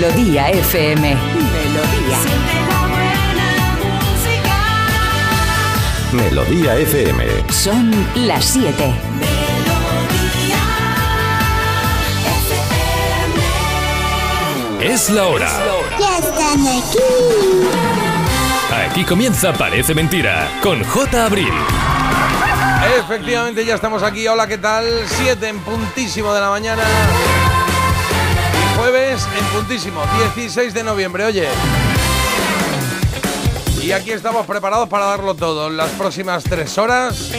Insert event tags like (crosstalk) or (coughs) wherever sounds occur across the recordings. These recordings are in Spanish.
Melodía FM. Melodía. Melodía FM. Son las 7. Es la hora. Ya están aquí. Aquí comienza Parece Mentira con J. Abril. Efectivamente, ya estamos aquí. Hola, ¿qué tal? 7 en puntísimo de la mañana. Jueves en puntísimo, 16 de noviembre. Oye. Y aquí estamos preparados para darlo todo. En las próximas 3 horas,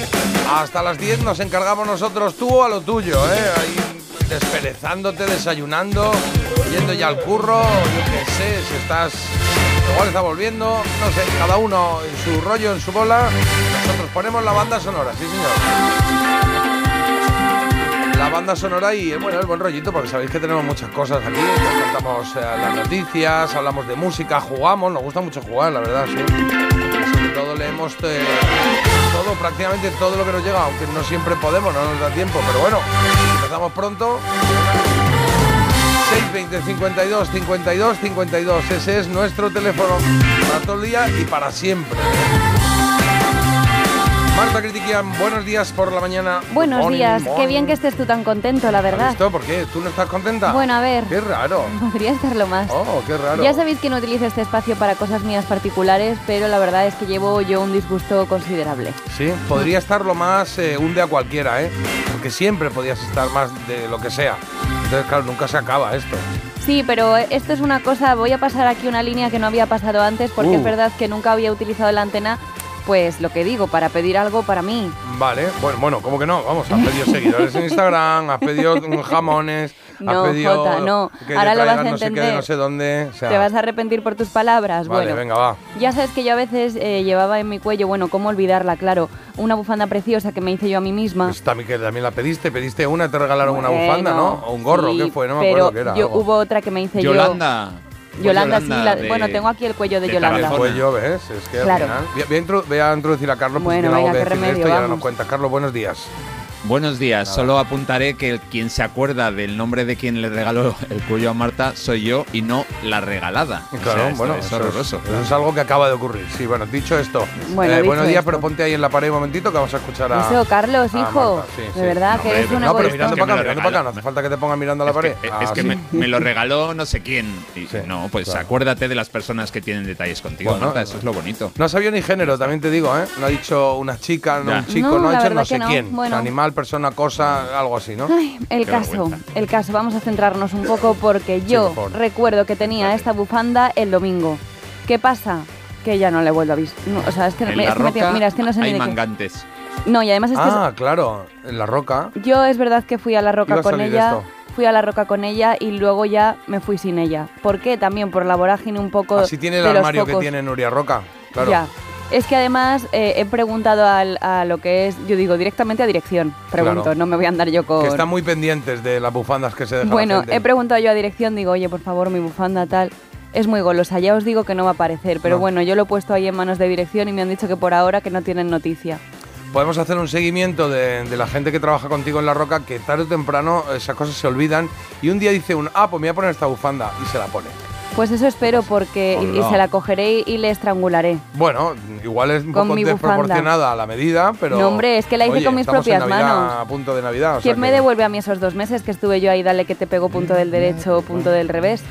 hasta las 10, nos encargamos nosotros tú a lo tuyo, ¿eh? Ahí desperezándote, desayunando, yendo ya al curro, yo qué sé, si estás. Igual está volviendo, no sé, cada uno en su rollo, en su bola. Nosotros ponemos la banda sonora, sí señor. Banda sonora y bueno, el buen rollito, porque sabéis que tenemos muchas cosas aquí. Nos contamos eh, las noticias, hablamos de música, jugamos, nos gusta mucho jugar, la verdad, sí. Sobre todo leemos eh, todo, prácticamente todo lo que nos llega, aunque no siempre podemos, no nos da tiempo, pero bueno, empezamos pronto. 620 52 52 52. Ese es nuestro teléfono para todo el día y para siempre. Marta Critiquian, buenos días por la mañana. Buenos Morning, días, qué bien que estés tú tan contento, la ¿Has verdad. visto? ¿Por qué? ¿Tú no estás contenta? Bueno, a ver, Qué raro. (laughs) podría estarlo más. Oh, qué raro. Ya sabéis que no utilizo este espacio para cosas mías particulares, pero la verdad es que llevo yo un disgusto considerable. Sí, podría estarlo más eh, un día cualquiera, ¿eh? Porque siempre podías estar más de lo que sea. Entonces, claro, nunca se acaba esto. Sí, pero esto es una cosa, voy a pasar aquí una línea que no había pasado antes porque Uh. es verdad que nunca había utilizado la antena, pues lo que digo, para pedir algo para mí. Vale, bueno, bueno, ¿cómo que no? Vamos, has pedido seguidores en Instagram, has pedido (laughs) jamones, No, has pedido Jota, no. que Ahora lo vas a no sé qué de entender. no sé dónde. o sea, ¿Te vas a arrepentir por tus palabras? Vale, bueno, venga, va. Ya sabes que yo a veces eh, llevaba en mi cuello, bueno, cómo olvidarla, claro, una bufanda preciosa que me hice yo a mí misma. Pues también, que también la pediste, pediste una, te regalaron una bufanda, ¿no? O un gorro, sí, ¿qué fue? No me pero acuerdo qué era. yo- algo. hubo otra que me hice Yolanda. yo. Yolanda, sí. la- de- bueno, tengo aquí el cuello de, de Yolanda. El cuello, ¿ves? Es que al Claro. final- Voy a, voy introducir a Carlos porque Bueno, algo venga, que decir remedio, esto y ahora nos cuenta. Carlos, buenos días. Buenos días. Solo apuntaré que el- quien se acuerda del nombre de quien le regaló el cuello a Marta soy yo y no la regalada. O Claro, sea, esto bueno, es eso horroroso. eso es algo que acaba de ocurrir. Sí, bueno, dicho esto, Bueno, eh, dicho buenos días, esto. pero ponte ahí en la pared un momentito que vamos a escuchar a. Eso, Carlos, a hijo, Marta, sí, de verdad No, que hombre, eres un pero- No, pero mirando Es para acá, mirando para acá, no hace falta que te pongan mirando a la Es que, pared. es Ah, que sí. me, me lo regaló no sé quién. Y Sí, no, pues claro. acuérdate de las personas que tienen detalles contigo, Bueno, Marta. Eso es lo bonito. No ha sabido ni género, también te digo, ¿eh? No ha dicho una chica, no un chico, No, ha dicho no sé quién. Bueno. Animal, persona, cosa, algo así, ¿no? Ay, el Qué caso, vergüenza. el caso, vamos a centrarnos un poco porque yo por favor. recuerdo que tenía esta bufanda el domingo. ¿Qué pasa? Que ya no le vuelvo a visto. o sea, es que, En la es que me mira, es que no sé ni hay qué- mangantes. No, y además es que Ah, claro, en la roca. yo es verdad que fui a la Iba roca a con ella. esto. Fui a la roca con ella y luego ya me fui sin ella. ¿Por qué? También por la vorágine un poco Así tiene el de los armario que tiene Nuria Roca. Claro. Ya. Es que además eh, he preguntado al- a lo que es, yo digo directamente a dirección. Pregunto, Claro. no me voy a andar yo con. Que están muy pendientes de las bufandas que se dejan. Bueno, la gente. he preguntado yo a dirección, digo, oye, por favor, mi bufanda tal. Es muy golosa, ya os digo que no va a aparecer, pero No. bueno, yo lo he puesto ahí en manos de dirección y me han dicho que por ahora que no tienen noticia. Podemos hacer un seguimiento de, de la gente que trabaja contigo en la roca, que tarde o temprano esas cosas se olvidan y un día dice un, ah, pues me voy a poner esta bufanda y se la pone. Pues eso espero porque y, y se la cogeré y, le estrangularé. Bueno, igual es un Con poco desproporcionada a la medida, pero... No, hombre, es que la hice oye, con mis estamos en propias Navidad, manos. A punto de Navidad. o sea ¿Quién me devuelve a mí esos dos meses que estuve yo ahí, dale que te pego punto del derecho, punto del revés?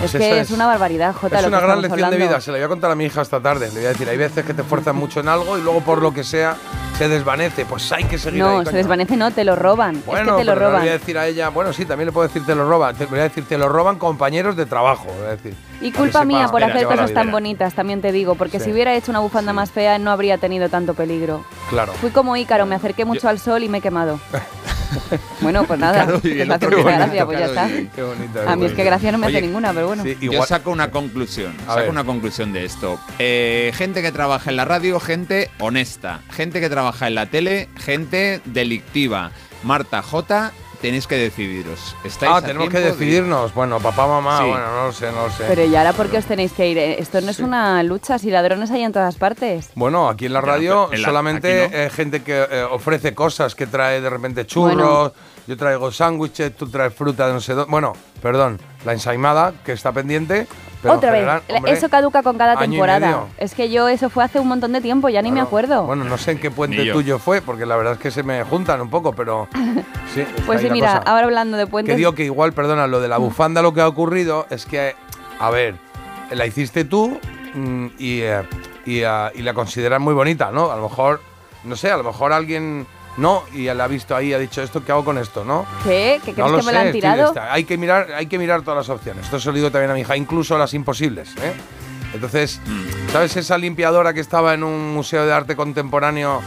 Pues es que es, una barbaridad, Jota. Es lo una que gran lección de vida, se la voy a contar a mi hija esta tarde. Le voy a decir, hay veces que te esfuerzas mucho en algo y luego por lo que sea se desvanece. Pues hay que seguir ahí, No, se desvanece, no, te lo roban. Bueno, es que te lo pero no le roban. voy a decir a ella, bueno, sí, también le puedo decir te lo roban. Te voy a decir, te lo roban compañeros de trabajo. voy a decir. Y culpa mía por hacer cosas tan bonitas, también te digo, porque Sí. si hubiera hecho una bufanda más fea no habría tenido tanto peligro. Claro. Fui como Ícaro, me acerqué mucho al sol y me he quemado. (laughs) bueno, pues nada, el te hace otro mucha bonito, gracia, pues ya está. Qué bonito. A mí es que gracia no me hace ninguna, pero bueno. Sí, Yo igual, saco una conclusión. A Saco ver. una conclusión de esto. Eh, gente que trabaja en la radio, gente honesta. Gente que trabaja en la tele, gente delictiva. Marta J, tenéis que decidiros. ¿Estáis ah, tenemos que de- decidirnos. Bueno, papá, mamá, Sí. bueno, no lo sé, no lo sé. Pero ¿y ahora por qué os tenéis que ir? Eh, Esto no es una lucha, si ladrones hay en todas partes. Bueno, aquí en la radio pero en la- solamente no. eh, gente que eh, ofrece cosas, que trae de repente churros, yo traigo sándwiches, tú traes fruta de no sé dónde. Bueno, perdón, la ensaimada que está pendiente. Pero Otra vez, general, la- hombre, eso caduca con cada temporada. Es que yo eso fue hace un montón de tiempo, ya ni me acuerdo. Bueno, no sé en qué puente tuyo fue, porque la verdad es que se me juntan un poco, pero (laughs) sí. pues sí, mira, cosa. ahora hablando de Que puentes, digo que igual, perdona, lo de la bufanda lo que ha ocurrido es que, a ver, la hiciste tú mm, y, eh, y, ah, y la consideras muy bonita, ¿no? A lo mejor, no sé, a lo mejor alguien no y la ha visto ahí y ha dicho esto, ¿qué hago con esto, no? ¿qué? ¿Que no crees lo que me sé, lo han tirado? hay, que mirar, hay que mirar todas las opciones. Esto se lo digo también a mi hija, incluso las imposibles. ¿eh? Entonces, Mm. ¿sabes esa limpiadora que estaba en un museo de arte contemporáneo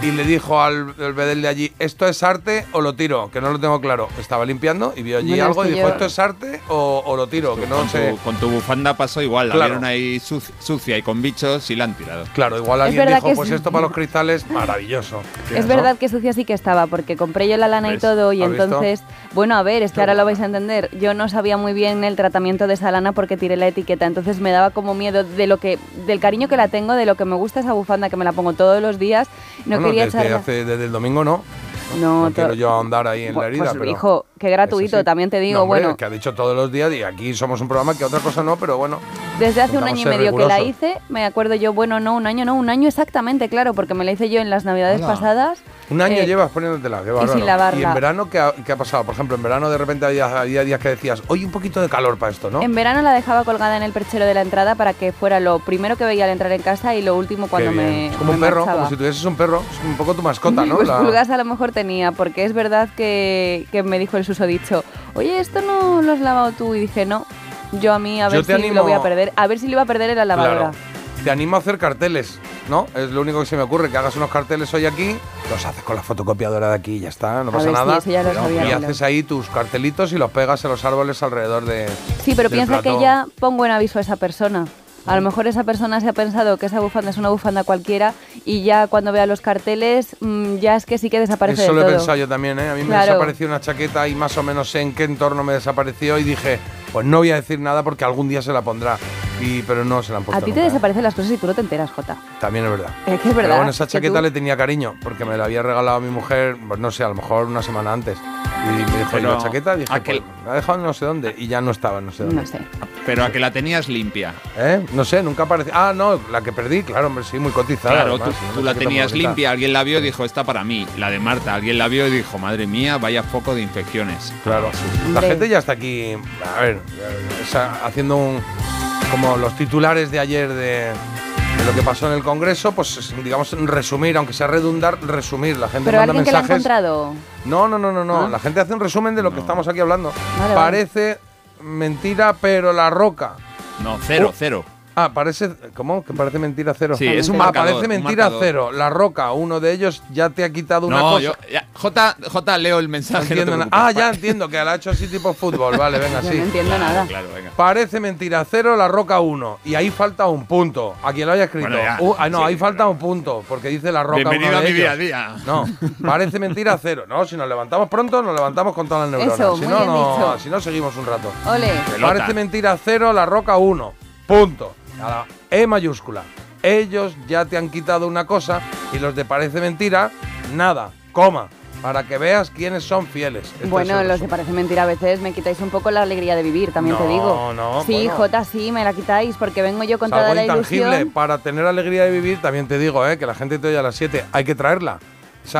y le dijo al, al bedel de allí, ¿esto es arte o lo tiro? Que no lo tengo claro. Estaba limpiando y vio allí Bueno, algo y dijo, yo- ¿esto es arte o, o lo tiro? Que no con, sé. tu, con tu bufanda pasó igual, la vieron ahí suc- sucia y con bichos y la han tirado. Claro, igual alguien dijo, que pues es- esto para los cristales, maravilloso. Es verdad que sucia sí que estaba, porque compré yo la lana y todo, y entonces, bueno, a ver, es que ahora lo vais a entender. Yo no sabía muy bien el tratamiento de esa lana porque tiré la etiqueta, entonces me daba como miedo de lo que, del cariño que la tengo, de lo que me gusta esa bufanda, que me la pongo todos los días. No Bueno, desde, hace- desde el domingo no. No, No quiero yo ahondar ahí en la Pues, herida, pero... hijo, qué gratuito, sí. también te digo, No, hombre, bueno, que ha dicho todos los días y aquí somos un programa que otra cosa no, pero bueno. desde hace un año y medio que la hice, me acuerdo yo, bueno, no, un año, no, un año exactamente, claro, porque me la hice yo en las navidades Hala. pasadas. Un año Eh, llevas poniéndotela, qué bárbaro. sin lavarla. ¿Y en verano ¿qué ha, qué ha pasado? Por ejemplo, en verano de repente había, había días que decías, oye, un poquito de calor para esto, ¿no? En verano la dejaba colgada en el perchero de la entrada para que fuera lo primero que veía al entrar en casa y lo último cuando me Es como un me perro, marchaba. como si tuvieses un perro. Es un poco tu mascota, ¿no? Pues (laughs) La- pulgas a lo mejor tenía, porque es verdad que, que me dijo el susodicho, oye, ¿esto no lo has lavado tú? Y dije, no, yo a mí a ver si animo- lo voy a perder, a ver si lo iba a perder en la lavadora. Claro. Te animo a hacer carteles, ¿no? Es lo único que se me ocurre, que hagas unos carteles hoy aquí, los haces con la fotocopiadora de aquí y ya está, no A pasa ver, sí, nada. eso ya lo sabía, y haces ahí tus cartelitos y los pegas en los árboles alrededor de. Sí, pero piensa que ya pongo en aviso a esa persona. A lo mejor esa persona se ha pensado que esa bufanda es una bufanda cualquiera y ya cuando vea los carteles mm, ya es que sí que desaparece Eso lo he pensado yo también, ¿eh? A mí me desapareció una chaqueta y más o menos sé en qué entorno me desapareció y dije, pues no voy a decir nada porque algún día se la pondrá. Y, pero no se la han puesto A ti te nunca, desaparecen las cosas y tú no te enteras, Jota. También es verdad. Es que es verdad. Pero bueno, esa que chaqueta tú- le tenía cariño porque me la había regalado a mi mujer, pues no sé, a lo mejor una semana antes. Y me dijo, ¿y la chaqueta? Dije, aquel- pues, la he dejado en no sé dónde y ya no estaba, en no sé dónde. No sé. Pero a que la tenías limpia. ¿Eh? No sé, nunca apareció. Ah, no, la que perdí, claro, hombre, sí, muy cotizada. Claro, además, tú, tú la tenías limpia, alguien la vio y dijo, esta para mí. La de Marta, alguien la vio y dijo, madre mía, vaya foco de infecciones. Claro, la gente ya está aquí, a ver, haciendo un, como los titulares de ayer de, de lo que pasó en el Congreso, pues digamos resumir, aunque sea redundar, resumir. La gente Pero manda alguien que la ha mensajes. encontrado. No, no, no, no, no. Ah. La gente hace un resumen de lo que estamos aquí hablando. Vale, vale. Parece mentira, pero la roca. No, cero, Oh. cero. Ah, parece. ¿Cómo? Que parece mentira cero. Sí, es un Ah, marcador, parece mentira marcador. cero. La roca, uno de ellos ya te ha quitado una No, cosa. yo. ya, J, J, leo el mensaje. no. Ah, ya entiendo, que la ha hecho así tipo fútbol. Vale, (laughs) venga, Yo sí. no entiendo Claro, nada. Claro, venga. Parece mentira cero, la roca uno. Y ahí falta un punto. A quien lo haya escrito. Bueno, ya. Uh, ah, no, Sí, ahí falta un punto. Porque dice la roca Bienvenido uno a de mi día a ellos. día. No, parece mentira cero. No, si nos levantamos pronto, nos levantamos con todas las neuronas. Eso, si, muy no, bien no, dicho. si no, seguimos un rato. Ole. Parece mentira cero, la roca uno. Punto. A la E mayúscula. Ellos ya te han quitado una cosa y los de parece mentira, nada, coma. Para que veas quiénes son fieles. Es Bueno, los que parece mentira a veces me quitáis un poco la alegría de vivir, también te No, digo. no, Sí, bueno. Jota, sí, me la quitáis porque vengo yo con Es algo toda la intangible. ilusión. Para tener alegría de vivir, también te digo, ¿eh? que la gente te oye a las 7. Hay que traerla.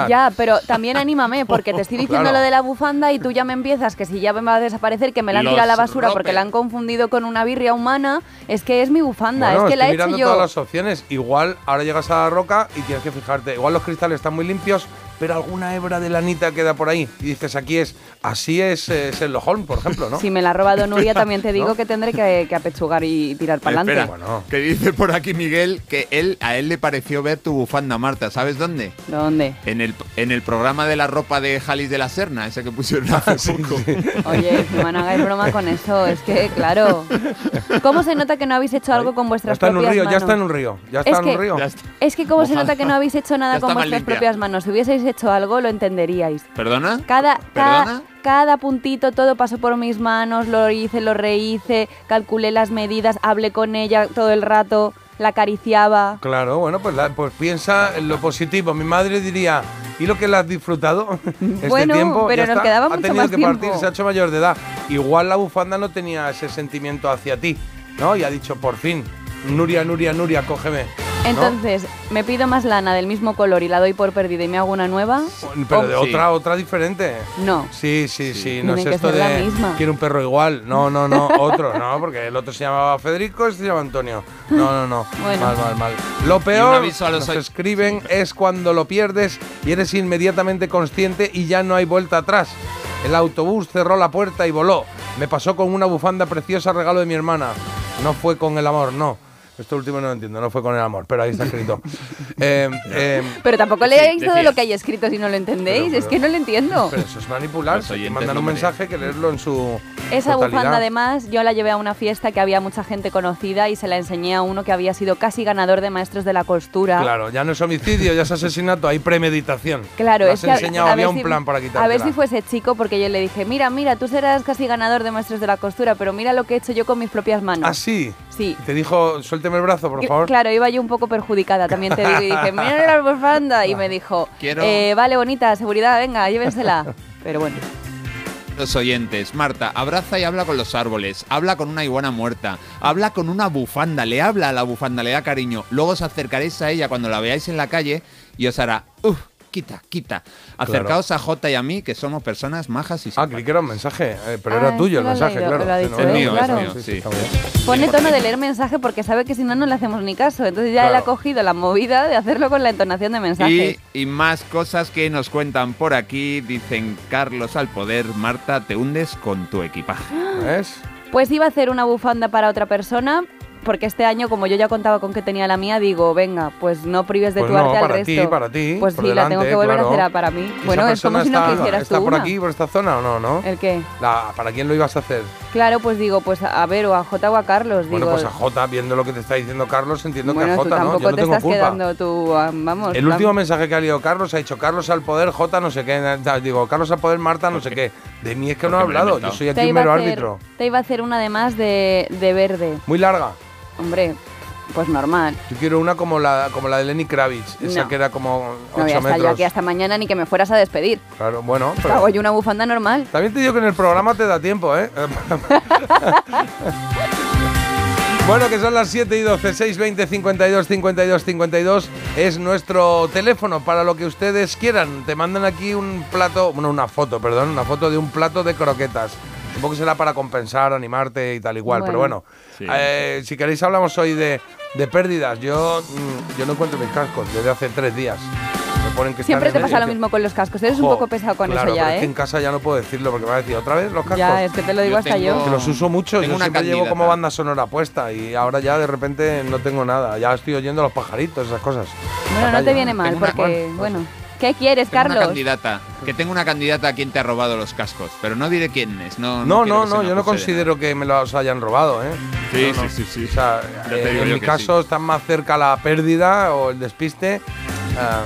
Ya, pero también anímame, porque te estoy (laughs) diciendo Claro. lo de la bufanda y tú ya me empiezas que si ya me va a desaparecer, que me la han Los tirado a la basura porque la han confundido con una birria humana, es que es mi bufanda, bueno, es que la he estoy hecho mirando yo. todas las opciones. Igual ahora llegas a la roca y tienes que fijarte. Igual los cristales están muy limpios, pero alguna hebra de lanita queda por ahí. Y dices, aquí es. Así es, eh, es el Lojón, por ejemplo, ¿no? Si me la ha robado (laughs) Nuria, también te digo ¿No? que tendré que, que apechugar y tirar para Espera, adelante. Bueno. que dice por aquí Miguel que él a él le pareció ver tu bufanda, Marta. ¿Sabes dónde? ¿Dónde? En el, en el programa de la ropa de Jalis de la Serna, ese que pusieron (laughs) hace poco. Oye, no no hagáis broma con eso, es que, claro. ¿Cómo se nota que no habéis hecho algo con Ya vuestras está en un propias río, manos? ya está en un río. Ya está Es en que- un río. Ya está. Es que cómo se nota que no habéis hecho nada con vuestras limpia. propias manos. Si hubieseis hecho algo, lo entenderíais. ¿Perdona? Cada, cada, ¿Perdona? cada puntito, todo pasó por mis manos, lo hice, lo rehice, calculé las medidas, hablé con ella todo el rato, la acariciaba. Claro, bueno, pues, la- pues piensa en lo positivo. Mi madre diría, ¿Y lo que le has disfrutado (laughs) este Bueno, tiempo? pero Ya nos está. quedaba Ha mucho tenido más que partir, se ha hecho mayor de edad. Igual la bufanda no tenía ese sentimiento hacia ti, ¿no? Y ha dicho, por fin, Nuria, Nuria, Nuria, cógeme. ¿No? Entonces, ¿me pido más lana del mismo color y la doy por perdida y me hago una nueva? Pero de Sí. otra, otra diferente. No. Sí, sí, sí, no Tiene es que esto ser la de misma. quiero un perro igual. No, no, no, (laughs) otro, no, porque el otro se llamaba Federico, este se llama Antonio. No, no, no. (laughs) Bueno. Mal, mal, mal. Lo peor, aviso a los nos escriben, es cuando lo pierdes y eres inmediatamente consciente y ya no hay vuelta atrás. El autobús cerró la puerta y voló. Me pasó con una bufanda preciosa regalo de mi hermana. No fue con el amor, no. Esto último no lo entiendo, no fue con el amor, pero ahí está escrito. (laughs) Eh, eh, Pero tampoco Sí, leáis todo lo que hay escrito si no lo entendéis. Pero- es que no lo entiendo. pero eso es manipular. Mandan lo un mensaje que leerlo en su. Esa totalidad. bufanda, además, yo la llevé a una fiesta que había mucha gente conocida y se la enseñé a uno que había sido casi ganador de maestros de la costura. Claro, ya no es homicidio, ya es asesinato, hay premeditación. Claro, es que enseñado, a había ver un si- plan para quitar. A ver si fuese chico, porque yo le dije, mira, mira, tú serás casi ganador de maestros de la costura, pero mira lo que he hecho yo con mis propias manos. Ah, sí. Te dijo, suélteme el brazo, por Cl- favor. Claro, iba yo un poco perjudicada, también te digo, y dije, mira la (laughs) bufanda, y me dijo, Quiero- eh, vale, bonita, seguridad, venga, llévensela. (laughs) Pero bueno, Los oyentes, Marta, abraza y habla con los árboles, habla con una iguana muerta, habla con una bufanda, le habla a la bufanda, le da cariño. Luego os acercaréis a ella cuando la veáis en la calle y os hará, uff, quita, quita. Acercaos a Jota y a mí, que somos personas majas y Ah, creí que era un mensaje, eh, pero Ah, era tuyo el mensaje, leído, claro. dicho él, no, mío, es mío, sí. pone tono de leer mensaje porque sabe que si no, no le hacemos ni caso. Entonces ya él Claro. ha cogido la movida de hacerlo con la entonación de mensaje. Y, y más cosas que nos cuentan por aquí. Dicen Carlos al poder, Marta, te hundes con tu equipaje. ¿Ves? Pues iba a hacer una bufanda para otra persona, porque este año, como yo ya contaba con que tenía la mía, digo, venga, pues no prives de Pues tu no, arte al para resto. ti, para ti, Pues sí, la tengo que volver claro. a hacer a- para mí. ¿Y Bueno, es como si no quisieras ¿Está tú por una. aquí, por esta zona o no, no? ¿El qué? La- ¿Para quién lo ibas a hacer? Claro, pues digo, pues a ver, o a Jota o a Carlos. Bueno, digo, pues a Jota, viendo lo que te está diciendo Carlos, entiendo bueno, que a tú Jota, ¿no? tampoco Yo no te tengo estás culpa. quedando tú, ah, vamos. El último mensaje que ha leído Carlos ha dicho Carlos al poder, J no sé qué. Digo, Carlos al poder, Marta no sé qué. De mí es que no ha hablado. Yo soy aquí un mero hacer, árbitro. te iba a hacer una de más de, de verde. Muy larga. Hombre, pues normal. Yo quiero una como la, como la de Lenny Kravitz. Esa No. que era como No voy 8 a estar yo metros. aquí hasta mañana ni que me fueras a despedir. Claro, bueno. pero- Hago yo una bufanda normal. También te digo que en el programa te da tiempo, ¿eh? (laughs) bueno, que son las 7 y 12, 6, 20, 52, 52, 52. Es nuestro teléfono para lo que ustedes quieran. Te mandan aquí un plato, bueno, una foto, perdón, una foto de un plato de croquetas. Supongo que será para compensar, animarte y tal igual, pero bueno. Sí. Eh, si queréis hablamos hoy de, de pérdidas. Yo, mm, yo no encuentro mis cascos desde hace tres días. Me ponen que Siempre te pasa lo mismo con los cascos. Eres un poco pesado con claro, eso ya, pero es que ¿eh? en casa ya no puedo decirlo porque me va a decir otra vez los cascos. Ya, es que te lo digo Yo hasta tengo- yo. Que los uso mucho, Tengo yo una siempre llevo como banda sonora puesta y ahora ya de repente no tengo nada, ya estoy oyendo los pajaritos, esas cosas. Bueno, no te viene mal porque, bueno, ¿qué quieres, Tengo una Carlos? candidata, que tengo una candidata a quien te ha robado los cascos, pero no diré quién es. No, No, no, yo no considero que me los hayan robado, ¿eh? Sí, No, no. sí, sí, sí. O sea, eh, en mi caso está más cerca la pérdida o el despiste. Ah,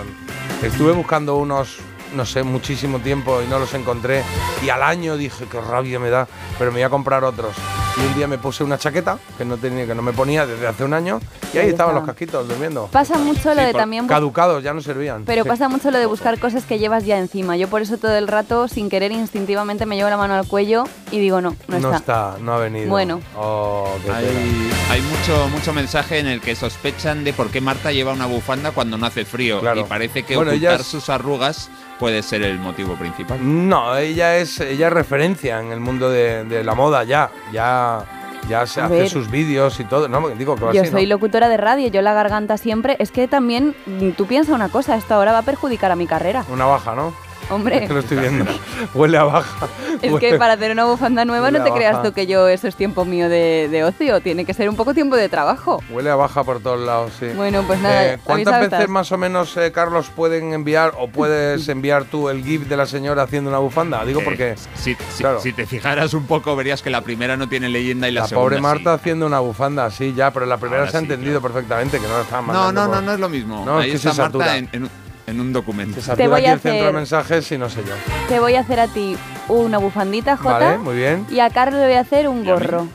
estuve buscando unos, no sé, muchísimo tiempo y no los encontré. Y al año dije, qué rabia me da, pero me voy a comprar otros. Y un día me puse una chaqueta que no tenía, que no me ponía desde hace un año y ahí estaban está. los casquitos durmiendo. Pasa mucho lo Sí, de también... Caducados, ya no servían. Pero Sí. pasa mucho lo de buscar cosas que llevas ya encima. Yo por eso todo el rato, sin querer, instintivamente me llevo la mano al cuello y digo, no, no, No está. está, no ha venido. Bueno. Oh. Hay, hay mucho, mucho mensaje en el que sospechan de por qué Marta lleva una bufanda cuando no hace frío. Claro. Y parece que Bueno, ocultar sus arrugas puede ser el motivo principal. No, ella es, ella es referencia en el mundo de, de la moda ya. Ya, ya se A hace ver. sus vídeos y todo. No, digo que va Yo así, soy ¿no? locutora de radio, yo la garganta siempre. Es que también, mm, tú piensas una cosa, esto ahora va a perjudicar a mi carrera. Una baja, ¿no? Hombre, Es que lo estoy viendo. (laughs) Huele a baja. es Huele- que para hacer una bufanda nueva no te creas tú que yo eso es tiempo mío de, de ocio, tiene que ser un poco tiempo de trabajo. Huele a baja por todos lados, sí. Bueno, pues nada, Eh, ¿Cuántas veces estás. más o menos, eh, Carlos, pueden enviar o puedes (laughs) enviar tú el GIF de la señora haciendo una bufanda? Digo Eh, porque si, si- claro. si te fijaras un poco, verías que la primera no tiene leyenda y la, la segunda pobre sí. Marta haciendo una bufanda, sí, ya, pero la primera Ahora se ha sí, entendido claro. perfectamente que no la estaban No, mandando no, no, por- no es lo mismo. No, es Ahí que se está satura. Marta en, en un- en un documento. Se satura voy aquí a el centro de hacer- mensajes y no sé yo. Te voy a hacer a ti una bufandita, Jota, Vale, muy bien. y a Carlos le voy a hacer un gorro.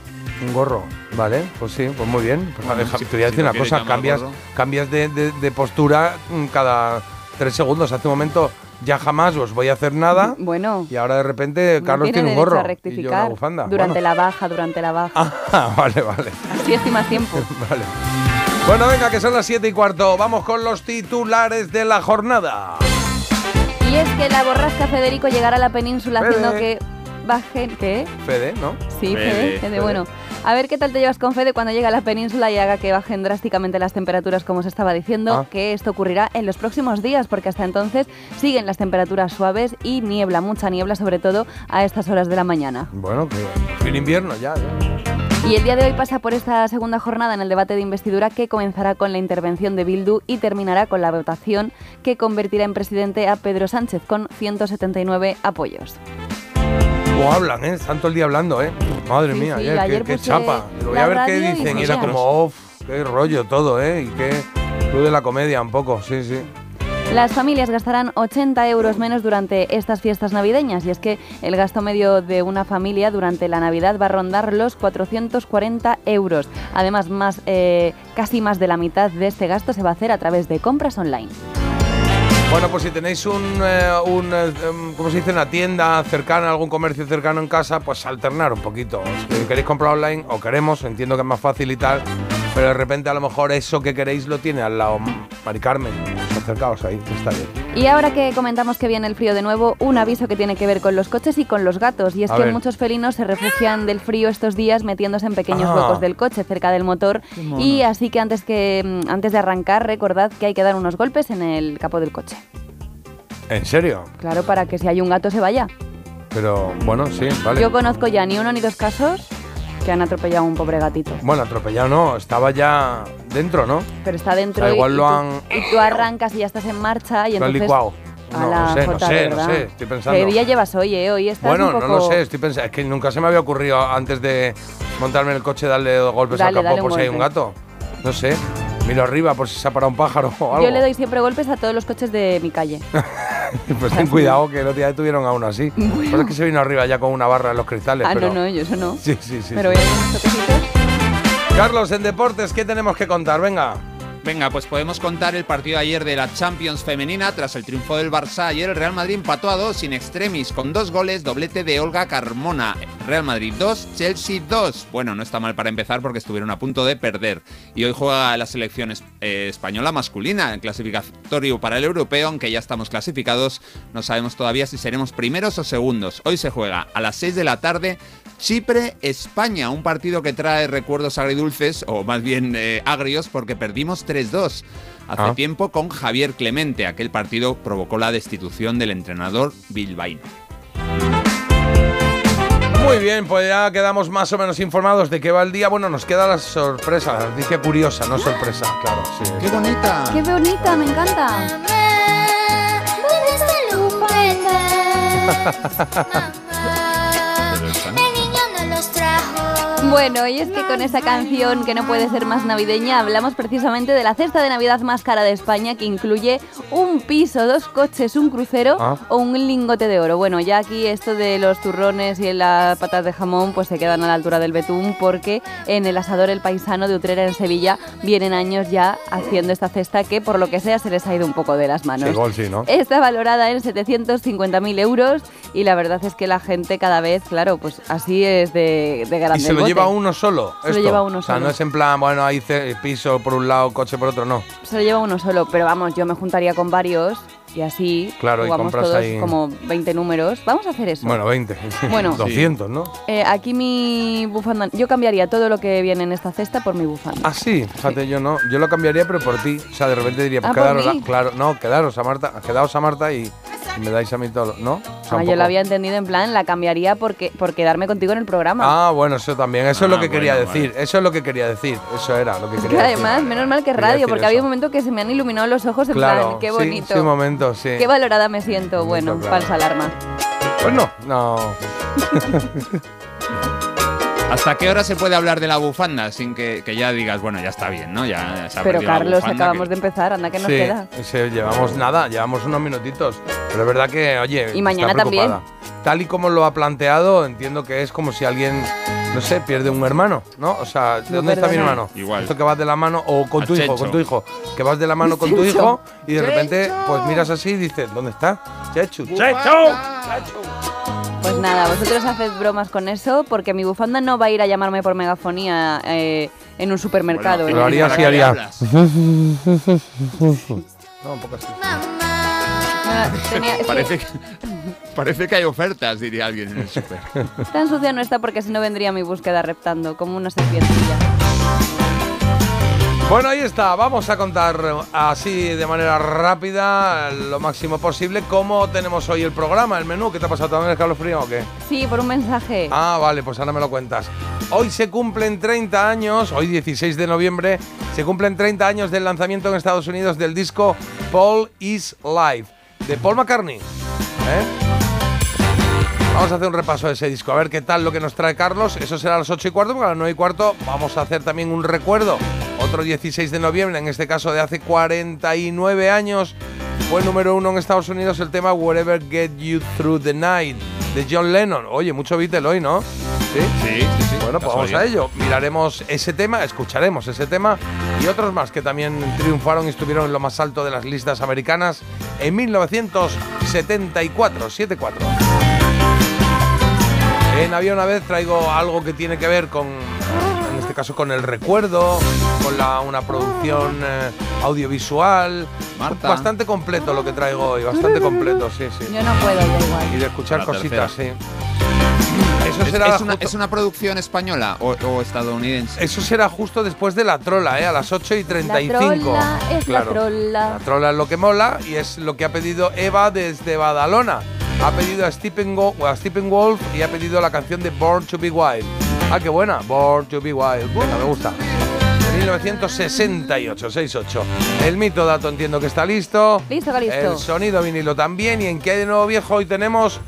Un gorro, vale, pues sí, pues muy bien. Pues Bueno, deja- si- te voy a decir una cosa, cambias, cambias de, de- de postura cada, tres segundos. Hace un momento ya jamás os voy a hacer nada. Bueno. Y ahora de repente Carlos tiene un gorro a y yo rectificar una bufanda. durante Bueno. la baja, durante la baja. Ah, (laughs) vale, vale. Así estoy más tiempo. (laughs) Vale. Bueno, venga, que son las 7 y cuarto. Vamos con los titulares de la jornada. Y es que la borrasca Federico llegará a la península Fede. haciendo que bajen... ¿Qué? Fede, ¿no? Sí, Fede, Fede, Fede, Fede. bueno. A ver qué tal te llevas con Fede cuando llegue a la península y haga que bajen drásticamente las temperaturas, como os estaba diciendo, Ah. que esto ocurrirá en los próximos días, porque hasta entonces siguen las temperaturas suaves y niebla, mucha niebla, sobre todo a estas horas de la mañana. Bueno, que fin invierno ya. ya. Y el día de hoy pasa por esta segunda jornada en el debate de investidura que comenzará con la intervención de Bildu y terminará con la votación que convertirá en presidente a Pedro Sánchez con 179 apoyos. O hablan, ¿eh? Están todo el día hablando, ¿eh? Madre Sí, mía, sí, ayer, qué- ayer qué, chapa. Lo voy a ver qué y dicen. Y era como, uff, qué rollo todo, ¿eh? Y qué club de la comedia un poco, sí, sí. Las familias gastarán 80 euros menos durante estas fiestas navideñas y es que el gasto medio de una familia durante la Navidad va a rondar los 440 euros. Además, más, eh, casi más de la mitad de este gasto se va a hacer a través de compras online. Bueno, pues si tenéis un, eh, eh, em, ¿cómo se dice? Una tienda cercana, algún comercio cercano en casa, pues alternar un poquito. Si queréis comprar online o queremos, entiendo que es más fácil y tal, pero de repente a lo mejor eso que queréis lo tiene al lado Mari Carmen. Acercaos ahí, está bien. Y ahora que comentamos que viene el frío de nuevo, un aviso que tiene que ver con los coches y con los gatos. Y es A que ver. muchos felinos se refugian del frío estos días metiéndose en pequeños Ah. huecos del coche cerca del motor. Y así que antes, que mm, antes de arrancar, recordad que hay que dar unos golpes en el capó del coche. ¿En serio? Claro, para que si hay un gato se vaya. Pero bueno, sí, vale. Yo conozco ya ni uno ni dos casos que han atropellado a un pobre gatito. Bueno, atropellado no, estaba ya dentro, ¿no? Pero está dentro O sea, y- igual y, lo han- y tú arrancas y ya estás en marcha y Lo entonces... licuado. a No, la no sé, no sé, no sé, estoy pensando. ¿Qué día llevas hoy, eh? Hoy estás Bueno, un poco... no lo sé, estoy pensando. Es que nunca se me había ocurrido antes de montarme en el coche darle golpes Dale, al capó por si hay un gato. No sé. Miro arriba por si se ha parado un pájaro o algo. Yo le doy siempre golpes a todos los coches de mi calle. (laughs) (laughs) Pues ten cuidado que el otro día tuvieron a uno así. Lo que es que se vino arriba ya con una barra en los cristales. ah, pero... no, no, yo eso no. Sí, sí, sí. Pero sí. voy a. Carlos, en deportes, ¿qué tenemos que contar? Venga. Venga, pues podemos contar el partido de ayer de la Champions femenina. Tras el triunfo del Barça, ayer el Real Madrid empató a dos sin extremis, con dos goles, doblete de Olga Carmona. Real Madrid 2, Chelsea 2. Bueno, no está mal para empezar porque estuvieron a punto de perder. Y hoy juega la selección eh, española masculina en clasificatorio para el europeo, aunque ya estamos clasificados. No sabemos todavía si seremos primeros o segundos. Hoy se juega a las 6 de la tarde. Chipre-España, un partido que trae recuerdos agridulces, o más bien eh, agrios, porque perdimos 3-2 hace Ah. tiempo con Javier Clemente. Aquel partido provocó la destitución del entrenador bilbaíno. Muy bien, pues ya quedamos más o menos informados de qué va el día. Bueno, nos queda la sorpresa, la noticia curiosa, no sorpresa, claro. Sí. ¡Qué bonita! ¡Qué bonita! Me encanta. (laughs) Bueno, y es que con esa canción que no puede ser más navideña, hablamos precisamente de la cesta de Navidad más cara de España, que incluye un piso, dos coches, un crucero Ah. o un lingote de oro. Bueno, ya aquí esto de los turrones y las patas de jamón, pues se quedan a la altura del betún, porque en el asador El Paisano de Utrera en Sevilla vienen años ya haciendo esta cesta que, por lo que sea, se les ha ido un poco de las manos. Sí, gol sí, ¿no? Está valorada en 750.000 euros y la verdad es que la gente cada vez, claro, pues así es de, de grande ¿Y lo lleva uno solo? Se lo esto? lleva uno O sea, solo. no es en plan, bueno, ahí piso por un lado, coche por otro, no. Se lo lleva uno solo, pero vamos, yo me juntaría con varios y así Claro, y jugamos compras todos ahí- como 20 números. Vamos a hacer eso. Bueno, 20. (laughs) Bueno. (laughs) 200, ¿no? Eh, aquí mi bufanda, yo cambiaría todo lo que viene en esta cesta por mi bufanda. Ah, sí, fíjate, yo no. Yo lo cambiaría, pero por ti. O sea, de repente diría, pues Ah, ¿por quedaros, a- claro, no, quedaros a Marta, quedaos a Marta y, me dais a mí todo, ¿no? O sea, Ah, yo lo había entendido en plan, la cambiaría porque, por quedarme contigo en el programa. Ah, bueno, eso también. Eso es lo Ah, que quería bueno, decir. Eso es lo que quería decir. Eso era lo que Es quería que decir. además, menos mal que Quería radio, porque había un momento que se me han iluminado los ojos en Claro, plan, qué sí, bonito. Sí, un momento, sí. Qué valorada me siento. Bueno, claro. falsa alarma. Pues no, no. (laughs) (laughs) ¿Hasta qué hora se puede hablar de la bufanda sin que, que ya digas, bueno, ya está bien, ¿no? Ya se ha Pero Carlos, acabamos que- de empezar, anda que nos sí, queda. sí, llevamos nada, llevamos unos minutitos. Pero es verdad que, oye, Y mañana está también. preocupada. tal y como lo ha planteado, entiendo que es como si alguien, no sé, pierde un hermano, ¿no? O sea, ¿de No, dónde está mi hermano? Igual. Esto que vas de la mano, o con tu hijo, con tu hijo, que vas de la mano con tu hijo y de repente, pues miras así y dices, ¿dónde está? Chechu, Chechu. Pues nada, vosotros haced bromas con eso porque mi bufanda no va a ir a llamarme por megafonía eh, en un supermercado. Bueno, Lo ¿eh? haría ¿para así, qué haría. hablas? (laughs) No, un poco así. Tenía- (laughs) Parece que, parece que hay ofertas, diría alguien en el súper. tan sucia no está porque si no vendría mi búsqueda reptando como una serpientilla. Bueno, ahí está. Vamos a contar así de manera rápida, lo máximo posible, cómo tenemos hoy el programa, el menú. ¿Qué te ha pasado? ¿También escalofrío o qué? Sí, por un mensaje. Ah, vale, pues ahora me lo cuentas. Hoy se cumplen 30 años, hoy 16 de noviembre, se cumplen 30 años del lanzamiento en Estados Unidos del disco Paul is Live, de Paul McCartney. ¿Eh? Vamos a hacer un repaso de ese disco, a ver qué tal lo que nos trae Carlos. Eso será a las 8 y cuarto, porque a las 9 y cuarto vamos a hacer también un recuerdo. Otro 16 de noviembre, en este caso de hace 49 años, fue número uno en Estados Unidos el tema Whatever Get You Through the Night de John Lennon. Oye, mucho Beatle hoy, ¿no? Sí. Sí, sí, sí. Bueno, pues vamos a ello. Miraremos ese tema, escucharemos ese tema y otros más que también triunfaron y estuvieron en lo más alto de las listas americanas en 1974, 74. En Había una vez traigo algo que tiene que ver con, en este caso, con el recuerdo, con la, una producción eh, audiovisual. Marta. Bastante completo lo que traigo hoy, bastante completo, sí, sí. Yo no puedo, da Y igual. de escuchar La cositas, sí. Eso ¿Es, será es una, justo- es una producción española o, o estadounidense? Eso será justo después de la trola, ¿eh? a las 8 y 35. La trola es Claro. la trola. La trola es lo que mola y es lo que ha pedido Eva desde Badalona. Ha pedido a Stephen, Go- a Stephen Wolf y ha pedido la canción de Born to Be Wild. Ah, qué buena. Born to Be Wild. Venga, me gusta. De 1968, 68. El mito dato entiendo que está listo. Listo, Calisto. El sonido vinilo también. ¿Y en qué hay de nuevo viejo hoy tenemos?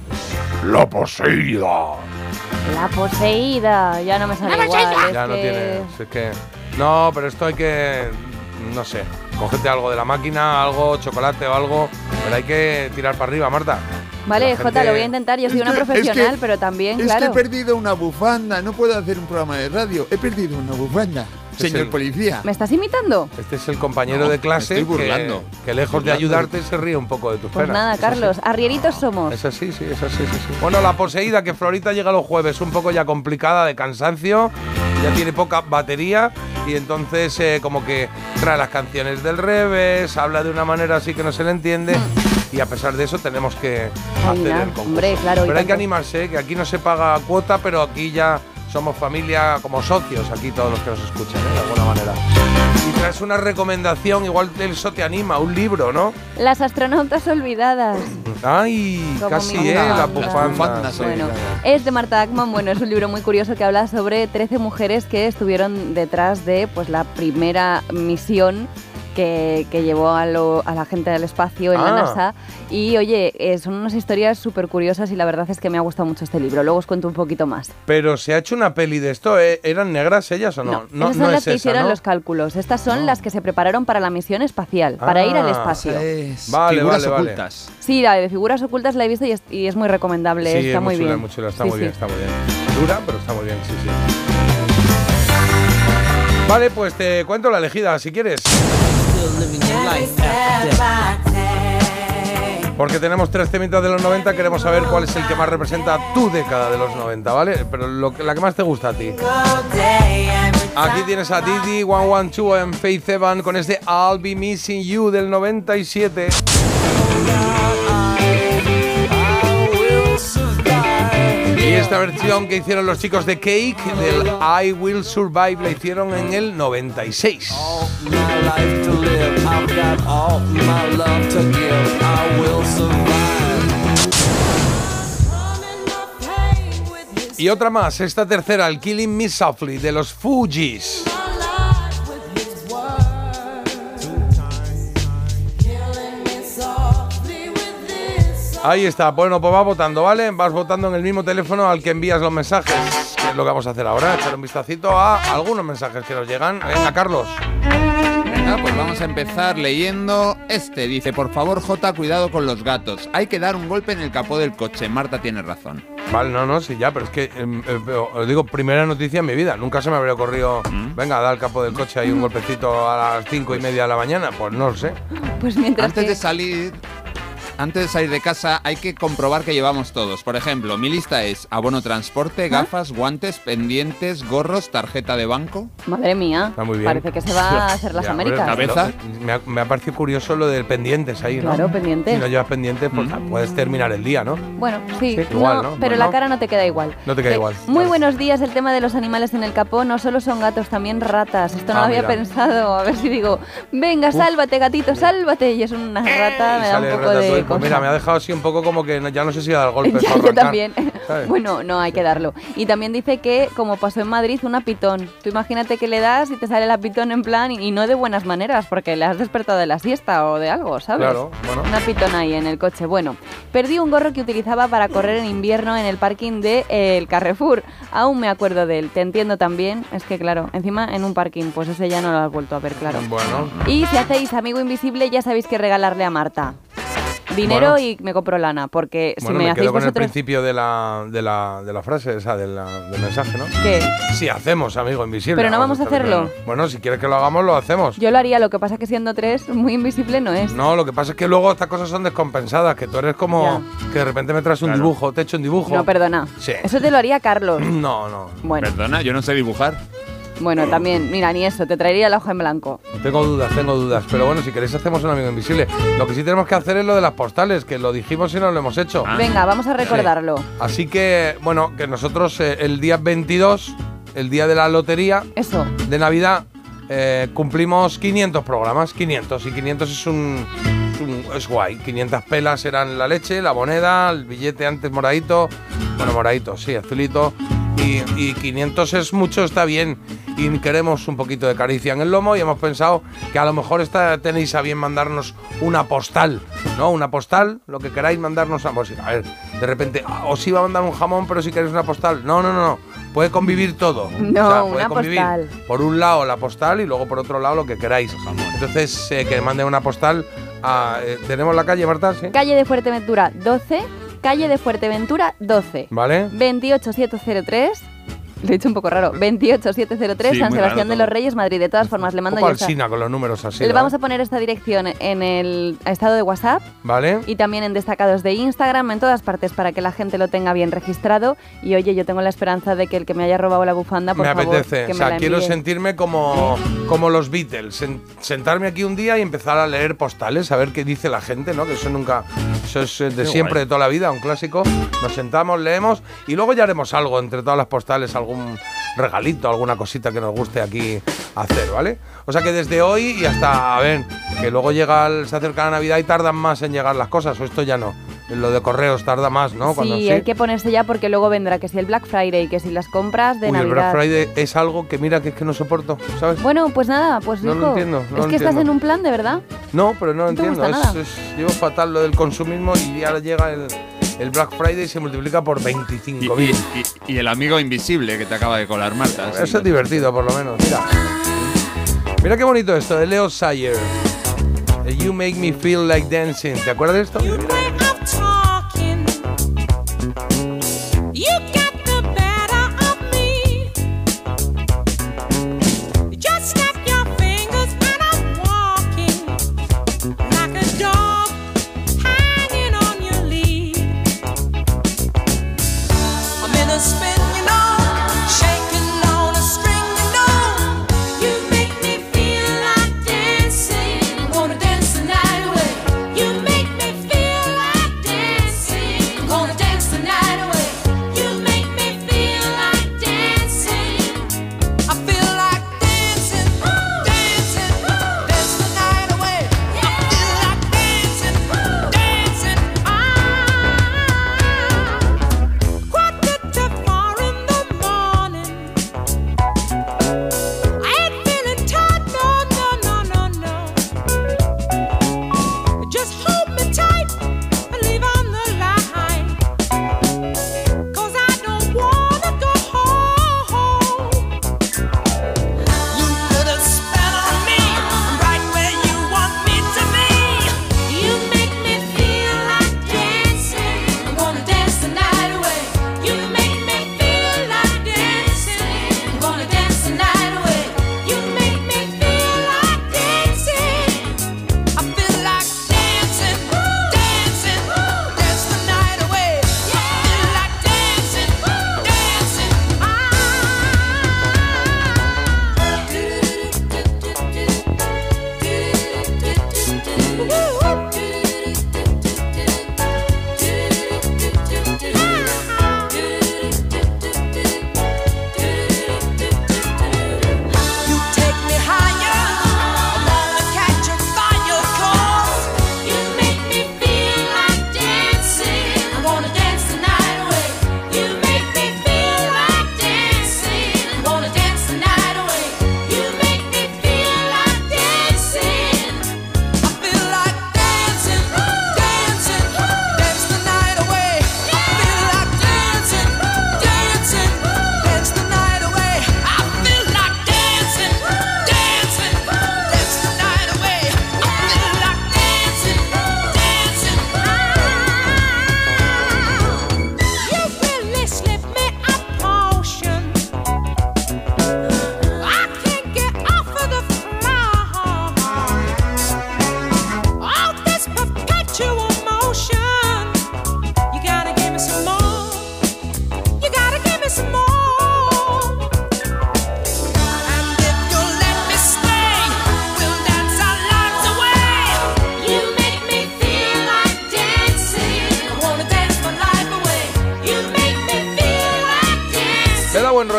La poseída. La poseída. Ya no me sale igual. es Ya no que- tiene. Es que. No, pero esto hay que. No sé. Cógete algo de la máquina, algo, chocolate o algo. Pero hay que tirar para arriba, Marta. Vale, Jota, lo voy a intentar. Yo soy una profesional, pero también, claro. perdido una bufanda, no puedo hacer un programa de radio. He perdido una bufanda, Este es señor el- policía. ¿Me estás imitando? Este es el compañero No, de me clase estoy burlando. Que, que lejos de ayudarte se ríe un poco de tus Pues penas. nada, sí. Carlos, arrieritos somos. Eso sí, sí, eso sí, eso sí. Bueno, la poseída que Florita llega los jueves, un poco ya complicada de cansancio, ya tiene poca batería y entonces eh, como que trae las canciones del revés, habla de una manera así que no se le entiende y a pesar de eso tenemos que hacer el concurso. hombre, claro, pero hay que animarse, que aquí no se paga cuota, pero aquí ya somos familia como socios, aquí todos los que nos escuchan, ¿eh? de alguna manera. Y traes una recomendación, igual eso te anima, un libro, ¿no? Las astronautas olvidadas. (clears throat) Ay, Como casi, ¿eh? La bufanda. Bueno, es de Marta Ackman. Bueno, es un libro muy curioso que habla sobre 13 mujeres que estuvieron detrás de pues, la primera misión que, que llevó a, lo- a la gente al espacio en la Ah. NASA. Y oye, eh, son unas historias súper curiosas y la verdad es que me ha gustado mucho este libro. Luego os cuento un poquito más. Pero se ha hecho una peli de esto, ¿eh? ¿eran negras ellas o no? esas son las es que esa, hicieron ¿no? los cálculos. Estas son las que se prepararon para la misión espacial, para ir al Ah, espacio. Es Vale, figuras vale, vale. ocultas. Sí, la de figuras ocultas la he visto y es, y es muy recomendable. Sí, está es muy chula, bien. muy chula, está Sí, muy sí. bien, está muy bien. Dura, pero está muy bien, sí, sí. Vale, pues te cuento la elegida, si quieres. Porque tenemos tres temitas de los 90, queremos saber cuál es el que más representa tu década de los 90, ¿vale? Pero lo que- la que más te gusta a ti. Aquí tienes a Didi 112 en Faith Evan con este I'll Be Missing You del 97. Esta versión que hicieron los chicos de Cake del I Will Survive la hicieron en el 96. my life to live. I've got all my love to give. I will survive. Y otra más, esta tercera, el Killing Me Softly de los Fugees. Ahí está, bueno, pues vas votando, ¿vale? Vas votando en el mismo teléfono al que envías los mensajes, que es lo que vamos a hacer ahora, echar un vistacito a algunos mensajes que nos llegan. Venga, Carlos. Venga, pues vamos a empezar leyendo este. Dice, por favor, J, cuidado con los gatos. Hay que dar un golpe en el capó del coche. Marta tiene razón. Vale, no, no, sí, ya, pero es que em, eh, os digo, primera noticia en mi vida. Nunca se me habría ocurrido, Mm. venga, da el capo del coche ahí un golpecito a las cinco y media de la mañana. Pues no lo sé. Pues mientras Antes que- de salir... Antes de salir de casa hay que comprobar que llevamos todos. Por ejemplo, mi lista es abono transporte, gafas, guantes, pendientes, gorros, tarjeta de banco. Madre mía, Está muy bien. parece que se va a (laughs) hacer las Ya, hombre, Américas. cabeza. me, ha, me ha parecido curioso lo del pendientes ahí, ¿no? Claro, pendientes. Si no llevas pendientes, pues puedes terminar el día, ¿no? Bueno, sí, Sí, igual, no, ¿no? pero Bueno. la cara no te queda igual. No te queda Eh, igual, Muy vale. buenos días, el tema de los animales en el capó no solo son gatos, también ratas. Esto no Ah, lo había mira. pensado. A ver si digo, venga, sálvate, gatito, sálvate. Y es una rata, me da un sale poco Ratatouille. Pues mira, me ha dejado así un poco como que ya no sé si dar golpes (laughs) yo arrancar, también. ¿sabes? (laughs) Bueno, no, hay que darlo. Y también dice que, como pasó en Madrid, una pitón. Tú imagínate que le das y te sale la pitón en plan, y, y no de buenas maneras, porque le has despertado de la siesta o de algo, ¿sabes? Claro, bueno. Una pitón ahí en el coche. Bueno, perdí un gorro que utilizaba para correr en invierno en el parking de eh, el Carrefour. Aún me acuerdo de él. Te entiendo también. Es que, claro, encima en un parking, pues ese ya no lo has vuelto a ver, claro. Bueno, Y si hacéis amigo invisible, ya sabéis que regalarle a Marta. Dinero Bueno. y me compro lana, porque bueno, si me, me, hacéis quedo con el principio de la, de la, de la frase, esa, de la- del mensaje, ¿no? ¿Qué? Si hacemos, amigo invisible. Pero no vamos a hacerlo. claro. Bueno, si quieres que lo hagamos, lo hacemos. Yo lo haría, lo que pasa que siendo tres, muy invisible no es. No, lo que pasa es que luego estas cosas son descompensadas, que tú eres como que de repente me traes un Claro. dibujo, te echo un dibujo. No, perdona. Sí. Eso te lo haría Carlos. (clears throat) No, no. Bueno, Perdona, yo no sé dibujar. Bueno, también, mira, ni eso, te traería la hoja en blanco. Tengo dudas, tengo dudas. Pero bueno, si queréis hacemos un amigo invisible. Lo que sí tenemos que hacer es lo de las postales, que lo dijimos y no lo hemos hecho. Ah. Venga, vamos a recordarlo. Así que, bueno, que nosotros eh, el día 22, el día de la lotería Eso. de Navidad, eh, cumplimos 500 programas. 500. Y 500 es un, es un- es guay. 500 pelas eran la leche, la moneda, el billete antes moradito. Bueno, moradito, sí, azulito. Y, y 500 es mucho, está bien. Y queremos un poquito de caricia en el lomo y hemos pensado que a lo mejor está, tenéis a bien mandarnos una postal, ¿no? Una postal, lo que queráis mandarnos a... Pues, a ver, de repente, ah, os iba a mandar un jamón, pero si queréis una postal. No, no, no, no. Puede convivir todo. No, puede una convivir postal. por un lado la postal y luego por otro lado lo que queráis. Entonces, eh, que manden una postal a... eh, ¿Tenemos la calle, Marta? ¿Sí? Calle de Fuerteventura 12, calle de Fuerteventura 12. ¿Vale? 28703. Lo he dicho un poco raro. 28703, Sí, San muy Sebastián de los Reyes, Madrid. De todas formas, le Un mando poco yo alsina con los números así. Le vamos a poner esta dirección en el estado de WhatsApp ¿Vale? y también en destacados de Instagram, en todas partes, para que la gente lo tenga bien registrado. Y oye, yo tengo la esperanza de que el que me haya robado la bufanda, por me favor, apetece. que O me sea, la quiero sentirme como, como los Beatles. sen- sentarme aquí un día y empezar a leer postales, a ver qué dice la gente, ¿no? Que eso nunca. Eso es eh, de Qué siempre, guay. de toda la vida, un clásico. Nos sentamos, leemos y luego ya haremos algo entre todas las postales, algún regalito, alguna cosita que nos guste aquí hacer, ¿vale? O sea que desde hoy y hasta, a ver, que luego llega el- se acerca la Navidad y tardan más en llegar las cosas, o esto ya no. Lo de correos tarda más, ¿no? Cuando sí, hay que ponerse ya porque luego vendrá que si el Black Friday, que si las compras de Uy, el Navidad. Black Friday es algo que mira que es que no soporto, ¿sabes? Bueno, pues nada, pues No lo entiendo, no es lo que estás entiendo. en un plan de verdad. No, pero no lo No entiendo. es- llevo fatal lo del consumismo y ahora llega el, el Black Friday se multiplica por Y, 25.000. y- y- y el amigo invisible que te acaba de colar Marta. Eso es divertido, por lo menos. Mira. Mira qué bonito esto de Leo Sayer. You make me feel like dancing. ¿Te acuerdas de esto? Mira.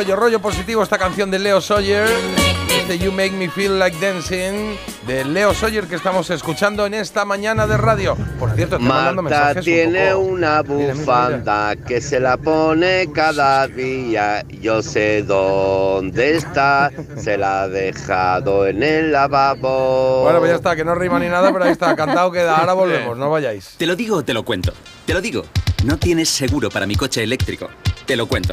Rollo, rollo positivo esta canción de Leo Sawyer. Este You Make Me Feel Like Dancing de Leo Sawyer que estamos escuchando en esta mañana de radio. Por cierto, mandando Marta mensajes un tiene poco- una Mira, mira, bufanda que se la pone cada día. Yo sé dónde está, se la ha dejado en el lavabo. Bueno, pues ya está, que no rima ni nada, pero ahí está, cantado queda. Ahora volvemos, no vayáis. Te lo digo o te lo cuento. Te lo digo. No tienes seguro para mi coche eléctrico. Te lo cuento.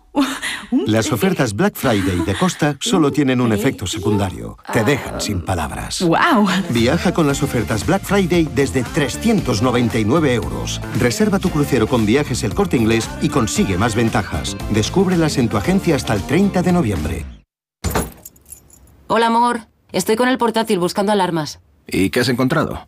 (laughs) Las (laughs) ofertas Black Friday de Costa solo tienen un efecto secundario. Te dejan sin palabras. ¡Wow! Viaja con las ofertas Black Friday desde 399 euros. Reserva tu crucero con viajes el corte inglés y consigue más ventajas. Descúbrelas en tu agencia hasta el 30 de noviembre. Hola, amor. Estoy con el portátil buscando alarmas. ¿Y qué has encontrado?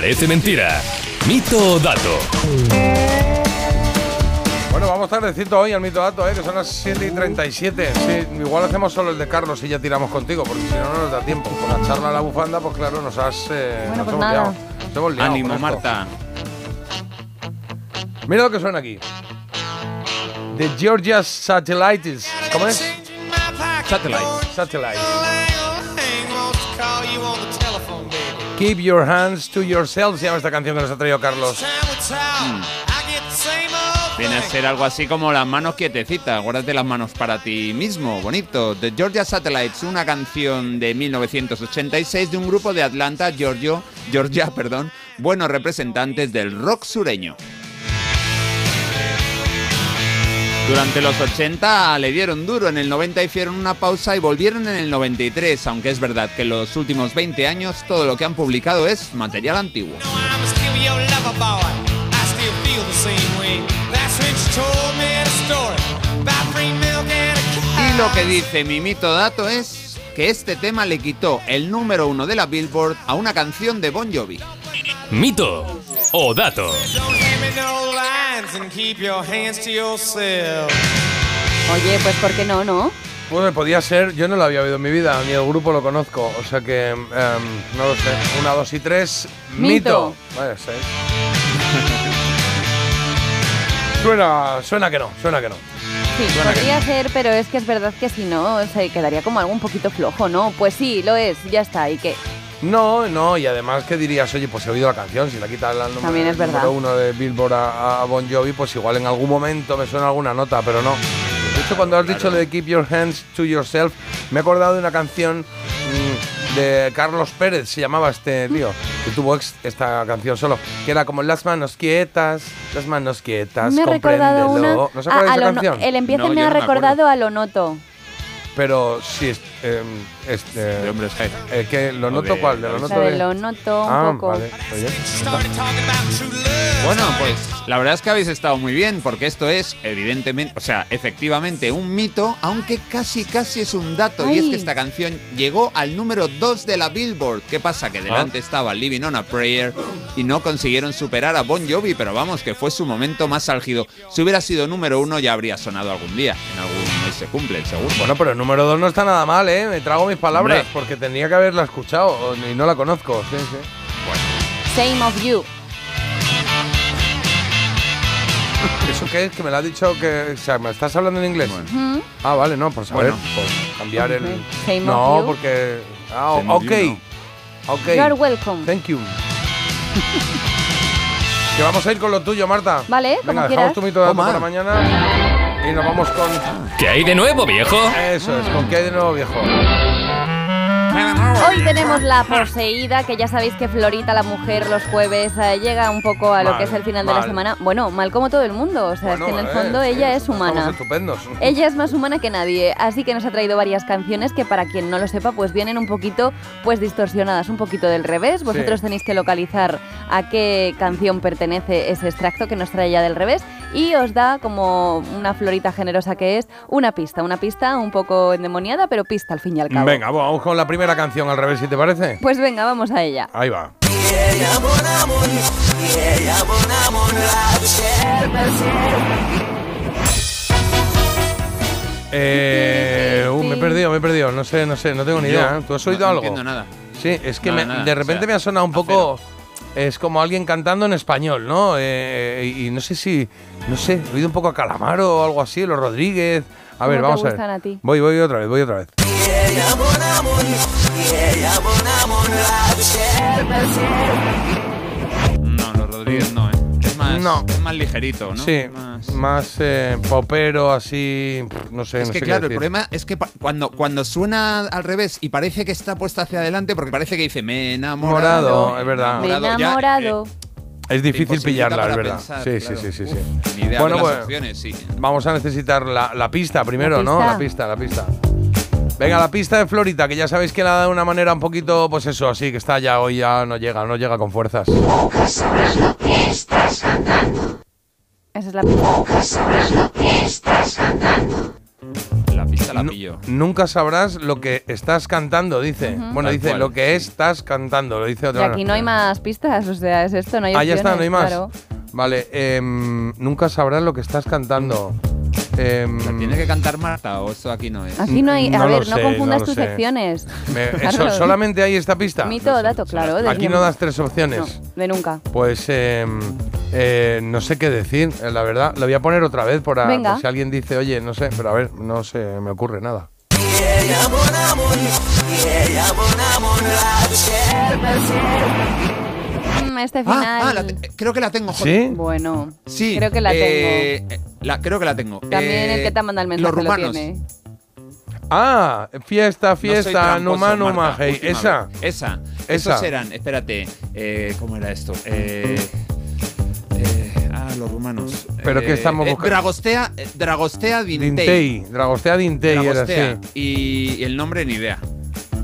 Parece Mentira. Mito o dato. Bueno, vamos tardecito hoy al mito dato, ¿eh? que son las 7 y 37. Sí, igual hacemos solo el de Carlos y ya tiramos contigo, porque si no, no nos da tiempo. Con la charla a la bufanda, pues claro, nos has. eh, Bueno, nos pues hemos nada. liado. Nos hemos liado Ánimo. Marta. Mira lo que suena aquí. The Georgia Satellites. ¿Cómo es? Satellite. Satellite. Keep your hands to yourself se llama esta canción que nos ha traído Carlos. Viene a ser algo así como las manos quietecitas, guárdate las manos para ti mismo, bonito. The Georgia Satellites, una canción de 1986 de un grupo de Atlanta, Giorgio, Georgia, perdón, buenos representantes del rock sureño. Durante los 80 le dieron duro, en el 90 hicieron una pausa y volvieron en el 93, aunque es verdad que en los últimos 20 años todo lo que han publicado es material antiguo. Y lo que dice mi mito dato es que este tema le quitó el número uno de la Billboard a una canción de Bon Jovi. Mito o dato. Oye, pues ¿por qué no, no? Bueno, podía ser, yo no lo había oído en mi vida, ni el grupo lo conozco, o sea que em, no lo sé. Una, dos y tres, mito. Mito. Vaya, seis. suena, suena que no, suena que no. Sí, Suena que podría ser, pero es que es verdad que si no, se quedaría como algo un poquito flojo, ¿no? Pues sí, lo es, ya está, ¿y qué? No, no, y además que dirías, oye, pues he oído la canción, si la quita la número, También es verdad. número uno de Billboard a, a Bon Jovi, pues igual en algún momento me suena alguna nota, pero no. De hecho, cuando has dicho lo de Keep Your Hands to Yourself, me he acordado de una canción mm, de Carlos Pérez, se llamaba este tío, que tuvo ex- esta canción solo, que era como Las manos quietas, las manos quietas, me recordado una... compréndelo. ¿No se a- acuerdan a de esa lo no- canción? el empiece No, me ha no me recordado a lo noto. Pero sí, es, es, eh, De hombres G. eh, que ¿Lo noto cuál? ¿De lo noto sea, de de- lo noto un Ah, poco. vale. Oye, Bueno, pues la verdad es que habéis estado muy bien, porque esto es, evidentemente, o sea, efectivamente un mito, aunque casi casi es un dato, y es que esta canción llegó al número 2 de la Billboard. ¿Qué pasa? Que delante estaba Living on a Prayer y no consiguieron superar a Bon Jovi, pero vamos, que fue su momento más álgido. Si hubiera sido número uno ya habría sonado algún día, en algún mes se cumple, seguro. Bueno, pero el número 2 no está nada mal, ¿eh? Me trago mis palabras, Hombre. porque tendría que haberla escuchado y no la conozco. Sí, sí. Same of you. (laughs) ¿Eso qué es? Que me lo ha dicho que... O sea, ¿me estás hablando en inglés? Ujú. Ah, vale, no, por saber. Bueno. por cambiar el... Same no, of you. porque... Ah, Same ok. you, Ok. You are welcome. Thank you. (laughs) que vamos a ir con lo tuyo, Marta. Vale, como Venga, quieras. dejamos tu mito de Toma. para mañana y nos vamos con... ¿Qué hay de nuevo, viejo? Eso es, ¿con qué hay de nuevo, viejo? Hoy tenemos la poseída, que ya sabéis que Florita, la mujer, los jueves eh, llega un poco a lo Mal, que es el final de la semana. Bueno, mal como todo el mundo, o sea, es que en el fondo eh, ella es humana. Estupendos. (laughs) Ella es más humana que nadie, así que nos ha traído varias canciones que para quien no lo sepa, pues vienen un poquito pues distorsionadas, un poquito del revés. Vosotros Sí. tenéis que localizar a qué canción pertenece ese extracto que nos trae ya del revés y os da como una florita generosa que es una pista, una pista un poco endemoniada, pero pista al fin y al cabo. Venga, vamos con la primera canción al revés, si te parece. Pues venga, vamos a ella. Ahí va. Eh, uh, me he perdido, me he perdido. No sé, no sé, no tengo ni idea. ¿eh? ¿Tú has oído no algo? entiendo nada. Sí, es que Nada, me- nada, de o repente sea, me ha sonado un poco. Es como alguien cantando en español, ¿no? Eh, y no sé si. No sé, he oído un poco a Calamaro o algo así, los Rodríguez. A ver, ¿Cómo te vamos a ver. gustan a ti? Voy, voy otra vez, voy otra vez. Más, No. es más ligerito, ¿no? Sí, Más- más, eh, popero, así. No sé, Es no que sé qué claro, el problema es que cuando, cuando suena al revés y parece que está puesta hacia adelante, porque parece que dice me he enamorado. Morado, es verdad. Me he ya, enamorado. Es difícil pillarla, es verdad. pensar, sí, claro. sí, sí, sí, Uf, sí. Ni idea Bueno, de las pues- opciones, sí. Vamos a necesitar la, la pista primero, ¿La ¿no? pista? La pista, la pista. Venga, la pista de Florita, que ya sabéis que la da de una manera un poquito, pues eso, así, que está ya hoy ya no llega, no llega con fuerzas. Esa es la pista. La pista la pillo. Nunca sabrás lo que estás cantando, dice. Ujú. Bueno, Tal dice cual. lo que estás cantando, lo dice Y otra aquí no hay más pistas, o sea, es esto, no hay Ah, ya está, opciones, no hay más. claro. Vale, em, nunca sabrás lo que estás cantando. Em, ¿La tiene que cantar Marta o esto aquí no es? Aquí no hay, a No ver, no sé, confundas no tus sé. secciones. me- (laughs) eso-. ¿Solamente hay esta pista? Mito o dato, claro. Aquí no das tres opciones. No, de nunca. Pues em, eh, no sé qué decir, eh, la verdad. Lo voy a poner otra vez por, a- Venga. por si alguien dice, oye, no sé, pero a ver, no se me ocurre nada. Este Ah, final. ah, la te- creo que la tengo. joder. ¿Sí? Bueno, Sí. creo que la eh, eh, la, creo que la tengo. También Eh, el que te ha mandado el mensaje Los lo rumanos. tiene. Ah, fiesta, fiesta, tramposo, Numa Numa, Marta, hey, última esa. Esa. Esa. Esos eran, espérate, eh, ¿cómo era esto? Eh, eh, ah, los rumanos. ¿Pero qué estamos eh, buscando? Dragostea, eh, Dragostea Dintei. Dintei, Dragostea Dintei era Dragostea. así. Y, y el nombre ni idea.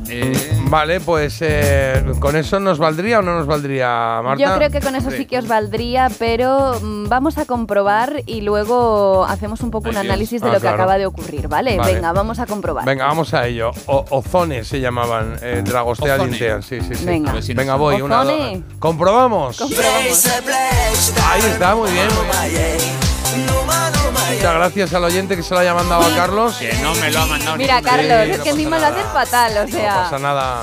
Eh, Vale, pues eh, ¿con eso nos valdría o no nos valdría, Marta? Yo creo que con eso sí que os valdría, pero mm, vamos a comprobar y luego hacemos un poco Ay, un Dios. análisis de Ah, lo que acaba de ocurrir, ¿vale? Vale. Venga, vamos a comprobar. Venga, vamos a ello. O- Ozones se llamaban, eh, Dragostea. Dintea. Sí, sí, sí. Venga. Si Venga, voy. Una, Ozone. dos. Comprobamos. Comprobamos. Ahí está, muy bien, muy bien. Muchas gracias al oyente que se lo haya mandado a Carlos. que no me lo ha mandado Mira, Carlos, Sí, es no que encima lo haces fatal, o No sea. pasa nada.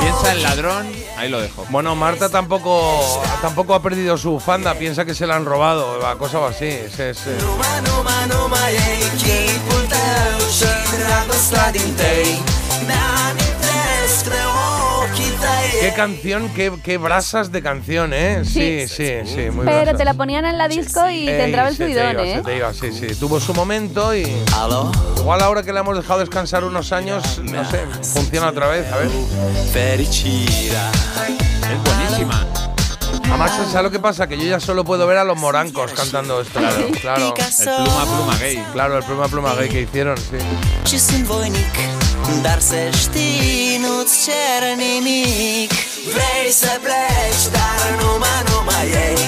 Piensa en ladrón, ahí lo dejo. Bueno, Marta tampoco, tampoco ha perdido su bufanda, piensa que se la han robado, la cosa va así. es- es, eh. Qué canción, qué, qué brasas de canción, ¿eh? Sí, sí, sí, muy Pero brasas. te la ponían en la disco y te entraba el se te subidón, iba, ¿eh? se te iba, sí, sí. Tuvo su momento y. Igual ahora que la hemos dejado descansar unos años, no sé, funciona otra vez, a ver. Es buenísima. Además, ¿sabes lo que pasa? Que yo ya solo puedo ver a los morancos cantando esto. Claro, claro. El pluma pluma gay. Claro, el pluma pluma gay que hicieron, sí. Dar să știi, nu-ți cer nimic Vrei să pleci, dar numai, numai ei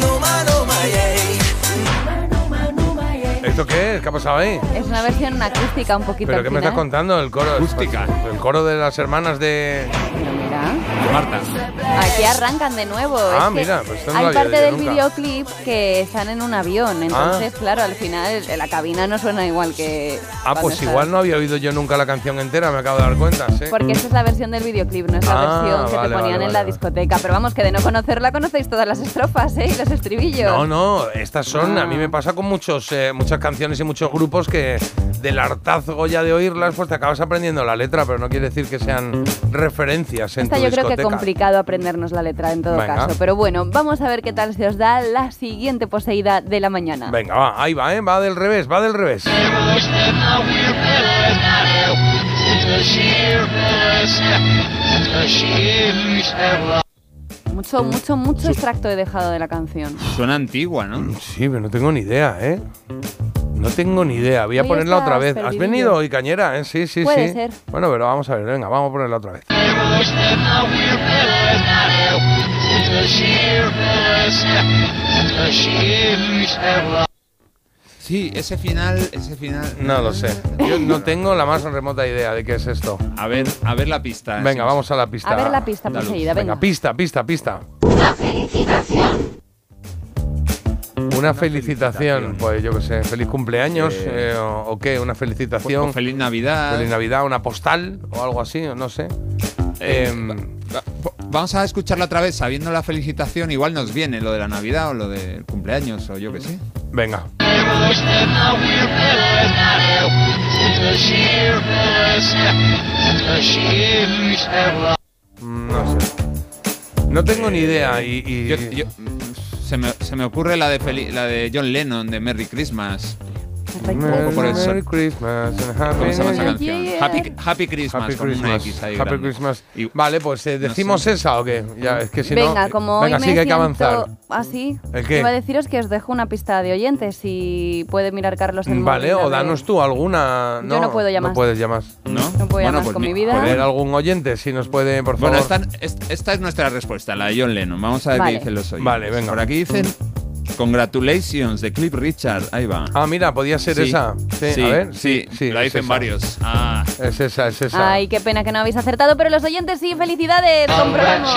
Numai, numai ei ¿Esto qué es? ¿Qué ha pasado ahí? Es una versión acústica un poquito ¿Pero qué me estás contando? El coro. Acústica. El coro de las hermanas de. Marta. aquí arrancan de nuevo. Ah, es que mira, pues no hay parte del nunca. Ah. videoclip que están en un avión, entonces, claro, al final la cabina no suena igual que. Ah, pues estás- igual no había oído yo nunca la canción entera, me acabo de dar cuenta, sí. Porque esta es la versión del videoclip, no es la Ah, versión que vale, te ponían vale, en la discoteca. Pero vamos, que de no conocerla conocéis todas las estrofas, ¿eh? Y los estribillos. No, no, estas son, Ah. a mí me pasa con muchos, eh, muchas canciones y muchos grupos que del hartazgo ya de oírlas, pues te acabas aprendiendo la letra, pero no quiere decir que sean referencias en Yo creo que complicado aprendernos la letra en todo Venga. caso. Pero bueno, vamos a ver qué tal se os da la siguiente poseída de la mañana. Venga, va, ahí va, ¿eh? Va del revés, va del revés. Mucho, mucho, mucho extracto he dejado de la canción. Suena antigua, ¿no? Sí, pero no tengo ni idea, ¿eh? No tengo ni idea. Voy a Hoy ponerla otra vez. ¿Has venido hoy, Cañera? ¿eh? Sí, sí, Puede sí. ser. Bueno, pero vamos a ver, venga, vamos a ponerla otra vez. Sí, ese final, ese final. No lo sé. Yo no tengo la más remota idea de qué es esto. A ver, a ver la pista. Venga, vamos a la pista. A ver la pista Dale. poseída, venga. Venga, pista, pista, pista. Una felicitación, pues yo qué sé, feliz cumpleaños eh, o, o qué, una felicitación, O feliz Navidad. feliz Navidad, una postal o algo así, no sé. Eh, Em, va- va- Vamos a escucharla otra vez sabiendo la felicitación. Igual nos viene lo de la Navidad o lo del cumpleaños o yo qué sé. venga. Mm, No sé. No tengo ni idea y, y- Yo- yo- se, me, ocurre la de, la de John Lennon de Merry Christmas. Merry, por Christmas and Happy ¿Cómo se llama esa New canción? Yeah. Happy, Happy Christmas. Happy con una Christmas. X ahí Happy. Christmas. Y- Vale, pues eh, no decimos sé. esa o qué. Ya, es que si Venga, no. como venga, hoy sí me que hay que avanzar. así, ¿El qué? iba a deciros que os dejo una pista de oyentes si puede mirar Carlos el Vale, o danos tú alguna. Yo no puedo llamar. No puedes llamar. ¿No? No puedo llamar con mi vida. Poner algún oyente, si nos puede, por favor. Bueno, esta, es- esta es nuestra respuesta, la de John Lennon. Vamos a ver Vale. qué dicen los oyentes. Vale, venga. Por aquí dicen Congratulations de Cliff Richard. Ahí va. Ah, mira, podía ser Sí. esa. Sí, Sí, a ver. sí, la es dicen esa. varios. Ah. Es esa, es esa. Ay, qué pena que no habéis acertado, pero los oyentes sí, felicidades. Comprobemos.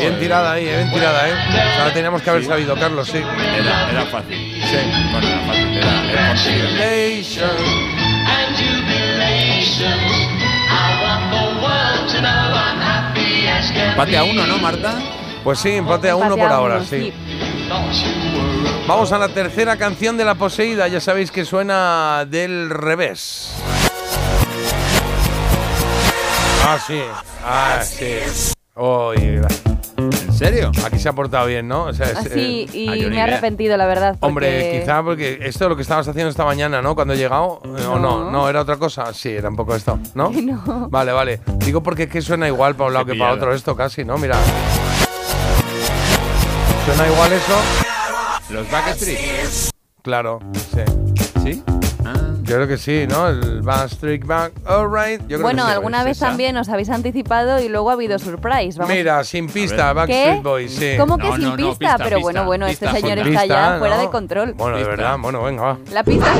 Bien tirada ahí, eh, bien tirada, ¿eh? O sea, la teníamos que haber sabido, Carlos, sí. Era, era fácil. Sí. Bueno, era fácil. Era, era conseguido. Empate a uno, ¿no, Marta? Pues sí, empate a uno Empate por a ahora, uno, sí. Vamos a la tercera canción de La Poseída. Ya sabéis que suena del revés. Ah, sí. Ah, sí. Uy, ¿En serio? Aquí se ha portado bien, ¿no? O sea, es, Así, eh, y ah, me he arrepentido, la verdad. Hombre, quizá porque esto es lo que estabas haciendo esta mañana, ¿no? Cuando he llegado. eh, ¿O no? No. No, era otra cosa. Sí, era un poco esto, ¿no? (laughs) No. Vale, vale. Digo porque es que suena igual para un lado que para otro esto casi, ¿no? Mira. ¿Suena igual eso? Los Backstreet. Claro, sí. ¿Sí? Ah. Yo creo que sí, ¿no? El Backstreet Back, alright. Yo creo Bueno, que sí. alguna vez también os habéis anticipado y luego ha habido surprise. Vamos. Mira, sin pista. Backstreet Boys, sí. ¿Cómo que sin pista? Pero bueno, bueno, este señor Sin está pista, ya fuera de control. Bueno, de verdad, bueno, venga, va. La pista.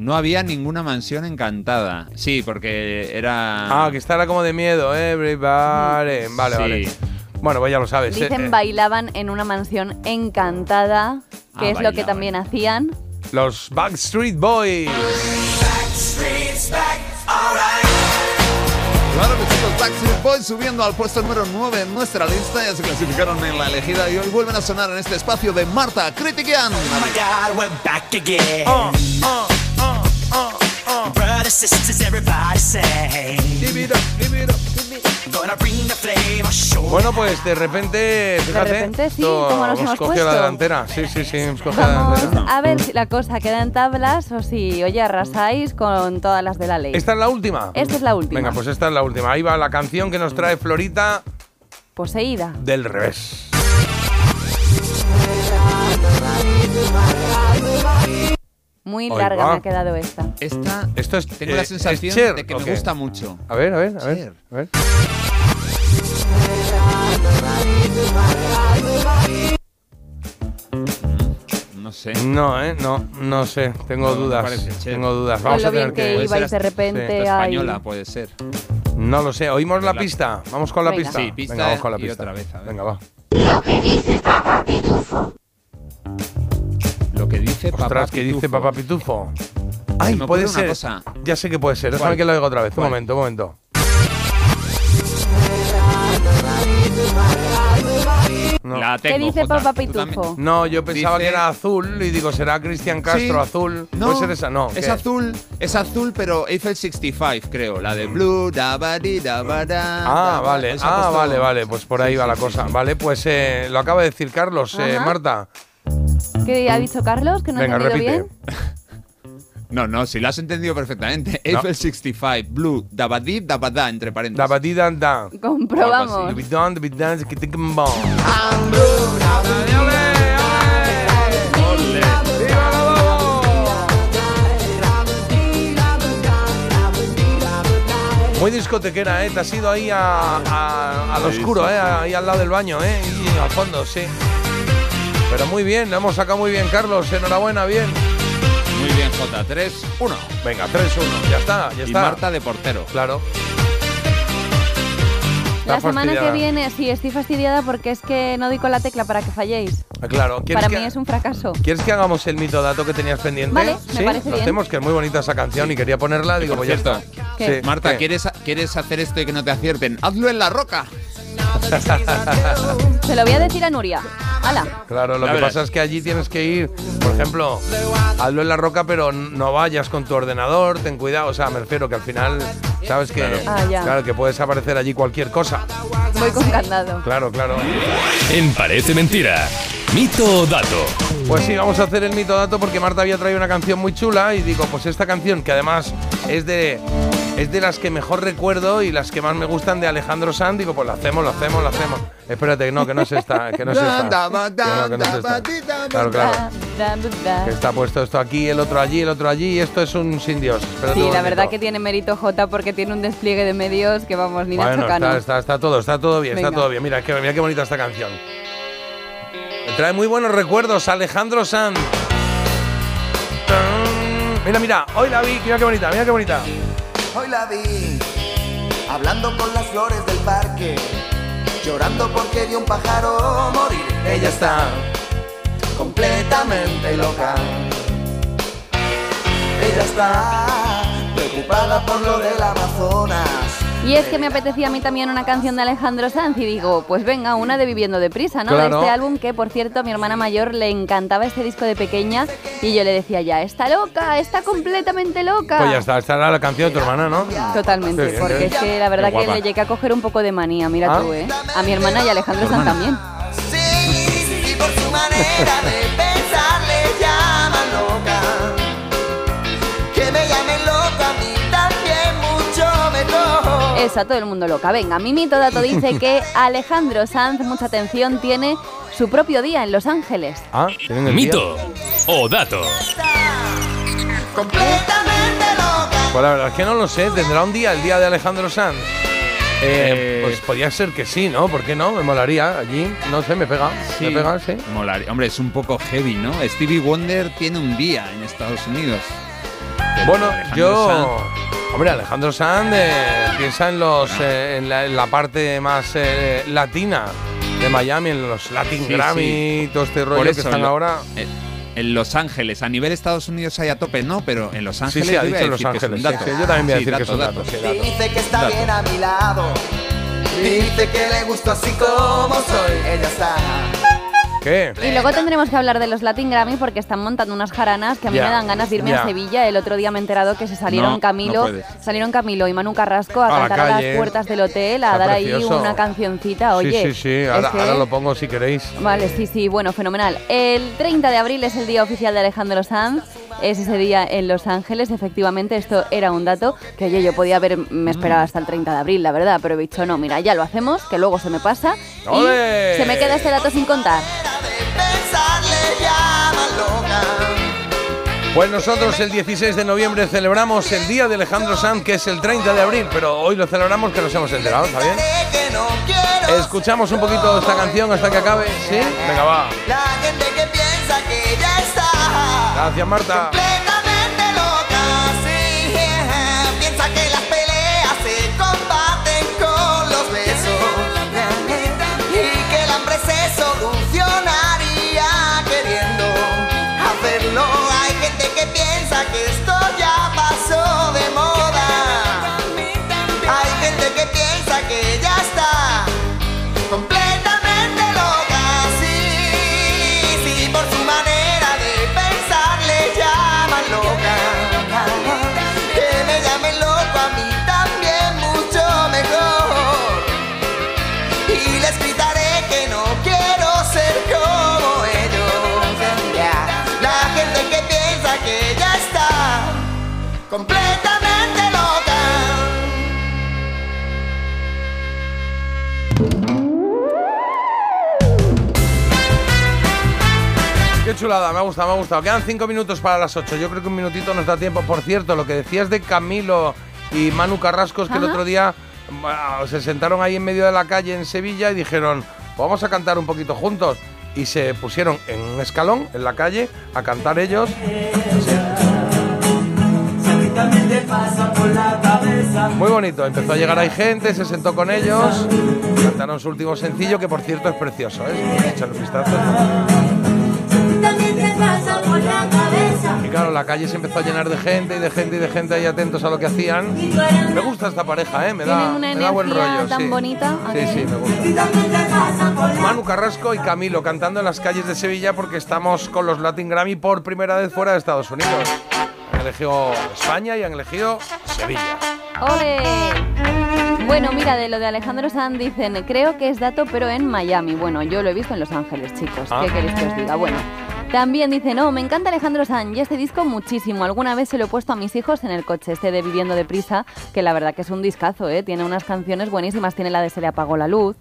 No había ninguna mansión encantada. Sí, porque era. Ah, que estará como de miedo, everybody. Vale, Sí. vale. Bueno, pues ya lo sabes. eh, Dicen eh, bailaban en una mansión encantada, que Ah, es lo que también hacían. Los Backstreet Boys. Backstreet Boys subiendo al puesto número 9 en nuestra lista. Ya se clasificaron en la elegida y hoy vuelven a sonar en este espacio de Marta Critiquian. God, Bueno, pues de repente, fíjate. repente, sí, ¿cómo nos hemos cogió la delantera. Sí, sí, sí, hemos cogido la Vamos delantera. a ver si la cosa queda en tablas o si, oye, arrasáis con todas las de la ley. ¿Esta es la última? Esta es la última. Venga, pues esta es la última. Ahí va la canción que nos trae Florita Poseída. del revés. Muy Ahí larga va. me ha quedado esta. Esta, Esto es. tengo eh, la ¿es sensación Cher de que me gusta mucho. A ver, a ver, a ver. A ver. No sé. No, eh, no, no sé. Tengo No, dudas. parece. Tengo dudas. Vamos lo a tener que que. Ibais de repente española, puede ser. No lo sé. ¿Oímos la La- pista? Vamos con la Venga. pista. Sí, pista Venga, vamos con la y pista. otra vez, a ver. Venga, va. Lo que dice Papá Ostras, ¿qué dice Pitufo. Papá Pitufo? Ay, me puede ocurre una ser. cosa. Ya sé que puede ser. Déjame ¿Cuál? que lo oiga otra vez. Un momento, un momento. No. La ¿Qué dice Jota. Papá Tú también. Pitufo? No, yo pensaba Dice- que era azul y digo, será Cristian Castro Sí. azul. No, Puede ser esa, no. Es ¿qué? azul, es azul, pero Eiffel 65, creo. La de Blue, da ba di, da ba da. Ah, da, vale, ha ah, puesto- vale, vale, pues por ahí Sí, va sí, la cosa. sí. Vale, pues eh, lo acaba de decir Carlos, eh, Ajá. Marta. ¿Qué ha dicho Carlos? ¿Que no Venga, he entendido repite. bien? (laughs) No, no, si lo has entendido perfectamente. No. Eiffel 65, Blue, da ba di, da ba da, entre paréntesis. Da batida da. Comprobamos. Muy discotequera, ¿eh? Te has ido ahí a, a- al oscuro, ¿eh? Ahí al lado del baño, ¿eh? Y al fondo, sí. Pero muy bien, lo hemos sacado muy bien, Carlos. Enhorabuena, bien. Muy bien, J. 3, 1. Venga, 3-1. Ya está, ya Y está. Marta de portero. Claro. La Está semana que viene, sí, estoy fastidiada porque es que no doy con la tecla para que falléis. Ah, Claro. ¿Quieres Para que, mí es un fracaso. ¿Quieres que hagamos el mito dato que tenías pendiente? Vale, me ¿Sí? parece Lo bien. hacemos, que es muy bonita esa canción y quería ponerla. Digo, Por pues ya cierto, está. ¿Qué? Sí, Marta, ¿qué? ¿quieres, ¿quieres hacer esto y que no te acierten? ¡Hazlo en la roca! (laughs) Se lo voy a decir a Nuria. ¡Hala! Claro, lo Ya que verás. pasa es que allí tienes que ir, por ejemplo, hazlo en la roca, pero no vayas con tu ordenador, ten cuidado, o sea, me refiero que al final, sabes que, Claro. Ah, ya. claro, que puedes aparecer allí cualquier cosa. Voy con candado. Claro, claro. En Parece Mentira. Mito o dato. Pues sí, vamos a hacer el mito dato porque Marta había traído una canción muy chula y digo, pues esta canción que además es de es de las que mejor recuerdo y las que más me gustan de Alejandro Sanz. Digo, pues lo hacemos, lo hacemos, lo hacemos. Espérate, no, que no es esta, que no es esta. Que no, que no es esta. Claro, claro. Que está puesto esto aquí, el otro allí, el otro allí, y esto es un sin Dios. Espérate Sí, la verdad que tiene mérito J porque tiene un despliegue de medios que vamos, ni Bueno, está, está, está todo, está todo bien, está todo bien. Mira, que, mira qué bonita esta canción. Me trae muy buenos recuerdos, Alejandro Sanz. Mira, mira, hoy la vi, mira qué bonita, mira qué bonita. Hoy la vi hablando con las flores del parque, llorando porque vio un pájaro morir. Ella está completamente loca. Ella está preocupada por lo del Amazonas. Y es que me apetecía a mí también una canción de Alejandro Sanz y digo, pues venga, una de Viviendo Deprisa, ¿no? Claro. De este álbum que, por cierto, a mi hermana mayor le encantaba este disco de pequeña y yo le decía ya, está loca, está completamente loca. Pues ya está, esta era la canción de tu hermana, ¿no? Totalmente, porque es que la verdad que le llegué a coger un poco de manía, mira ¿Ah? tú, ¿eh? A mi hermana y a Alejandro Sanz también. Y por su manera de Eso, a todo el mundo loca. Venga, Mimito Dato (laughs) dice que Alejandro Sanz, mucha atención, tiene su propio día en Los Ángeles. Ah, tienen el Mito día. o dato. Completamente loca. Pues la verdad es que no lo sé, tendrá un día, el día de Alejandro Sanz. Eh, Eh, pues podría ser que sí, ¿no? ¿Por qué no? Me molaría allí. No sé, me pega. Me pega, sí. Molaría. Hombre, es un poco heavy, ¿no? Stevie Wonder tiene un día en Estados Unidos. Bueno, Alejandro yo. Sanz- Hombre, Alejandro Sanz eh, piensa en los eh, en, la, en la parte más eh, latina de Miami, en los Latin Sí, Grammy, sí. todo este Por rollo que eso, están lo- ahora. eh, En Los Ángeles, a nivel Estados Unidos hay a tope, no, pero en Los Sí, Ángeles. sí, ha yo iba dicho a Los que Ángeles. sí, sí, yo también voy a Sí, decir que es un dato, dato. sí, dato. Dice que está Dato. bien a mi lado. Dice que le gusto así como soy. Ella está. ¿Qué? Y luego tendremos que hablar de los Latin Grammy porque están montando unas jaranas que a mí me dan ganas de irme a Sevilla. El otro día me he enterado que se salieron No, Camilo, salieron Camilo y Manu Carrasco a, A la cantar a las puertas del hotel, a Está dar ahí una cancioncita. Oye, sí, sí, sí. Ahora, lo pongo si queréis. Vale, sí, sí, bueno, fenomenal. El 30 de abril es el día oficial de Alejandro Sanz. Es ese día en Los Ángeles. Efectivamente, esto era un dato que, oye, yo podía haber, me esperaba hasta el 30 de abril, la verdad, pero he dicho, no, mira, ya lo hacemos, que luego se me pasa. Y se me queda este dato sin contar. Pues nosotros el 16 de noviembre celebramos el día de Alejandro Sanz, que es el 30 de abril, pero hoy lo celebramos que nos hemos enterado, ¿está bien? Escuchamos un poquito esta canción hasta que acabe, ¿sí? Venga, va. La gente que piensa que ya está. Gracias, Marta. Qué chulada, me ha gustado, me ha gustado. Quedan cinco minutos para las 8. Yo creo que un minutito nos da tiempo. Por cierto, lo que decías de Camilo y Manu Carrasco es que el otro día bueno, se sentaron ahí en medio de la calle en Sevilla y dijeron, vamos a cantar un poquito juntos. Y se pusieron en un escalón en la calle a cantar ellos. Muy bonito, empezó a llegar ahí gente, se sentó con ellos, cantaron su último sencillo, que por cierto es precioso, ¿eh? Un vistazo. Y claro, la calle se empezó a llenar de gente y de gente y de gente ahí atentos a lo que hacían. Me gusta esta pareja, ¿eh? Me da, una me da buen rollo. tan sí. bonita. A Sí, ver. sí, me gusta. Manu Carrasco y Camilo cantando en las calles de Sevilla porque estamos con los Latin Grammy por primera vez fuera de Estados Unidos. Han elegido España y han elegido Sevilla. ¡Ole! Bueno, mira, de lo de Alejandro Sanz dicen, creo que es dato, pero en Miami. Bueno, yo lo he visto en Los Ángeles, chicos. Ah. ¿Qué queréis que os diga? Bueno, También dice, no, me encanta Alejandro Sanz y este disco muchísimo. Alguna vez se lo he puesto a mis hijos en el coche, este de Viviendo Deprisa, que la verdad que es un discazo, ¿eh? Tiene unas canciones buenísimas. Tiene la de Se le apagó la luz,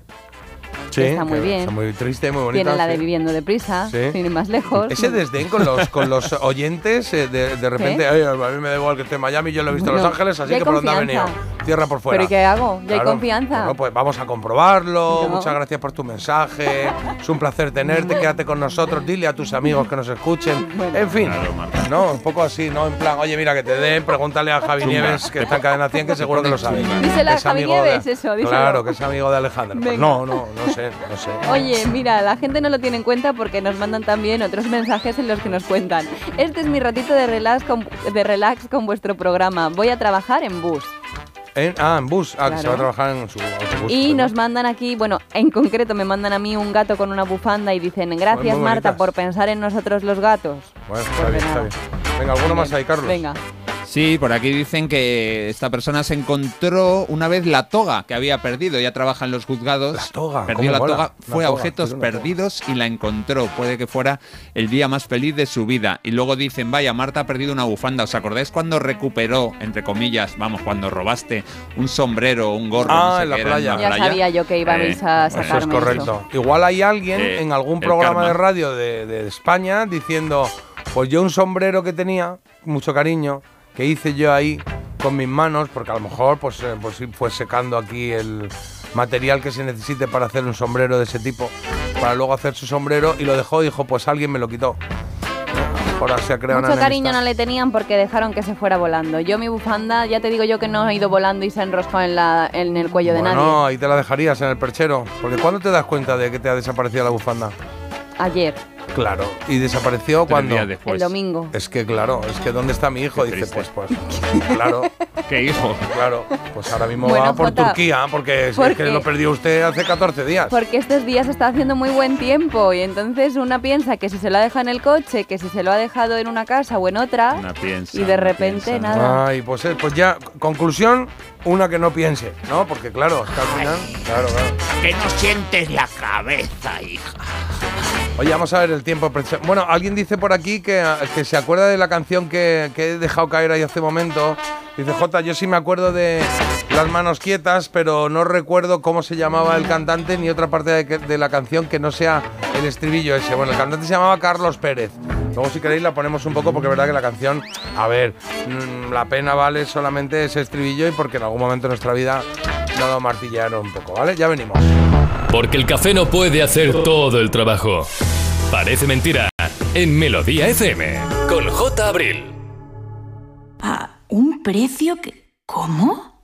Sí, está muy que bien. Está muy triste, muy bonita. tiene la de. Viviendo Deprisa, Sí. ir más lejos. Ese desdén con los, con los (laughs) oyentes, eh, de, de repente, ¿Qué? "Ay, a mí me da igual que esté en Miami, yo lo he visto en Los Ángeles, así que por dónde ha venido. Tierra por fuera. ¿Pero qué hago? Ya hay confianza. Bueno, pues vamos a comprobarlo. No. Muchas gracias por tu mensaje. Es un placer tenerte. Quédate con nosotros. Dile a tus amigos que nos escuchen. En fin, no, un poco así, ¿no? En plan, oye, mira, que te den, pregúntale a Javi. Nieves, que está en cadena 100, que seguro que lo sabe. Díselo a Javi de- Nieves, eso, díselo. Claro, que es amigo de Alejandro. Pues no, no, no sé, no sé. Oye, mira, la gente no lo tiene en cuenta porque nos mandan también otros (laughs) mensajes en los que nos cuentan. Este es mi ratito de relax con, de relax con vuestro programa. Voy a trabajar en bus. En- ah, en bus. Ah, que se va a trabajar en su autobús. Y nos mandan aquí, bueno, en concreto me mandan a mí un gato con una bufanda y dicen, gracias muy Marta por pensar en nosotros los gatos. Bueno, está bien, está bien. Venga, ¿alguno más ahí, Carlos? Venga. Sí, por aquí dicen que esta persona se encontró una vez la toga que había perdido. Ya trabaja en los juzgados. La toga, Perdió ¿cómo la toga, fue a toga, objetos perdidos y la encontró. Puede que fuera el día más feliz de su vida. Y luego dicen, vaya, Marta ha perdido una bufanda. ¿Os acordáis cuando recuperó, entre comillas, vamos, cuando robaste un sombrero, un gorro? Ah, no sé en la qué era, playa. Ya sabía yo que ibais a Eso sacarme es correcto. Igual hay alguien Eh, en algún programa karma. de radio de, de España diciendo, pues yo un sombrero que tenía, mucho cariño, que hice yo ahí con mis manos, porque a lo mejor pues, eh, pues fue secando aquí el material que se necesite para hacer un sombrero de ese tipo, para luego hacer su sombrero y lo dejó y dijo, pues alguien me lo quitó. Ahora se ha creado Mucho cariño no le tenían porque dejaron que se fuera volando. Yo mi bufanda, ya te digo yo que no he ido volando y se ha enroscado en, la, en el cuello de nadie. ahí te la dejarías en el perchero, porque ¿cuándo te das cuenta de que te ha desaparecido la bufanda? Ayer, Claro, y desapareció cuando días después. el domingo. Es que claro, es que ¿dónde está mi hijo? Qué Dice, triste. pues, pues, claro, (laughs) ¿Qué hijo? claro, pues ahora mismo Bueno, va por Jota, Turquía, porque es que lo perdió usted hace 14 días. Porque estos días está haciendo muy buen tiempo y entonces una piensa que si se lo ha dejado en el coche, que si se lo ha dejado en una casa o en otra, Una piensa. y de una repente piensa. nada. Ay, pues, eh, pues ya, conclusión, una que no piense, ¿no? Porque claro, que al final, claro, claro. Que no sientes la cabeza, hija. Oye, vamos a ver el tiempo. Bueno, alguien dice por aquí que, se acuerda de la canción que, he dejado caer ahí hace momento. Dice, Jota, yo sí me acuerdo de Las manos quietas, pero no recuerdo cómo se llamaba el cantante ni otra parte de, de la canción que no sea el estribillo ese. Bueno, el cantante se llamaba Carlos Pérez. Luego, si queréis, la ponemos un poco porque es verdad que la canción, a ver, mm, la pena vale solamente ese estribillo y porque en algún momento de nuestra vida no lo martillaron un poco, ¿vale? Ya venimos. Porque el café no puede hacer todo el trabajo. Parece mentira. En Melodía FM. Con J. Abril. ¿A un precio que... ¿Cómo?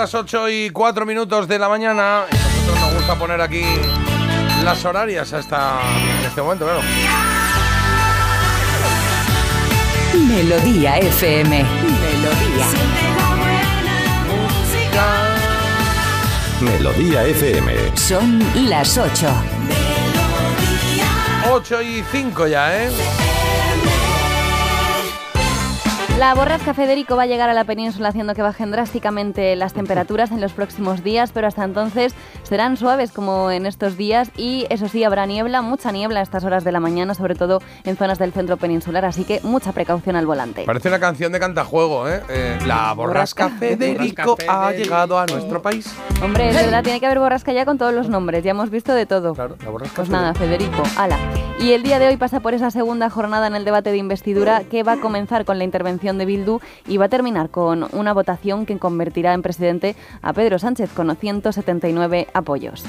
Las 8 y 4 minutos de la mañana y nosotros nos gusta poner aquí las horarias hasta este momento, claro. Melodía FM. Melodía. Melodía FM. Son las 8. 8 y 5 ya, ¿eh? La borrasca Federico va a llegar a la península haciendo que bajen drásticamente las temperaturas en los próximos días, pero hasta entonces serán suaves como en estos días y eso sí habrá niebla, mucha niebla a estas horas de la mañana, sobre todo en zonas del centro peninsular, así que mucha precaución al volante. Parece una canción de cantajuego, ¿eh? Eh, la borrasca Federico ha llegado a nuestro país. Hombre, es verdad, tiene que haber borrasca ya con todos los nombres, ya hemos visto de todo. Claro, la borrasca Pues nada, Federico, ala. Y el día de hoy pasa por esa segunda jornada en el debate de investidura que va a comenzar con la intervención de Bildu y va a terminar con una votación que convertirá en presidente a Pedro Sánchez con 179 apoyos.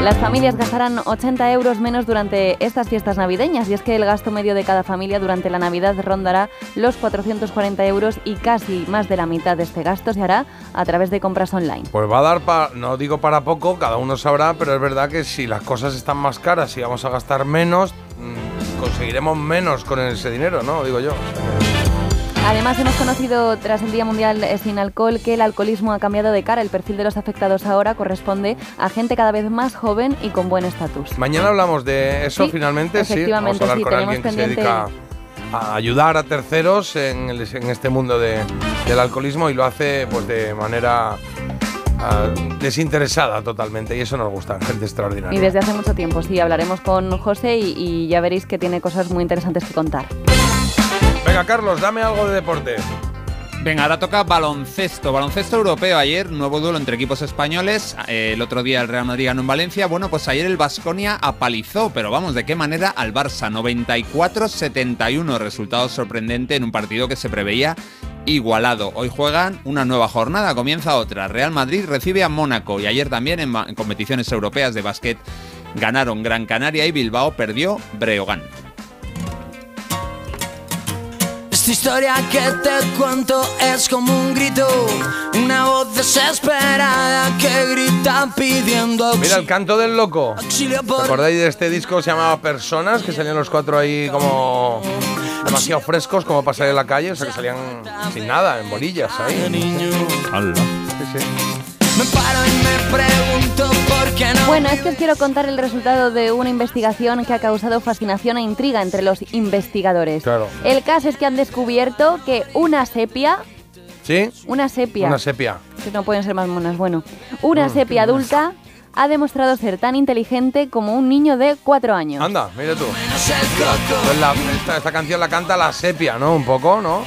Las familias gastarán 80 euros menos durante estas fiestas navideñas y es que el gasto medio de cada familia durante la Navidad rondará los 440 euros y casi más de la mitad de este gasto se hará a través de compras online. Pues va a dar para, no digo para poco, cada uno sabrá, pero es verdad que si las cosas están más caras y vamos a gastar menos, mm, conseguiremos menos con ese dinero, ¿no? Digo yo. Además, hemos conocido tras el Día Mundial eh, sin Alcohol que el alcoholismo ha cambiado de cara. El perfil de los afectados ahora corresponde a gente cada vez más joven y con buen estatus. Mañana hablamos de eso Sí, finalmente, sí. Vamos efectivamente, a hablar sí, con alguien que se dedica a ayudar a terceros en, el- en este mundo de- del alcoholismo y lo hace pues de manera ah, desinteresada totalmente y eso nos gusta, gente extraordinaria. Y desde hace mucho tiempo, sí, hablaremos con José y, y ya veréis que tiene cosas muy interesantes que contar. Venga, Carlos, dame algo de deporte. Venga, ahora toca baloncesto. Baloncesto europeo. Ayer, nuevo duelo entre equipos españoles. Eh, el otro día el Real Madrid ganó en Valencia. Bueno, pues ayer el Vasconia apalizó, pero vamos, ¿de qué manera? Al Barça. 94-71. Resultado sorprendente en un partido que se preveía igualado. Hoy juegan una nueva jornada, comienza otra. Real Madrid recibe a Mónaco y ayer también en, competiciones europeas de básquet ganaron Gran Canaria y Bilbao, perdió Breogán. Esta historia que te cuento es como un grito, una voz desesperada que grita pidiendo Mira, el canto del loco. auxilio ¿Os por acordáis de este disco? Se llamaba Personas, que salían los cuatro ahí como demasiado frescos, como para salir a la calle, o sea que salían sin nada, en bolillas ahí. Sí, sí. Me paro y me pregunto por. Bueno, es que os quiero contar el resultado de una investigación que ha causado fascinación e intriga entre los investigadores. Claro. El caso es que han descubierto que una sepia, ¿Sí? una sepia, Una sepia. que no pueden ser más monas, bueno, una Mm. sepia adulta ha demostrado ser tan inteligente como un niño de cuatro años. Anda, mira tú. Pues la- esta, esta canción la canta la sepia, ¿no? Un poco, ¿no?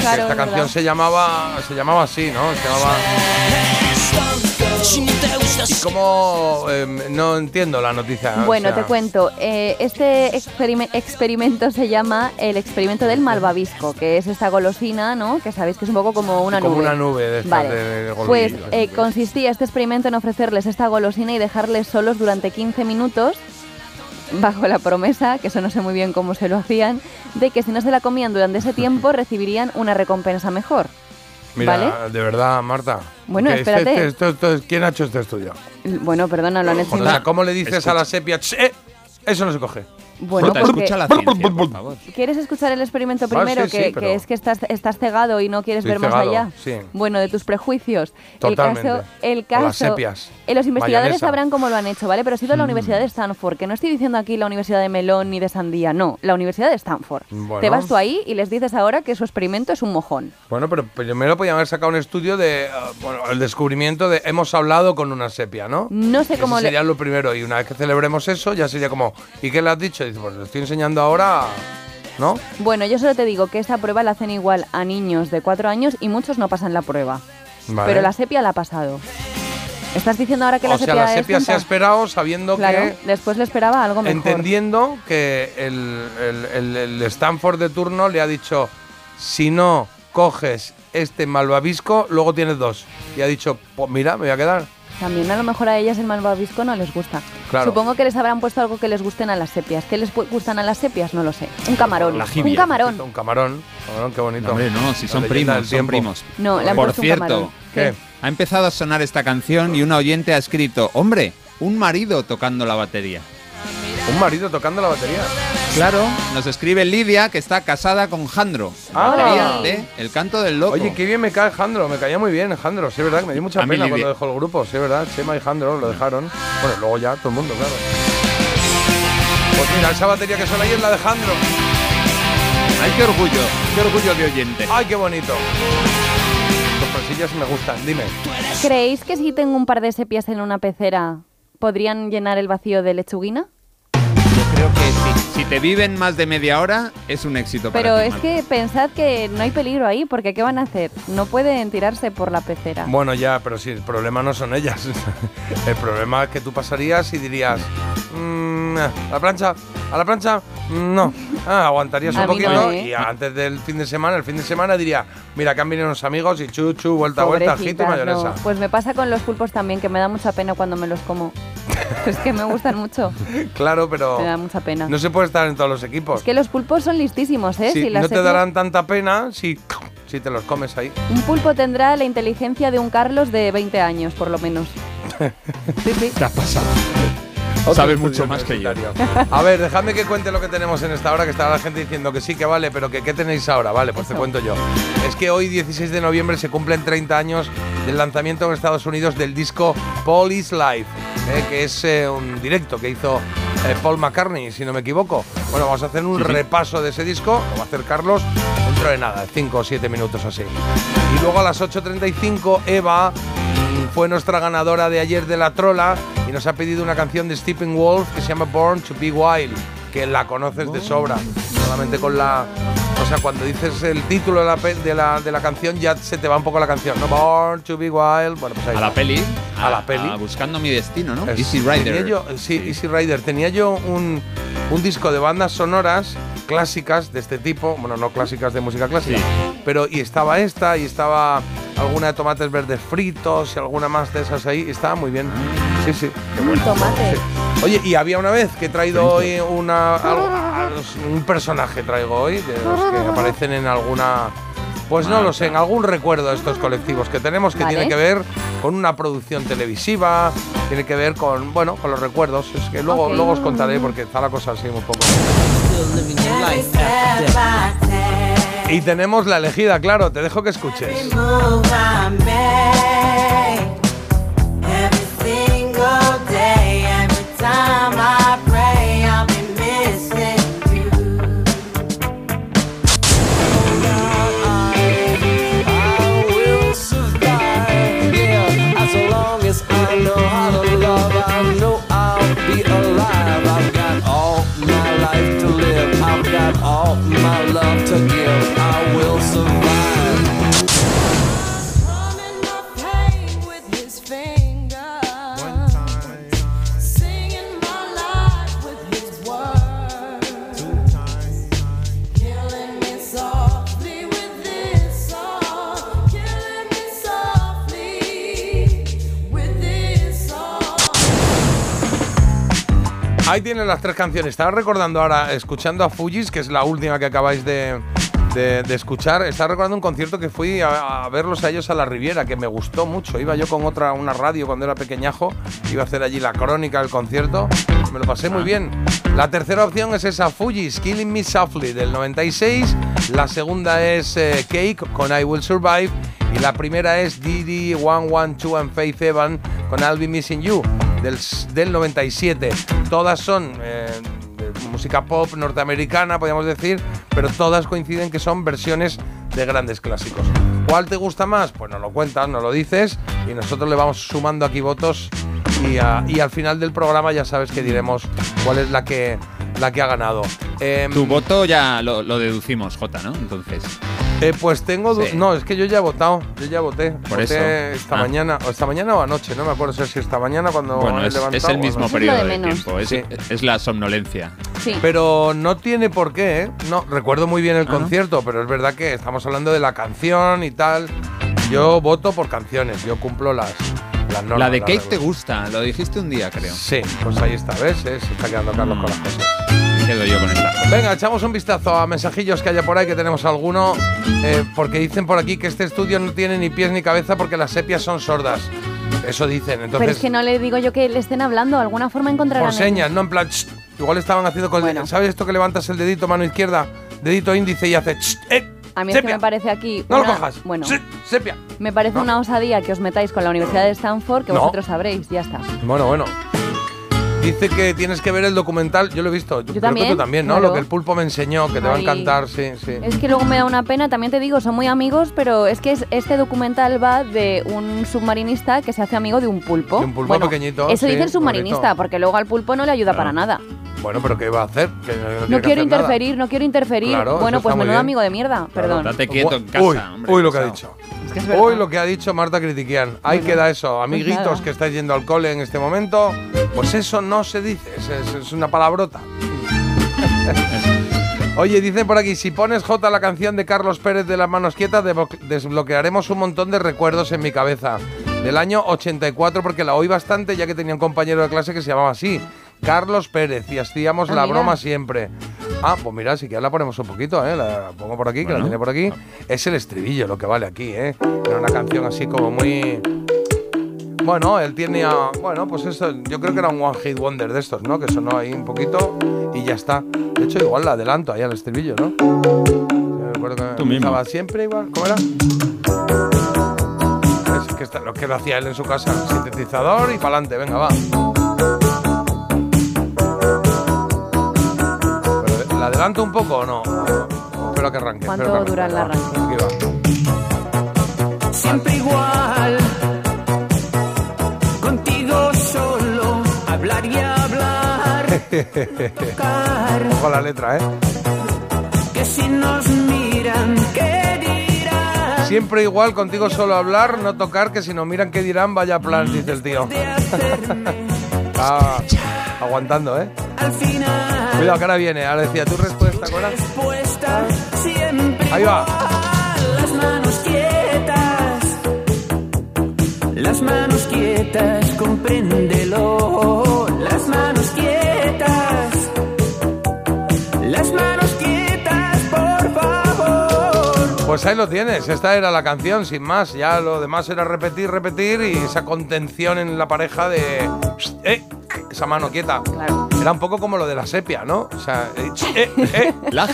Claro, esta es canción se llamaba, se llamaba así, ¿no? Se llamaba... ¿Y cómo...? eh, no entiendo la noticia. o Bueno, sea, te cuento. eh, este experime- experimento se llama el experimento del malvavisco, que es esta golosina, ¿no? Que sabéis que es un poco como una Como nube. una nube de estas Vale. de- de Pues eh, consistía este experimento en ofrecerles esta golosina y dejarles solos durante 15 minutos bajo la promesa, que eso no sé muy bien cómo se lo hacían, de que si no se la comían durante ese tiempo (laughs) recibirían una recompensa mejor. Mira, ¿Vale? de verdad, Marta. Bueno, este- espérate. este- esto- esto- ¿Quién ha hecho este estudio? Bueno, perdona, lo han hecho. O sea, ¿cómo le dices a la sepia? "Ch, eh, eso no se coge. Bueno, Jota, escucha la ciencia, por favor. ¿Quieres escuchar el experimento Ah, primero? sí, que, pero- que es que estás, estás cegado y no quieres Estoy ver más allá. sí. Bueno, de tus prejuicios. Totalmente. El caso, el O caso las sepias. eh, los investigadores Mayonesa. sabrán cómo lo han hecho, ¿vale? Pero ha sido la Mm. Universidad de Stanford, que no estoy diciendo aquí la Universidad de Melón ni de Sandía, no, la Universidad de Stanford. Bueno. Te vas tú ahí y les dices ahora que su experimento es un mojón. Bueno, pero primero podían haber sacado un estudio de, ah, bueno, el descubrimiento de hemos hablado con una sepia, ¿no? No sé cómo le- sería lo primero y una vez que celebremos eso ya sería como, ¿y qué le has dicho? Dice, pues lo estoy enseñando ahora, ¿no? Bueno, yo solo te digo que esa prueba la hacen igual a niños de 4 años y muchos no pasan la prueba. Vale. Pero la sepia la ha pasado. ¿Estás diciendo ahora que la o sea, sepia la sepia se ha esperado sabiendo Claro, que después le esperaba algo mejor. entendiendo que el, el- el- el Stanford de turno le ha dicho, si no coges este malvavisco, luego tienes dos. Y ha dicho, pues mira, me voy a quedar. También a lo mejor a ellas el malvavisco no les gusta. Claro. Supongo que les habrán puesto algo que les gusten a las sepias. ¿Qué les gustan a las sepias? No lo sé. Un camarón. La un camarón. Un camarón. Camarón, qué bonito. No, hombre, no, si son primos, son primos. No, le han Por puesto un cierto, camarón. ¿Qué? ha empezado a sonar esta canción y un oyente ha escrito, hombre, un marido tocando la batería. Un marido tocando la batería. Claro, nos escribe Lidia que está casada con Jandro. Ah. De El canto del loco. Oye, qué bien me cae Jandro, me caía muy bien Jandro, sí es verdad que me dio mucha A pena cuando dejó el grupo, sí es verdad, Chema y Jandro lo dejaron. Bueno, luego ya todo el mundo, claro. Pues mira, esa batería que suena ahí es la de Jandro. Ay, qué orgullo, qué orgullo de oyente. Ay, qué bonito. Sorpresillas me gustan, dime. ¿Creéis que si tengo un par de sepias en una pecera podrían llenar el vacío de lechuguina? Creo que sí. Si te viven más de media hora, es un éxito para Pero ti, es Marta. que pensad que no hay peligro ahí, porque ¿qué van a hacer? No pueden tirarse por la pecera. Bueno, ya, pero si el problema no son ellas. (laughs) el problema es que tú pasarías y dirías, "Mm, a la plancha, a la plancha, mm, no. (laughs) Ah, aguantarías A un no, poquito ¿eh? y antes del fin de semana, el fin de semana diría, mira, que han venido unos amigos y chu, chu, vuelta, vuelta, ajito y Pobrecitas, mayonesa. no. Pues me pasa con los pulpos también, que me da mucha pena cuando me los como. (laughs) es que me gustan mucho. Claro, pero Me da mucha pena. no se puede estar en todos los equipos. Es que los pulpos son listísimos, ¿eh? Sí, Si las no te darán tanta pena si, si te los comes ahí. Un pulpo tendrá la inteligencia de un Carlos de 20 años, por lo menos. (laughs) Sí, sí. ¿Qué ha pasado? Estudio mucho más que yo. A ver, dejadme que cuente lo que tenemos en esta hora, que está la gente diciendo que sí, que vale, pero que qué tenéis ahora. Vale, pues te cuento yo. Es que hoy, 16 de noviembre, se cumplen 30 años del lanzamiento en Estados Unidos del disco Police Live, eh, que es eh, un directo que hizo eh, Paul McCartney, si no me equivoco. Bueno, vamos a hacer un Sí, sí. repaso de ese disco, lo va a hacer Carlos dentro de nada, 5 o 7 minutos así. Y luego a las 8.35, Eva fue nuestra ganadora de ayer de la trola y nos ha pedido una canción de Stephen Wolf que se llama Born to Be Wild, que la conoces de sobra, solamente con la... O sea, cuando dices el título de la, pe- de la, de la canción ya se te va un poco la canción, ¿no? Born to Be Wild, bueno, pues ahí A la peli. A la peli. buscando mi destino, ¿no? Es- Easy Rider. tenía yo- sí, Easy Rider. Tenía yo un, un disco de bandas sonoras clásicas de este tipo, bueno, no clásicas de música clásica, Sí. pero y estaba esta y estaba alguna de tomates verdes fritos y alguna más de esas ahí, y estaba muy bien. Sí, sí. Un tomate. Oye, y había una vez que he traído hoy una, algo- un personaje traigo hoy, de los que (laughs) aparecen en alguna... Pues no lo sé, en algún recuerdo de estos colectivos que tenemos que Vale. tiene que ver con una producción televisiva, tiene que ver con, bueno, con los recuerdos. Es que luego, luego os contaré porque está la cosa así un poco. Y tenemos la elegida, claro, te dejo que escuches. Ahí tienen las tres canciones. Estaba recordando ahora, escuchando a Fujis, que es la última que acabáis de, escuchar. Estaba recordando un concierto que fui a, a verlos a ellos a la Riviera, que me gustó mucho. Iba yo con otra, una radio cuando era pequeñajo, iba a hacer allí la crónica del concierto. Me lo pasé muy bien. La tercera opción es esa Fuji's Killing Me Softly del 96. La segunda es eh, Cake con I Will Survive. Y la primera es Didi 112 and Faith Evan con I'll Be Missing You del, s- del 97. Todas son eh, música pop norteamericana, podríamos decir, pero todas coinciden que son versiones de grandes clásicos. ¿Cuál te gusta más? Pues nos lo cuentas, nos lo dices y nosotros le vamos sumando aquí votos y al final del programa ya sabes que diremos cuál es la que, la que ha ganado. Em, Tu voto ya lo, lo deducimos, Jota, ¿no? Entonces. Eh, pues tengo. Sí. No, es que yo ya he votado. Yo ya voté. Por voté eso. esta Ah. mañana. O esta mañana o anoche. No me acuerdo si esta mañana cuando Bueno, he es, levantado es el o mismo periodo de tiempo. Es, Sí. es la somnolencia. Sí. Pero no tiene por qué, ¿eh? No, recuerdo muy bien el Ah. concierto, pero es verdad que estamos hablando de la canción y tal. Yo voto por canciones, yo cumplo las, las normas. la de las Cake te gusta, lo dijiste un día, creo. Sí, pues ahí está, ¿ves? Eh, Se está quedando Carlos con las cosas. Quedo yo con esta. Venga, echamos un vistazo a mensajillos que haya por ahí, que tenemos alguno, eh, porque dicen por aquí que este estudio no tiene ni pies ni cabeza porque las sepias son sordas. Eso dicen, entonces... Pero es que no le digo yo que le estén hablando, de alguna forma encontrarán. Por señas, no en plan. "Ch". Igual estaban haciendo con. Bueno. ¿Sabes esto que levantas el dedito mano izquierda, dedito índice y hace. "Ch", eh, A mí es que sepia. me parece aquí. No lo una- cojas. Bueno, sepia. me parece ¿No? una osadía que os metáis con la Universidad de Stanford, que No. vosotros sabréis, ya está. Bueno, bueno. Dice que tienes que ver el documental. Yo lo he visto. Yo creo que también, tú también, ¿no? claro. Lo que el pulpo me enseñó, que te va a encantar, sí, sí. Es que luego me da una pena, también te digo, son muy amigos, pero es que es- este documental va de un submarinista que se hace amigo de un pulpo. De un pulpo Bueno, pequeñito, Eso sí, dice el submarinista, bonito. porque luego al pulpo no le ayuda para nada. Bueno, pero ¿qué va a hacer? Que no, No quiero hacer nada. interferir, no quiero interferir. Claro, bueno, pues menudo amigo de mierda, perdón. Date quieto en casa, uy, hombre, uy, lo que ha dicho. Es que es. Uy, lo que ha dicho Marta Critiquian. Ahí Bueno, queda eso. Amiguitos nada. que estáis yendo al cole en este momento, pues eso no se dice, es, es- es una palabrota. (laughs) Oye, dicen por aquí, si pones J la canción de Carlos Pérez de las manos quietas, desbloquearemos un montón de recuerdos en mi cabeza. Del año 84, porque la oí bastante, ya que tenía un compañero de clase que se llamaba así, Carlos Pérez, y hacíamos Ah, la mira. broma siempre. Ah, pues mira, si quieres la ponemos un poquito, ¿eh? La pongo por aquí, que la tiene por aquí. Es el estribillo lo que vale aquí, ¿eh? Era una canción así como muy... Bueno, él tiene a... Bueno, pues eso, yo creo que era un One Hit Wonder de estos, ¿no? Que sonó ahí un poquito y ya está. De hecho, igual la adelanto ahí al estribillo, ¿no? Yo me acuerdo que Tú mismo. siempre igual. ¿Cómo era? Es que está, lo que lo hacía él en su casa. Sintetizador y pa'lante, venga, va. ¿La adelanto un poco o no? Espero que arranque. ¿Cuánto que dura el arranque. arranque? Aquí va. Siempre igual. Contigo solo hablar y hablar. (laughs) Ojo la letra, ¿eh? Que si nos miran, ¿qué dirán? Siempre igual, contigo solo hablar, no tocar, que si no miran qué dirán, vaya plan, dice el tío. Está (laughs) aguantando, ¿eh? Al final, Cuidado, que ahora viene. Ahora decía, tu respuesta, ¿cuál era? respuesta siempre Ahí va. Las manos quietas. Las manos quietas, compréndelo. Las manos quietas. Las manos Pues ahí lo tienes, esta era la canción, sin más. Ya lo demás era repetir, repetir y esa contención en la pareja de. ¡Eh! Esa mano quieta. Claro. Era un poco como lo de la sepia, ¿no? O sea, eh, eh, eh. La-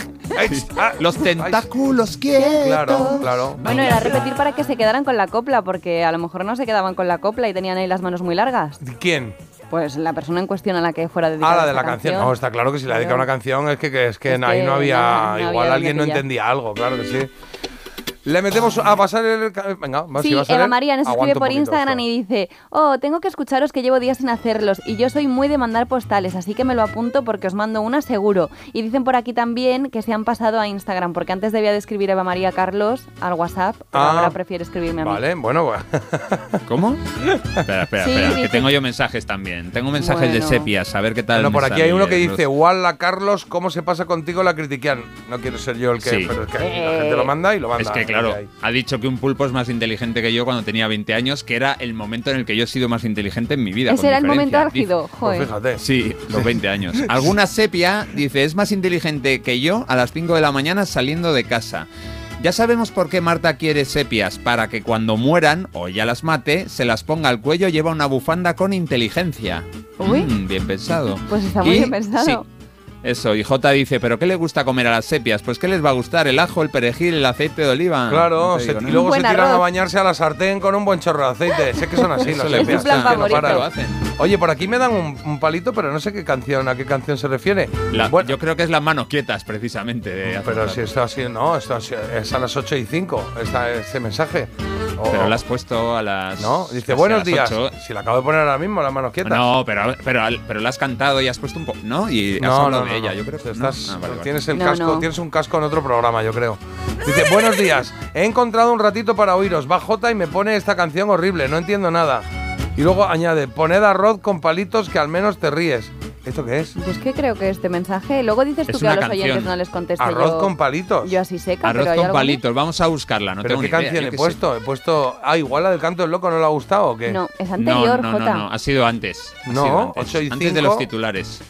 ah, los tentáculos quietos. Claro, claro. Bueno, era repetir para que se quedaran con la copla, porque a lo mejor no se quedaban con la copla y tenían ahí las manos muy largas. ¿Quién? Pues la persona en cuestión a la que fuera dedicada Ah, la de la canción. No, está claro que si la dedica Claro. una canción es que, que- es que Es ahí que no había. no- no igual había alguien no entendía algo, claro que sí. Le metemos a pasar el. Venga, va, si Sí, Eva María nos escribe por Instagram esto. y dice, oh, tengo que escucharos que llevo días sin hacerlos y yo soy muy de mandar postales, así que me lo apunto porque os mando una seguro. Y dicen por aquí también que se han pasado a Instagram, porque antes debía de escribir Eva María Carlos al WhatsApp, pero Ah, ahora prefiere escribirme a mí. Vale, bueno, bueno. (laughs) ¿Cómo? Espera, espera, Sí, espera. Que tengo yo mensajes también. Tengo mensajes de sepias. A ver qué tal. Bueno, por aquí hay uno que los- dice, Walla Carlos, ¿cómo se pasa contigo la critiquian? No quiero ser yo el que, Sí. pero es que la gente lo manda y lo manda. Es que claro, que hay. ha dicho que un pulpo es más inteligente que yo cuando tenía 20 años, que era el momento en el que yo he sido más inteligente en mi vida. Ese era el momento álgido, joder. Pues fíjate. Sí, los 20 años. (laughs) Alguna sepia dice, es más inteligente que yo a las 5 de la mañana saliendo de casa. Ya sabemos por qué Marta quiere sepias, para que cuando mueran o ya las mate, se las ponga al cuello y lleva una bufanda con inteligencia. Uy. Mm, bien pensado. Pues está muy Y- bien pensado. sí, eso, y J dice, ¿pero qué le gusta comer a las sepias? Pues ¿qué les va a gustar? ¿El ajo, el perejil, el aceite de oliva? Claro, No te se- digo y luego se tiran a bañarse a la sartén con un buen chorro de aceite. Sé que son así las sepias, gusta, que no favorito. paran. lo hacen. Oye, por aquí me dan un, un palito, pero no sé qué canción, a qué canción se refiere. La- Bueno, yo creo que es las manos quietas, precisamente. de pero si está así, no, esto así- es a las 8 y 5, esta, este mensaje. O- Pero la has puesto a las... No, dice, buenos días. ocho. Si la acabo de poner ahora mismo, las manos quietas. No, pero, pero, pero la has cantado y has puesto un poco... ¿No? Y has No, hablado no, de ella, no. yo creo que... Estás, ¿no? Ah, vale, vale. Tienes el No, casco, no. tienes un casco en otro programa, yo creo. Dice, buenos días. He encontrado un ratito para oíros. Va Jota y me pone esta canción horrible. No entiendo nada. Y luego añade, poned arroz con palitos que al menos te ríes. ¿Esto qué es? Yo es que creo que este mensaje. Luego dices tú Es que a los oyentes canción. no les contesto Arroz yo. con palitos. Yo así seca, Arroz pero con algo palitos, vamos a buscarla, no ¿Pero tengo qué ni idea, canción yo he sé. puesto? He puesto... Ah, igual la del canto del loco no le ha gustado o qué? No, es No, anterior, no, no, Jota. no, ha sido antes. ha No, sido antes. ocho y Antes de los titulares.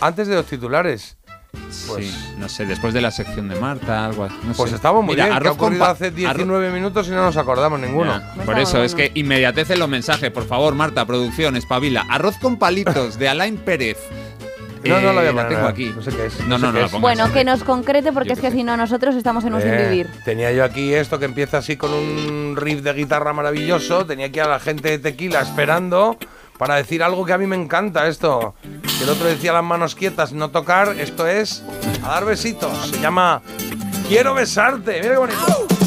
Antes de los titulares. Pues, sí, no sé, después de la sección de Marta, algo así. No pues sé. estamos muy Mira, bien. que ha arroz con ocurrido hace arroz- 19 minutos y no nos acordamos ninguno. Ya, Por eso, es que inmediatecen los mensajes. Por favor, Marta, producción, espabila. Arroz con palitos de Alain Pérez. (laughs) No, no la voy a Eh, poner, tengo aquí. no sé qué es, No, no no, no, la pongas. Bueno, que nos concrete porque Yo es qué que si no nosotros estamos en un sin Eh, vivir. Tenía yo aquí esto que empieza así con un riff de guitarra maravilloso. Tenía aquí a la gente de tequila esperando para decir algo que a mí me encanta esto. Que el otro decía las manos quietas, no tocar. Esto es a dar besitos. Se llama Quiero besarte. Mira qué bonito.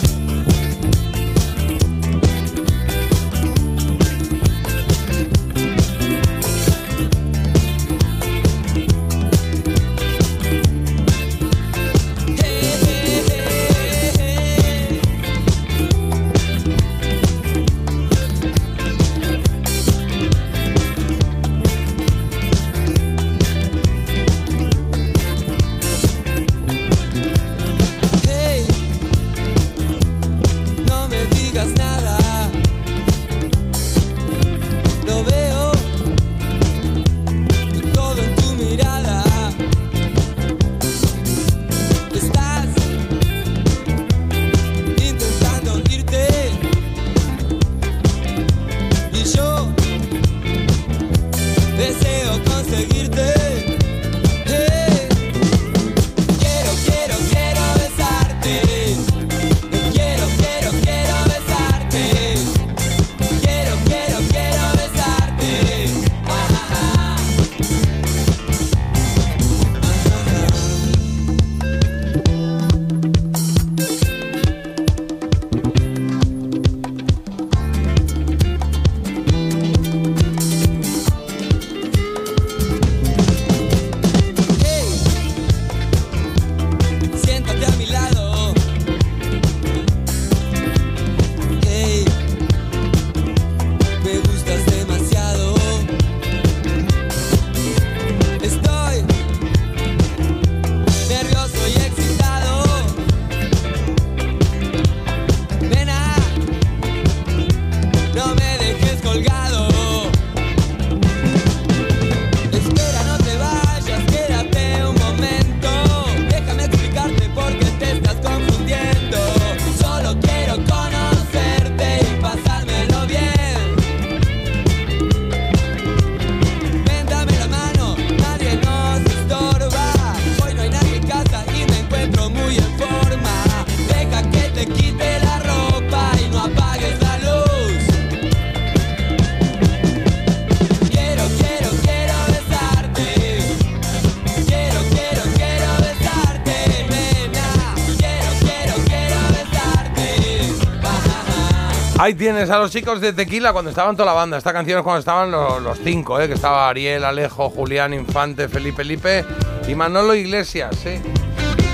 Ahí tienes a los chicos de Tequila cuando estaban toda la banda. Esta canción es cuando estaban los, los cinco, ¿eh? que estaba Ariel, Alejo, Julián, Infante, Felipe Lipe y Manolo Iglesias. ¿eh?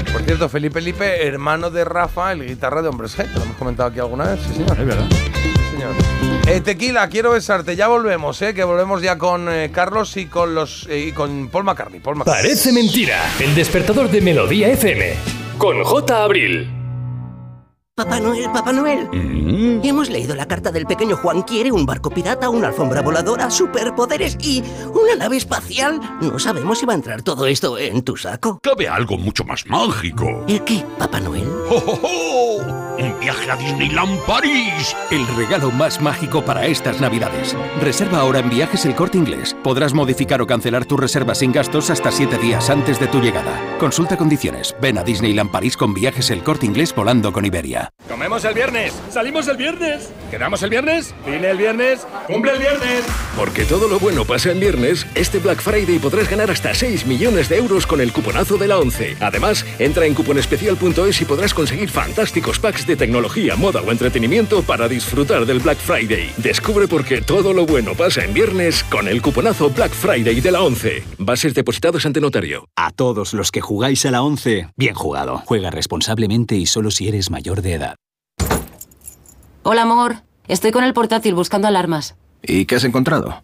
Por cierto, Felipe Lipe, hermano de Rafa, el guitarra de Hombres G. que Lo hemos comentado aquí alguna vez, sí señor. Es verdad. Sí, señor. Eh, tequila, quiero besarte. Ya volvemos, ¿eh? que volvemos ya con eh, Carlos y con los eh, y con Paul McCartney. Paul McCartney. Parece mentira. El despertador de Melodía FM. Con J. Abril. Papá Noel, Papá Noel. Hemos leído la carta del pequeño Juan. Quiere un barco pirata, una alfombra voladora, superpoderes y una nave espacial. No sabemos si va a entrar todo esto en tu saco. Cabe algo mucho más mágico. ¿El qué, Papá Noel? ¡Oh, oh, oh! ¡Un viaje a Disneyland París! El regalo más mágico para estas navidades. Reserva ahora en Viajes El Corte Inglés. Podrás modificar o cancelar tu reserva sin gastos hasta 7 días antes de tu llegada. Consulta condiciones. Ven a Disneyland París con Viajes El Corte Inglés volando con Iberia. Comemos el viernes, salimos el viernes, quedamos el viernes, vine el viernes, cumple el viernes. Porque todo lo bueno pasa en viernes, este Black Friday podrás ganar hasta 6 millones de euros con el cuponazo de la 11. Además, entra en cuponespecial.es y podrás conseguir fantásticos packs de tecnología, moda o entretenimiento para disfrutar del Black Friday. Descubre por qué todo lo bueno pasa en viernes con el cuponazo Black Friday de la 11. Bases depositados ante notario. A todos los que jugáis a la 11, bien jugado. Juega responsablemente y solo si eres mayor de edad. Hola, amor. Estoy con el portátil buscando alarmas. ¿Y qué has encontrado?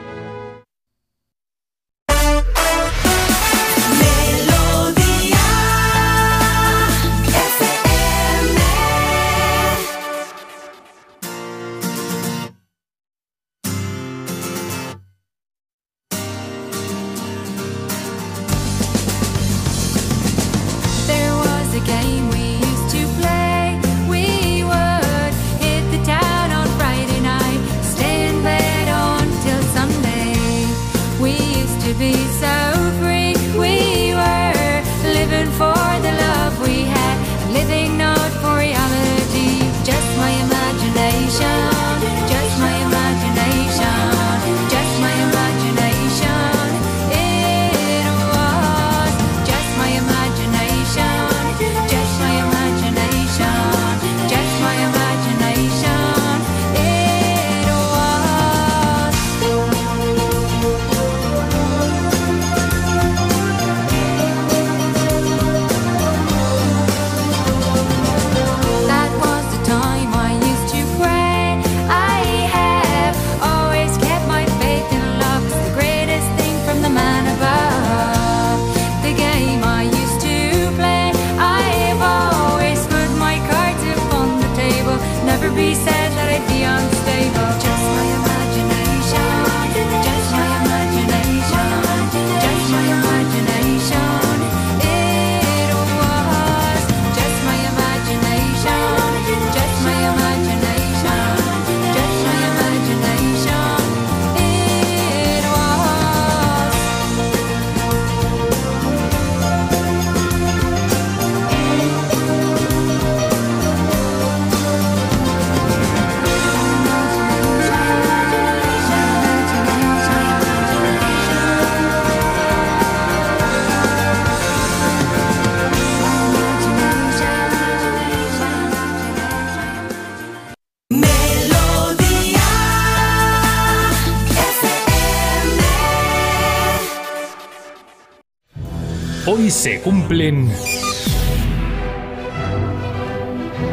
Se cumplen...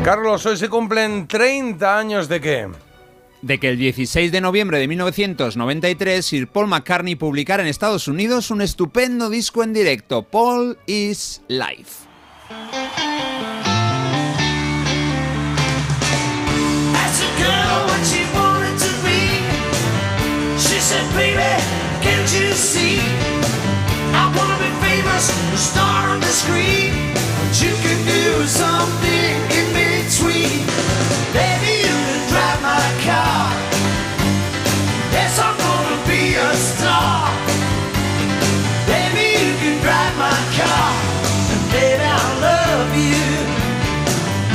Carlos, hoy se cumplen 30 años de qué? de que el 16 de noviembre de 1993 Sir Paul McCartney publicara en Estados Unidos un estupendo disco en directo, Paul is Life. Asked a girl what she wanted to be. She said, baby, can't you see? I wanna be famous, a star on the screen. But you can do something in between. Baby, you can drive my car. Yes, I'm gonna be a star.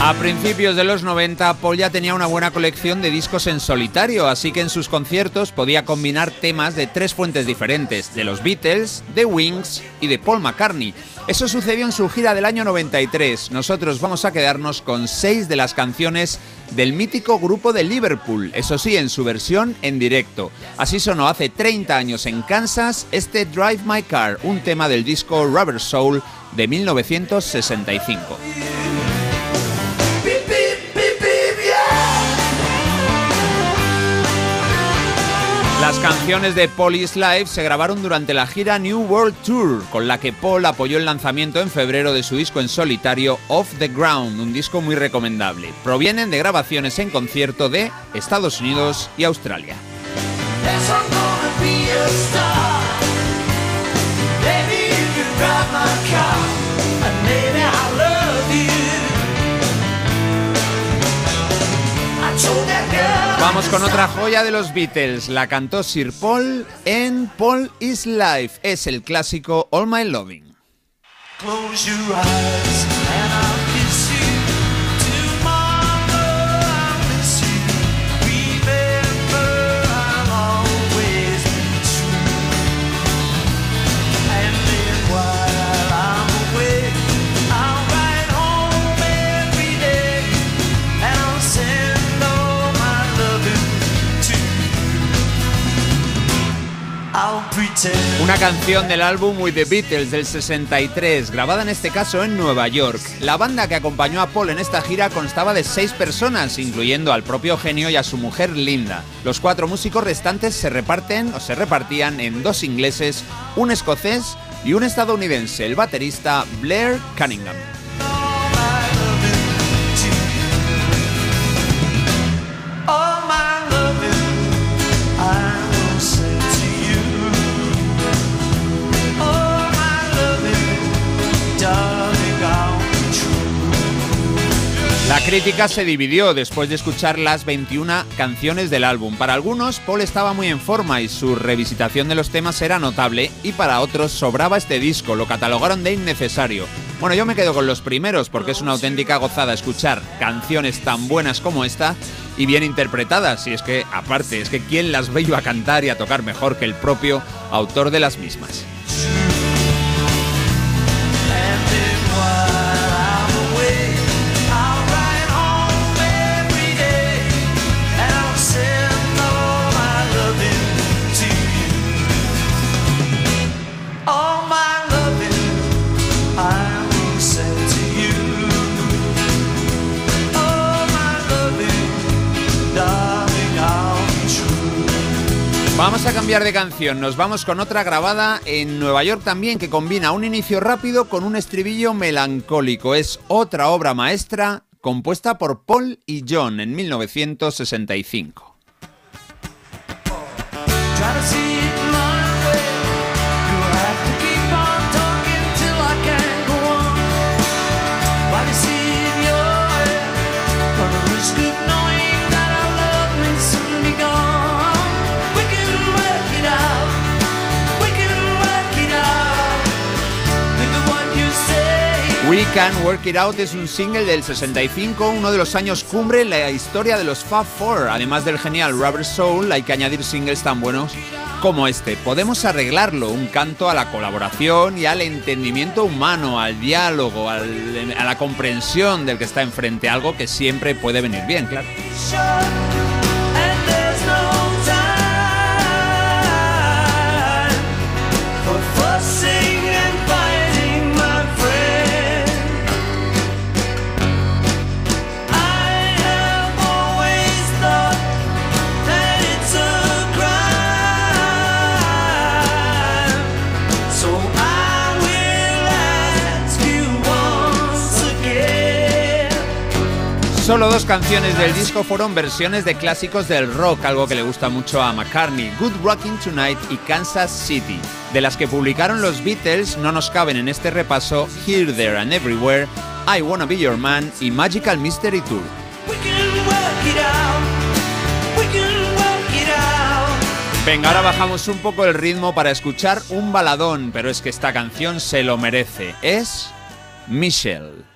A principios de los 90, Paul ya tenía una buena colección de discos en solitario, así que en sus conciertos podía combinar temas de tres fuentes diferentes, de los Beatles, de Wings y de Paul McCartney. Eso sucedió en su gira del año 93. Nosotros vamos a quedarnos con seis de las canciones del mítico grupo de Liverpool, eso sí, en su versión en directo. Así sonó hace 30 años en Kansas este Drive My Car, un tema del disco Rubber Soul de 1965. Las canciones de Police Live se grabaron durante la gira New World Tour, con la que Paul apoyó el lanzamiento en febrero de su disco en solitario Off the Ground, un disco muy recomendable. Provienen de grabaciones en concierto de Estados Unidos y Australia. Vamos con otra joya de los Beatles. La cantó Sir Paul en Paul is Life. Es el clásico All My Loving. Close your eyes Una canción del álbum With the Beatles del 63, grabada en este caso en Nueva York. La banda que acompañó a Paul en esta gira constaba de seis personas, incluyendo al propio genio y a su mujer Linda. Los cuatro músicos restantes se reparten o se repartían en dos ingleses, un escocés y un estadounidense, el baterista Blair Cunningham. La crítica se dividió después de escuchar las 21 canciones del álbum. Para algunos, Paul estaba muy en forma y su revisitación de los temas era notable, y para otros sobraba este disco, lo catalogaron de innecesario. Bueno, yo me quedo con los primeros porque es una auténtica gozada escuchar canciones tan buenas como esta y bien interpretadas, y es que, aparte, es que quién las ve a cantar y a tocar mejor que el propio autor de las mismas. Vamos a cambiar de canción, nos vamos con otra grabada en Nueva York también que combina un inicio rápido con un estribillo melancólico. Es otra obra maestra compuesta por Paul y John en 1965. We Can Work It Out es un single del 65, uno de los años cumbre en la historia de los Fab Four. Además del genial Rubber Soul, hay que añadir singles tan buenos como este. Podemos arreglarlo, un canto a la colaboración y al entendimiento humano, al diálogo, al- a la comprensión del que está enfrente, algo que siempre puede venir bien, claro. Solo dos canciones del disco fueron versiones de clásicos del rock, algo que le gusta mucho a McCartney, Good Rockin' Tonight y Kansas City. De las que publicaron los Beatles no nos caben en este repaso Here, There and Everywhere, I Wanna Be Your Man y Magical Mystery Tour. Venga, ahora bajamos un poco el ritmo para escuchar un baladón, pero es que esta canción se lo merece. Es Michelle.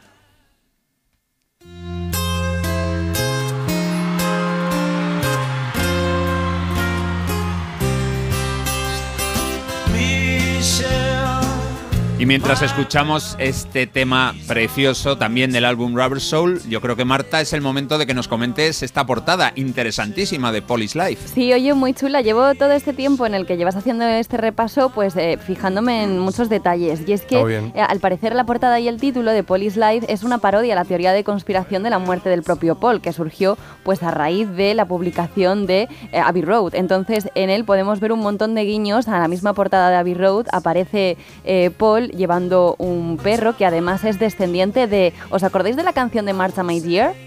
Y mientras escuchamos este tema precioso también del álbum Rubber Soul, yo creo que Marta es el momento de que nos comentes esta portada interesantísima de Police Life. Sí, oye, muy chula. Llevo todo este tiempo en el que llevas haciendo este repaso, pues eh, fijándome en muchos detalles. Y es que, eh, al parecer, la portada y el título de Police Life es una parodia a la teoría de conspiración de la muerte del propio Paul, que surgió pues a raíz de la publicación de eh, Abbey Road. Entonces, en él podemos ver un montón de guiños a la misma portada de Abbey Road. Aparece eh, Llevando un perro que además es descendiente de. ¿Os acordáis de la canción de Martha My Dear?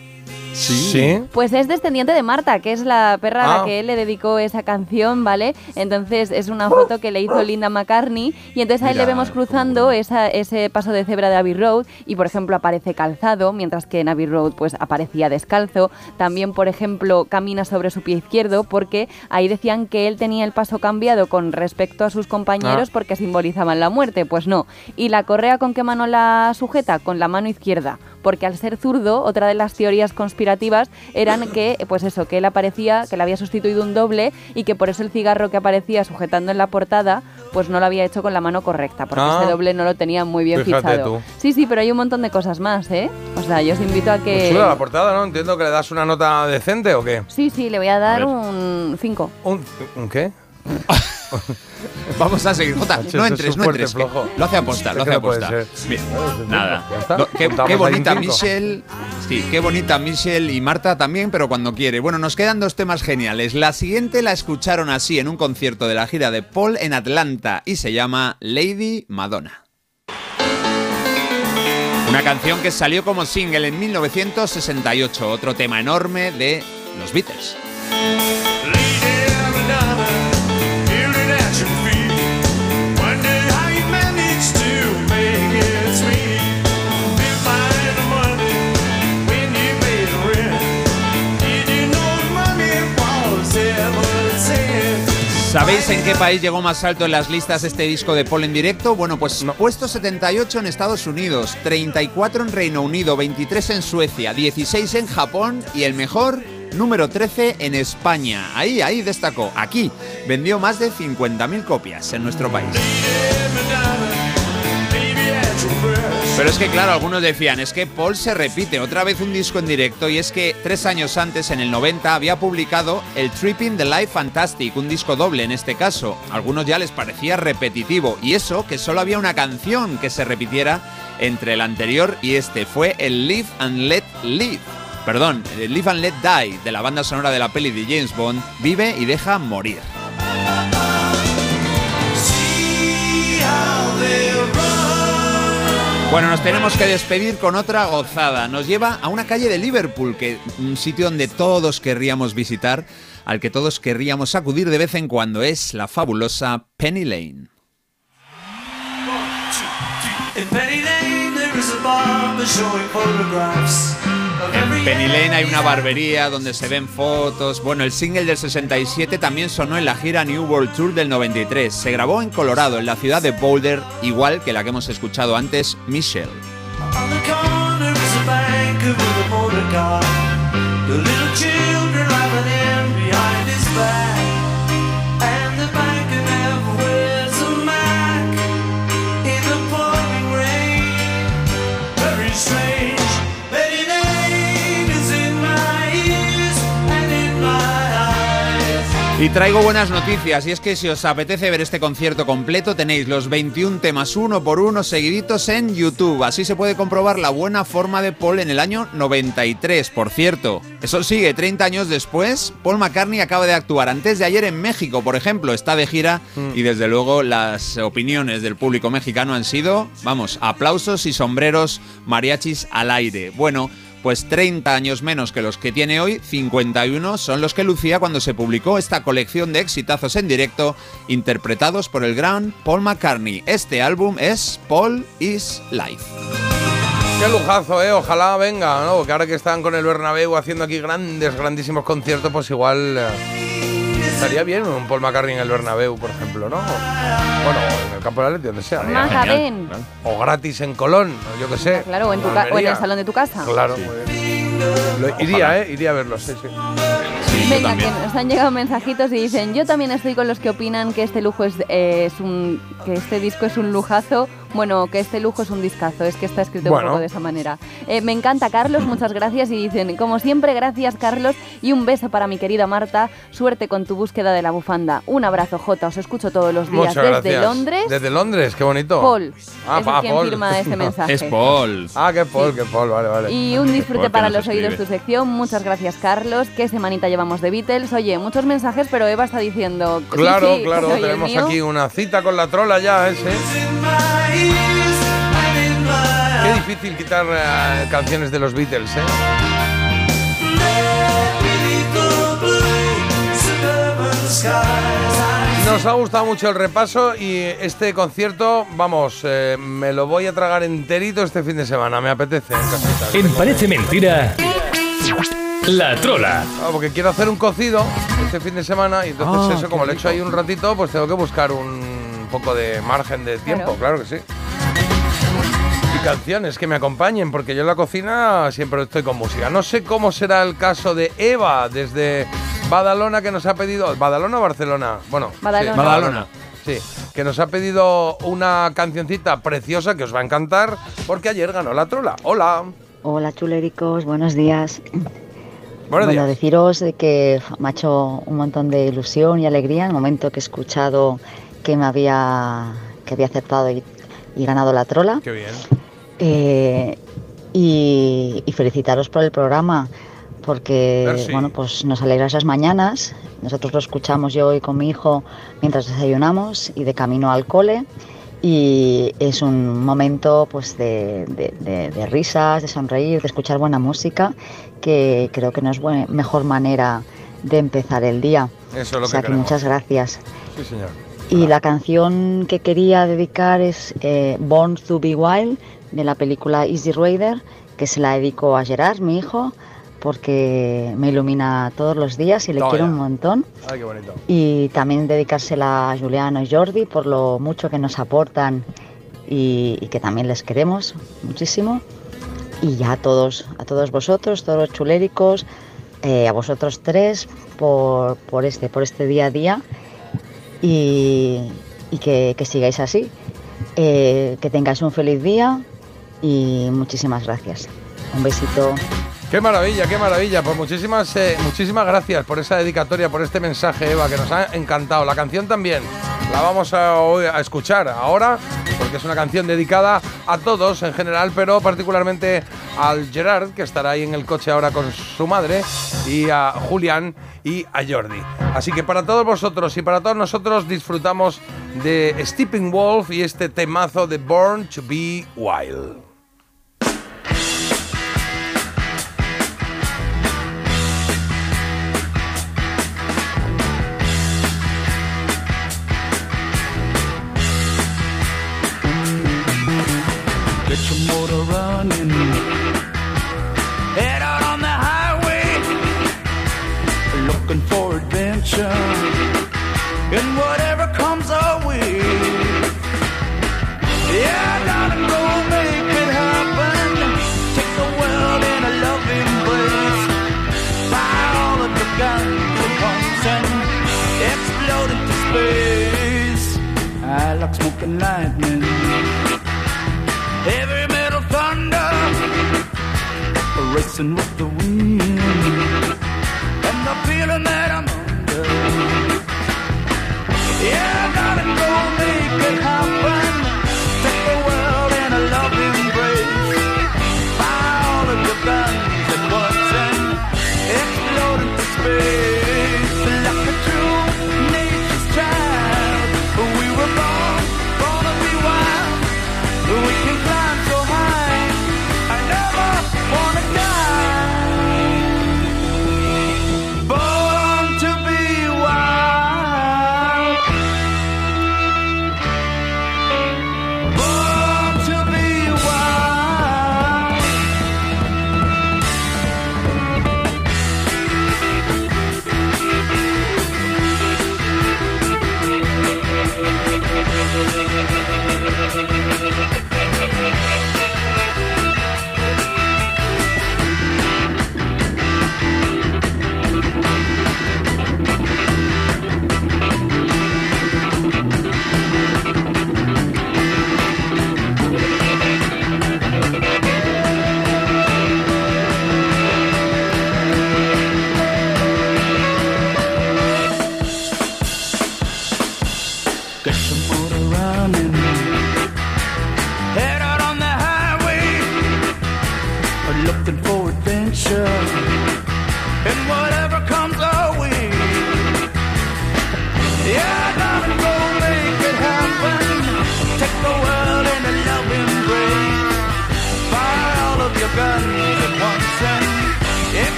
Sí. Pues es descendiente de Marta, que es la perra a Ah. la que él le dedicó esa canción, ¿vale? Entonces es una foto que le hizo Linda McCartney y entonces ahí le Mira, vemos cruzando esa- ese paso de cebra de Abbey Road y por ejemplo aparece calzado, mientras que en Abbey Road pues aparecía descalzo. También por ejemplo camina sobre su pie izquierdo porque ahí decían que él tenía el paso cambiado con respecto a sus compañeros Ah. porque simbolizaban la muerte, pues no. ¿Y la correa con qué mano la sujeta? Con la mano izquierda porque al ser zurdo, otra de las teorías conspirativas eran que, pues eso, que él aparecía, que le había sustituido un doble y que por eso el cigarro que aparecía sujetando en la portada, pues no lo había hecho con la mano correcta, porque Ah. ese doble no lo tenía muy bien fichado. tú. Sí, sí, pero hay un montón de cosas más, ¿eh? O sea, yo os invito a que... chula la portada, ¿no? Entiendo que le das una nota decente o qué. Sí, sí, le voy a dar un 5. ¿Un, un qué? (laughs) Vamos a seguir. Jota, no entres, es no entres. que. Lo hace aposta, lo hace aposta. Bien, nada. No, qué, bonita. Michelle. Sí, qué bonita Michelle y Marta también, pero cuando quiere. Bueno, nos quedan dos temas geniales. La siguiente la escucharon así en un concierto de la gira de Paul en Atlanta y se llama Lady Madonna. Una canción que salió como single en 1968, otro tema enorme de los Beatles. ¿Sabéis en qué país llegó más alto en las listas este disco de Paul en directo? Bueno, pues puesto 78 en Estados Unidos, 34 en Reino Unido, 23 en Suecia, 16 en Japón y el mejor número 13 en España. Ahí, ahí destacó. Aquí vendió más de 50.000 copias en nuestro país. Pero es que claro, algunos decían, es que Paul se repite otra vez un disco en directo y es que tres años antes, en el 90, había publicado el Tripping the Life Fantastic, un disco doble en este caso. A algunos ya les parecía repetitivo y eso que solo había una canción que se repitiera entre el anterior y este, fue el Live and Let Live. Perdón, el Live and Let Die de la banda sonora de la peli de James Bond, Vive y deja morir. Bueno, nos tenemos que despedir con otra gozada. Nos lleva a una calle de Liverpool, que un sitio donde todos querríamos visitar, al que todos querríamos acudir de vez en cuando, es la fabulosa Penny Lane. In Penny En Lane hay una barbería donde se ven fotos. Bueno, el single del 67 también sonó en la gira New World Tour del 93. Se grabó en Colorado, en la ciudad de Boulder, igual que la que hemos escuchado antes, Michelle. Traigo buenas noticias, y es que si os apetece ver este concierto completo, tenéis los 21 temas uno por uno seguiditos en YouTube. Así se puede comprobar la buena forma de Paul en el año 93, por cierto. Eso sigue, 30 años después, Paul McCartney acaba de actuar antes de ayer en México, por ejemplo, está de gira y desde luego las opiniones del público mexicano han sido, vamos, aplausos y sombreros mariachis al aire. Bueno, pues 30 años menos que los que tiene hoy, 51 son los que lucía cuando se publicó esta colección de exitazos en directo interpretados por el gran Paul McCartney. Este álbum es Paul is Life. Qué lujazo, ¿eh? Ojalá venga, ¿no? Porque ahora que están con el Bernabéu haciendo aquí grandes, grandísimos conciertos, pues igual eh, estaría bien un Paul McCartney en el Bernabéu, por ejemplo, ¿no? Bueno, o en el campo de la Leti, donde sea. O gratis en Colón, o yo qué sé. Claro, o en, tu o en el salón de tu casa. Claro, muy bien. Lo- iría, ¿eh? Iría a verlos, sí, sí. Venga, que nos han llegado mensajitos y dicen, yo también estoy con los que opinan que este lujo es, eh, es un, que este disco es un lujazo Bueno, que este lujo es un discazo, es que está escrito Bueno. un poco de esa manera. Eh, me encanta, Carlos, muchas gracias. Y dicen, como siempre, gracias, Carlos. Y un beso para mi querida Marta. Suerte con tu búsqueda de la bufanda. Un abrazo, Jota. Os escucho todos los días Muchas desde gracias. Londres. Desde Londres, qué bonito. Paul Ah, es pa- quien Paul. firma este (laughs) mensaje. Es Paul. Ah, qué Paul, qué Paul, vale, vale. Y un disfrute para los oídos tu escribe. sección. Muchas gracias, Carlos. ¿Qué semanita llevamos de Beatles? Oye, muchos mensajes, pero Eva está diciendo... sí, Claro, sí, claro, soy el tenemos aquí una cita con la trola ya, ese. Qué difícil quitar eh, canciones de los Beatles, ¿eh? Nos ha gustado mucho el repaso y este concierto, vamos, eh, me lo voy a tragar enterito este fin de semana, me apetece. en Parece Mentira, La Trola. Ah, porque quiero hacer un cocido este fin de semana y entonces Ah, eso, como lo he hecho ahí un ratito, pues tengo que buscar un poco de margen de tiempo, claro, que sí. Y canciones que me acompañen, porque yo en la cocina siempre estoy con música. No sé cómo será el caso de Eva desde Badalona que nos ha pedido... ¿Badalona o Barcelona? Bueno, sí, Badalona. Sí, que nos ha pedido una cancioncita preciosa que os va a encantar porque ayer ganó la trola. Hola. Hola chulericos, buenos días. Buenos bueno, días. deciros de que me ha hecho un montón de ilusión y alegría el momento que he escuchado que me había, que había aceptado y, y ganado la trola. Qué bien. Eh, y, y felicitaros por el programa porque Merci. bueno pues nos alegra esas mañanas nosotros lo escuchamos yo y con mi hijo mientras desayunamos y de camino al cole y es un momento pues de, de- de- de risas de sonreír de escuchar buena música que creo que no es buen- mejor manera de empezar el día Eso es lo o sea que que muchas gracias Sí, señor. Y la canción que quería dedicar es eh, Born to Be Wild de la película Easy Rider, que se la dedico a Gerard, mi hijo, porque me ilumina todos los días y le Toma quiero un montón. Ay, qué bonito. Y también dedicársela a Juliano y Jordi por lo mucho que nos aportan y, y que también les queremos muchísimo. Y ya a todos, a todos vosotros, todos los chuléricos, eh, a vosotros tres por, por, este, por este día a día y, que, sigáis así. Eh, que tengáis un feliz día y muchísimas gracias. Un besito. Qué maravilla, qué maravilla. Pues muchísimas, eh, muchísimas gracias por esa dedicatoria, por este mensaje, Eva, que nos ha encantado. La canción también la vamos a escuchar ahora, porque es una canción dedicada a todos en general, pero particularmente al Gerard, que estará ahí en el coche ahora con su madre, y a Julián y a Jordi. Así que para todos vosotros y para todos nosotros disfrutamos de Stepping Wolf y este temazo de Born to Be Wild. Running. Head out on the highway. Looking for adventure. And whatever comes our way. Yeah, darling, go make it happen. Take the world in a loving embrace. Buy all of the guns and pumps and explode into space. I like smoking lightning.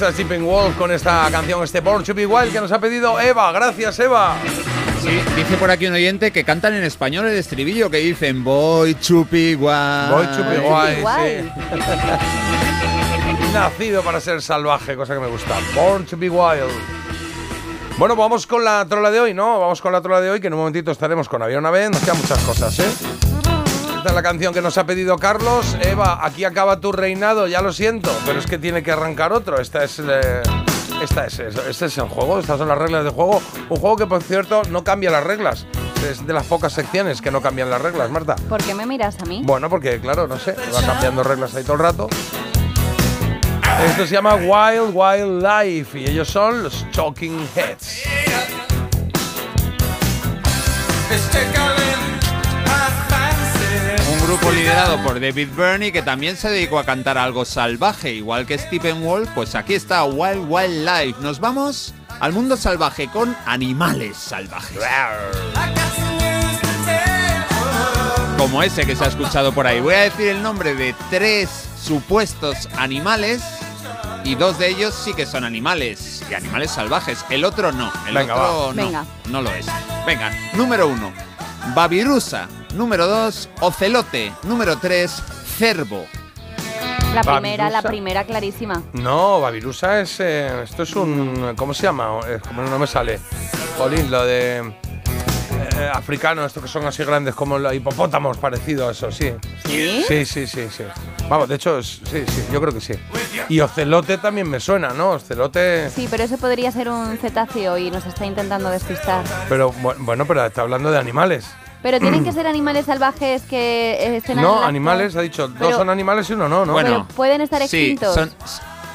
Está Stephen Wolf con esta canción, este Born to be Wild que nos ha pedido Eva. Gracias, Eva. Sí, dice por aquí un oyente que cantan en español el estribillo que dicen Voy chupi guay. Voy chupi guay, sí. (laughs) Nacido para ser salvaje, cosa que me gusta. Born to be wild. Bueno, vamos con la trola de hoy, ¿no? Vamos con la trola de hoy, que en un momentito estaremos con Había una vez. Nos quedan muchas cosas, ¿eh? Esta es la canción que nos ha pedido Carlos. Eva, aquí acaba tu reinado, ya lo siento, pero es que tiene que arrancar otro. Esta es. eh, esta es, este es el juego, estas son las reglas del juego. Un juego que, por cierto, no cambia las reglas. Es de las pocas secciones que no cambian las reglas, Marta. ¿Por qué me miras a mí? Bueno, porque claro, no sé, va cambiando reglas ahí todo el rato. Esto se llama Wild Wild Life y ellos son los Talking Heads. Un grupo liderado por David Byrne que también se dedicó a cantar algo salvaje, igual que Stephen Wolf, pues aquí está Wild Wild Life. Nos vamos al mundo salvaje con animales salvajes. Como ese que se ha escuchado por ahí. Voy a decir el nombre de tres supuestos animales y dos de ellos sí que son animales, y animales salvajes. El otro no, el Venga, otro va. no, Venga. no lo es. Venga, número uno, babirusa. Número dos, ocelote. Número tres, cervo. La primera, la primera clarísima. No, Babirusa es. eh, esto es un. ¿Cómo se llama? Eh, como no me sale. Jolín, lo de. Eh, africano, estos que son así grandes como los hipopótamos, parecido a eso, sí. ¿Sí? Sí, sí, sí, sí. Vamos, de hecho, sí, sí, yo creo que sí. Y ocelote también me suena, ¿no? Ocelote. Sí, pero ese podría ser un cetáceo y nos está intentando despistar. Pero bu- bueno, pero está hablando de animales. Pero tienen que (clears throat) ser animales salvajes que estén No, animales, ha dicho, Pero- dos son animales y uno no, ¿no? Bueno, Pero pueden estar Sí, extintos. son,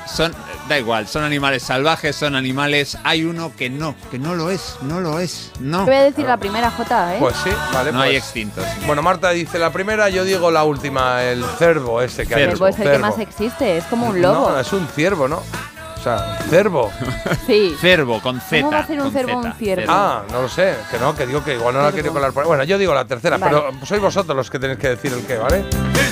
son, da igual, son animales salvajes, son animales. Hay uno que no, que no lo es, no lo es, no. Te voy a decir la primera J, ¿eh? Pues sí, vale. No pues- hay extintos. Bueno, Marta dice la primera, yo digo la última, el cervo ese que El hay. cervo es el que más existe, es como un lobo. No, es un ciervo, ¿no? O sea, cervo. Sí. Cervo, con Z. ¿Cómo va a ser un con cervo un ciervo? Ah, no lo sé, que no, que digo que igual no la quiero colar por ahí. Bueno, yo digo la tercera, Vale. pero sois vosotros los que tenéis que decir el qué, ¿vale?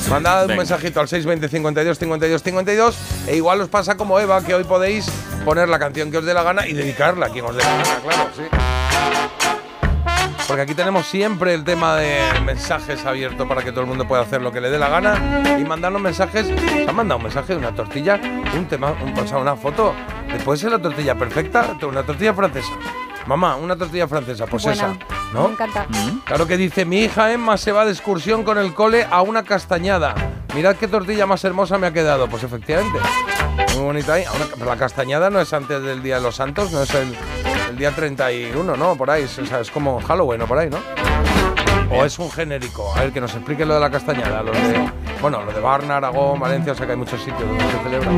Mandad un Venga. mensajito al 620 52 52 52 e igual os pasa como Eva, que hoy podéis poner la canción que os dé la gana y dedicarla a quien os dé la gana, claro, sí. Porque aquí tenemos siempre el tema de mensajes abierto para que todo el mundo pueda hacer lo que le dé la gana y mandarnos mensajes. ¿Se han mandado un mensaje de una tortilla? Un tema, un, o sea, una foto. ¿Puede ser la tortilla perfecta? Una tortilla francesa. Mamá, una tortilla francesa, pues Buena. esa. ¿No? Me encanta. Claro que dice, mi hija Emma se va de excursión con el cole a una castañada. Mirad qué tortilla más hermosa me ha quedado. Pues efectivamente, muy bonita ahí. A una- pero la castañada no es antes del Día de los Santos, no es el, el día 31, ¿no? Por ahí, o sea, es como Halloween o por ahí, ¿no? O es un genérico. A ver, que nos explique lo de la castañada. Lo de, bueno, lo de Barna, Aragón, Valencia, o sea que hay muchos sitios donde se celebra.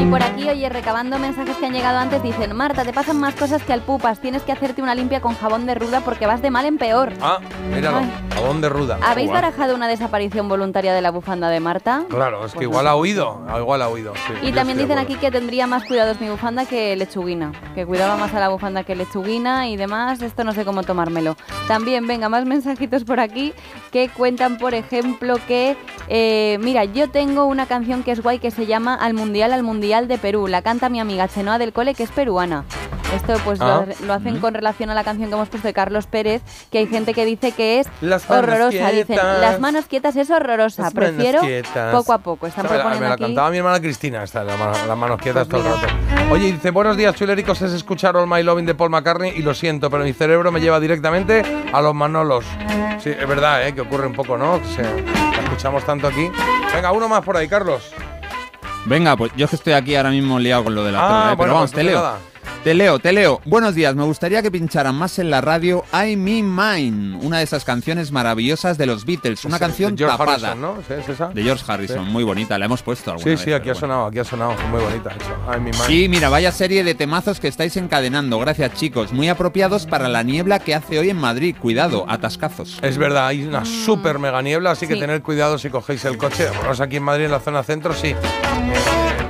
Y por aquí, oye, recabando mensajes que han llegado antes, dicen, Marta, te pasan más cosas que al pupas, tienes que hacerte una limpia con jabón de ruda porque vas de mal en peor. Ah, míralo, Ay. jabón de ruda. ¿Habéis barajado una desaparición voluntaria de la bufanda de Marta? Claro, es que Pues igual no ha ah, igual ha oído. sí, Y también dicen aquí que tendría más cuidados mi bufanda que lechuguina, que cuidaba más a la bufanda que lechuguina y demás. Esto no sé cómo tomármelo. También, venga, más mensajitos por aquí que cuentan, por ejemplo, que, eh, mira, yo tengo una canción que es guay que se llama Al Mundial, al Mundial de Perú. La canta mi amiga Chenoa del Cole, que es peruana. Esto pues lo- Ah. lo, hacen con relación a la canción que hemos puesto de Carlos Pérez, que hay gente que dice que es Las horrorosa. Dicen, las manos quietas es horrorosa. Las Prefiero poco a poco. Están Esta proponiendo me la aquí. cantaba mi hermana Cristina, esta, las manos quietas todo el rato. Oye, dice, buenos días, chuléricos, es escuchar All My Loving de Paul McCartney y lo siento, pero mi cerebro me lleva directamente a los Manolos. Sí, es verdad, ¿eh? que ocurre un poco, ¿no? Que se- la escuchamos tanto aquí. Venga, uno más por ahí, Carlos. Venga, pues yo es que estoy aquí ahora mismo liado con lo de la Ah, trola, ¿eh? bueno, pero vamos, pues te leo. nada. Te leo, te leo. Buenos días, me gustaría que pincharan más en la radio I Me Mine, una de esas canciones maravillosas de los Beatles, una Sí, canción de George tapada. Harrison, ¿no? ¿Sí, ¿Es esa? De George Harrison, Sí. muy bonita, la hemos puesto alguna Sí, vez, sí, aquí ha sonado, aquí ha sonado. Muy bonita, eso. Ay, mi madre. Sí, mira, vaya serie de temazos que estáis encadenando. Gracias, chicos. Muy apropiados para la niebla que hace hoy en Madrid. Cuidado, atascazos. Es verdad, hay una súper mega niebla, así que tener cuidado si cogéis el coche. Bueno, aquí en Madrid, en la zona centro, sí.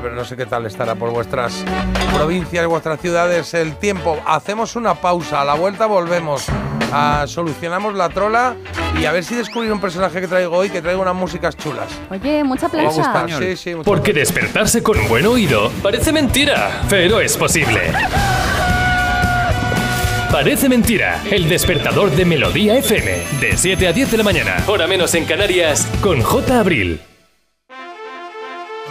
Pero no sé qué tal estará por vuestras provincias, vuestras ciudades el tiempo. Hacemos una pausa, a la vuelta volvemos. ah, solucionamos la trola y a ver si descubrir un personaje que traigo hoy que traiga unas músicas chulas. Oye, mucha a plancha. sí, sí. Porque despertarse con un buen oído parece mentira, pero es posible. Parece mentira, el despertador de Melodía FM, de 7 a 10 de la mañana, hora menos en Canarias, con J. Abril.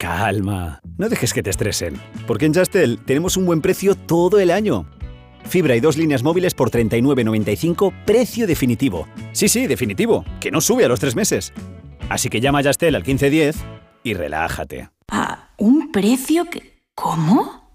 Calma, no dejes que te estresen, porque en Justel tenemos un buen precio todo el año. Fibra y dos líneas móviles por 39.95, precio definitivo. Sí, sí, definitivo, que no sube a los tres meses. Así que llama a Justel al 1510 y relájate. ¿A un precio que... ¿Cómo?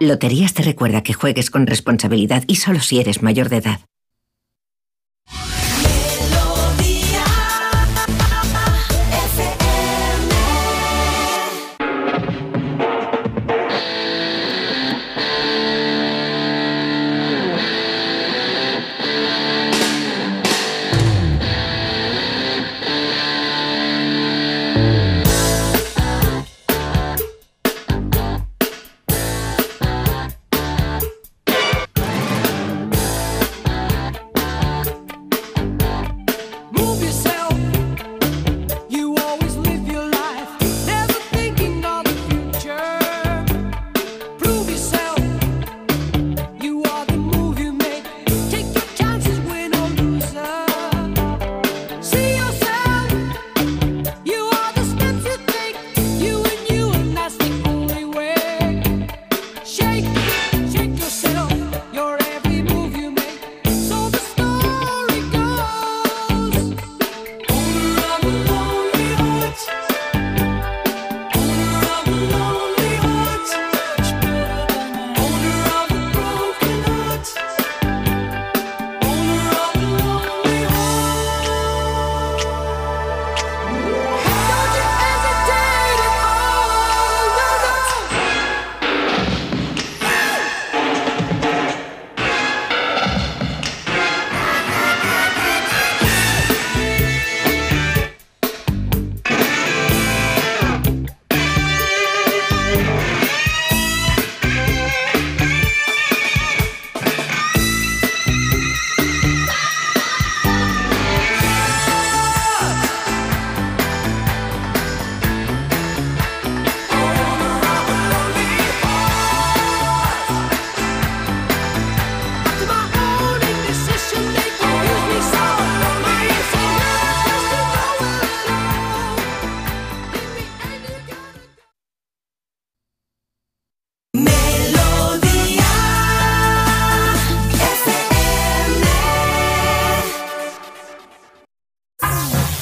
Loterías te recuerda que juegues con responsabilidad y solo si eres mayor de edad.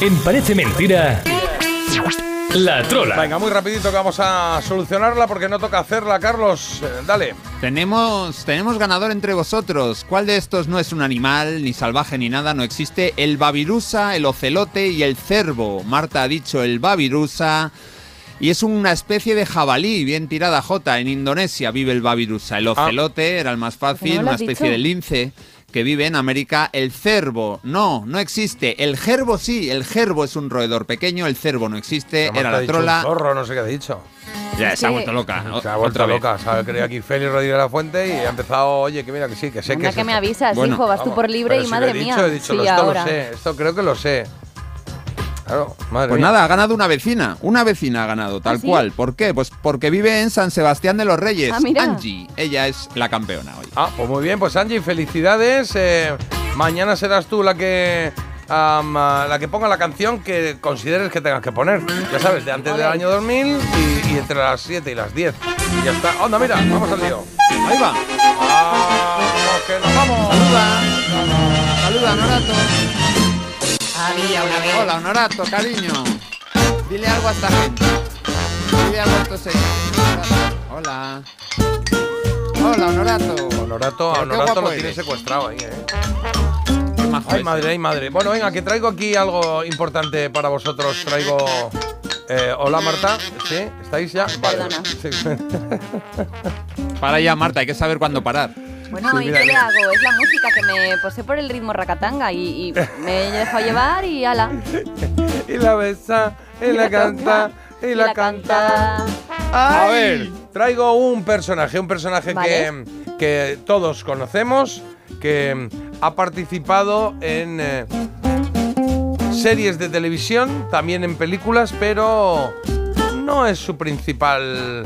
En Parece Mentira, la trola. Venga, muy rapidito que vamos a solucionarla porque no toca hacerla, Carlos. Eh, dale. Tenemos, tenemos ganador entre vosotros. ¿Cuál de estos no es un animal, ni salvaje ni nada? No existe. El babirusa, el ocelote y el cervo. Marta ha dicho el babirusa. Y es una especie de jabalí, bien tirada J. En Indonesia vive el babirusa. El ocelote era el más fácil, ¿No lo una especie dicho? de lince que vive en América. El cervo, no, no existe. El gerbo sí, el gerbo es un roedor pequeño, el cervo no existe, Marta era la trola. zorro, no sé qué ha dicho. Ya, se ha que- vuelto loca. Se ha vuelto Otra loca. Se ha creído aquí Félix Rodríguez de la Fuente y ha empezado, oye, que mira, que sí, que sé que Anda es que me esto. avisas, Bueno, hijo, vas tú Vamos, por libre y si madre lo he mía. dicho, he dicho, sí, esto ahora. lo sé, esto creo que lo sé. Claro, madre Pues mía. nada, ha ganado una vecina. Una vecina ha ganado, tal ¿Ah, sí? cual. ¿Por qué? Pues porque vive en San Sebastián de los Reyes. Ah, mira. Angie. Ella es la campeona hoy. Ah, pues muy bien, pues Angie, felicidades. Eh, mañana serás tú la que ah, la que ponga la canción que consideres que tengas que poner. Ya sabes, de antes del año 2000 y, y entre las 7 y las 10. Y ya está. Onda, mira, vamos al lío. Ahí va. Vamos, que nos vamos. Saluda. Saluda, Honorato. Había una vez. Hola, Honorato, cariño. Dile algo a esta gente. Dile algo a estos señores. Hola. Hola, Honorato. Honorato, a Honorato lo tiene secuestrado ahí, eh. Qué majo Ay, madre, ay, madre. Bueno, venga, que traigo aquí algo importante para vosotros. Traigo. eh, hola, Marta. ¿Sí? ¿Estáis ya? Vale. Perdona. Sí. (laughs) Para ya, Marta, hay que saber cuándo parar. Bueno, Sí, ¿y mira, qué le hago? Es la música que me posee por el ritmo racatanga y, y me he dejado llevar y ala. (laughs) y la besa, y, la canta, y, la, canta. A ver, traigo un personaje, un personaje que, que todos conocemos, que ha participado en eh, series de televisión, también en películas, pero no es su principal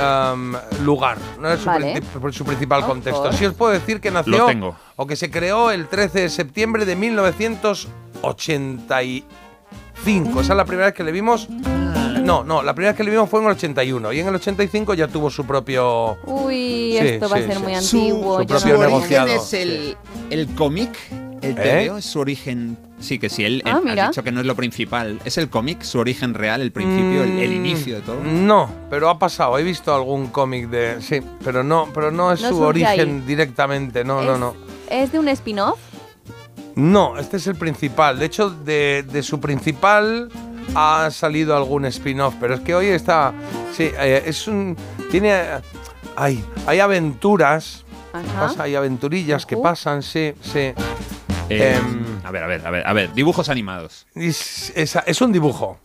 am, lugar, no es su, Vale. princip- su principal Of contexto. Sí os puedo decir que nació tengo. o que se creó el 13 de septiembre de 1985. Esa es la primera vez que le vimos. No, no, la primera vez que le vimos fue en el 81 y en el 85 ya tuvo su propio... Uy, Sí, esto va sí, a ser sí. muy Su- antiguo. su yo propio no- negociado. origen es el, el cómic, el ¿Eh? Es su origen. Sí, que sí, él, él Ah, ha mira. dicho que no es lo principal. Es el cómic, su origen real, el principio, el, el Mm, inicio de todo. No, pero ha pasado. He visto algún cómic de... Sí, pero no, pero no es No su origen ahí. directamente. No, no, Es- no. ¿Es de un spin-off? No, este es el principal. De hecho, de, de su principal ha salido algún spin-off, pero es que hoy está... Sí, eh, es un... Tiene... eh, Hay, hay aventuras, Ajá. pasa, hay aventurillas que pasan, sí, sí. Eh, Em, a ver, a ver, a ver, a ver, dibujos animados. Es, es- es un dibujo.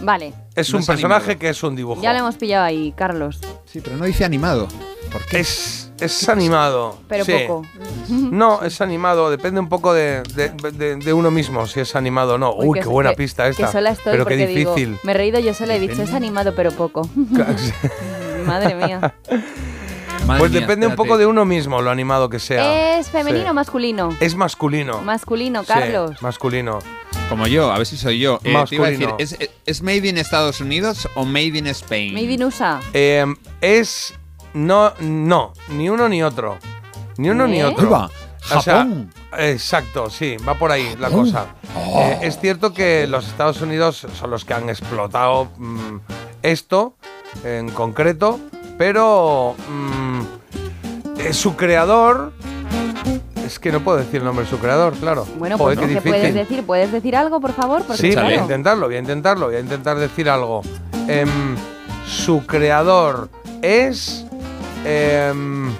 Vale, Es No un es personaje animado. que es un dibujo. ya lo hemos pillado ahí, Carlos. Sí, pero no dice animado. ¿Por qué? Es, es animado. Pero sí. poco. (laughs) No, es animado, depende un poco de, de- de- de uno mismo, si es animado o no. Uy, que- qué buena que- pista esta. Que sola estoy pero qué porque digo, difícil. me he reído yo sola he dicho, es animado pero poco. (laughs) Madre mía. (laughs) Madre pues mía, depende un poco de uno mismo, lo animado que sea. ¿Es femenino Sí. o masculino? Es masculino. Masculino, Sí, Carlos. masculino. Como yo, a ver si soy yo. Eh, te iba a decir, Masculino. ¿es, ¿es made in Estados Unidos o made in Spain? Made in USA. Eh, es. No, no, ni uno ni otro. Ni uno ni ¿Eh? otro. Va, O sea, exacto, sí, va por ahí la cosa. Eh, es cierto que los Estados Unidos son los que han explotado mm, esto en concreto, pero mm, eh, su creador. Es que no puedo decir el nombre de su creador, claro. Bueno, Joder, pues qué ¿qué puedes decir? ¿Puedes decir algo, por favor? Porque, Sí, voy a intentarlo, voy a intentarlo, voy a intentar decir algo. Em, su creador es. em,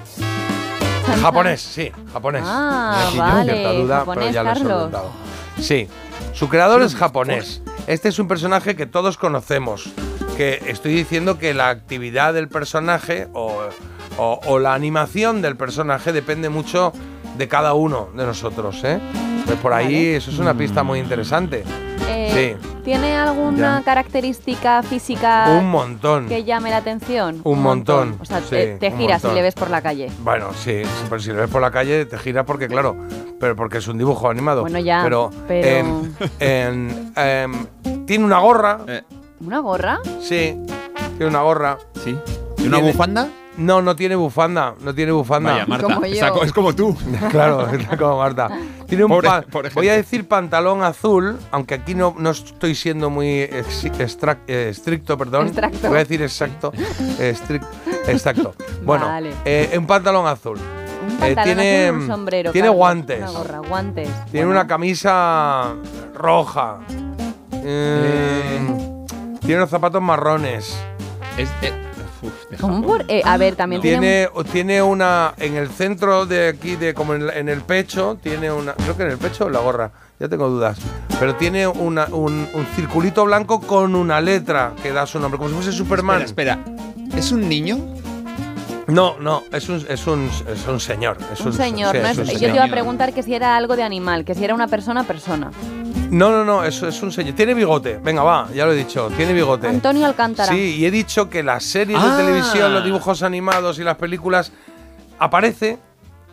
japonés, sí, japonés. Ah, vale, cierta duda, japonés, pero ya lo he. Sí, su creador es japonés. Este es un personaje que todos conocemos. Que estoy diciendo que la actividad del personaje o, o- o la animación del personaje depende mucho de cada uno de nosotros. ¿eh? Pues por ahí Vale. eso es una pista muy interesante. eh, sí. ¿Tiene alguna Ya. característica física Un montón. que llame la atención? Un montón, O sea, sí, te, te un giras si le ves por la calle. Bueno, sí, sí, pero si lo ves por la calle te gira porque, claro, pero porque es un dibujo animado. Bueno, ya, Pero, pero- em, em, em, tiene una gorra, ¿Una gorra? sí, tiene una gorra. Sí. ¿Y una Tiene- bufanda? No, no tiene bufanda, no tiene bufanda. Vaya, Marta. Como yo. es como tú. (laughs) Claro, está como Marta. Tiene un Pobre- pa- pobre voy a decir pantalón azul, aunque aquí no, no estoy siendo muy extra- eh, estricto, perdón. Extracto. Voy a decir exacto. (laughs) estric- exacto. Bueno, Vale. eh, un pantalón azul. Un Eh, pantalón tiene azul, un sombrero. tiene guantes. Una gorra, guantes. Tiene Bueno, una camisa roja. Eh, Tiene unos zapatos marrones. Es, eh, uf, de ¿Cómo Japón. por...? eh, a ver, también tiene... Tiene, tiene una. En el centro de aquí, de como en, la- en el pecho, tiene una. Creo que en el pecho o la gorra, ya tengo dudas. Pero tiene una- un, un circulito blanco con una letra que da su nombre, como si fuese Superman. Espera, espera. ¿Es un niño? No, no, es un, es un, es un señor. Es un señor, sí, no es es- un yo te señor. iba a preguntar que si era algo de animal, que si era una persona, persona. No, no, no, eso es un señor. Tiene bigote. Venga, va, ya lo he dicho. Tiene bigote. Antonio Alcántara. Sí, y he dicho que las series Ah. de televisión, los dibujos animados y las películas aparece,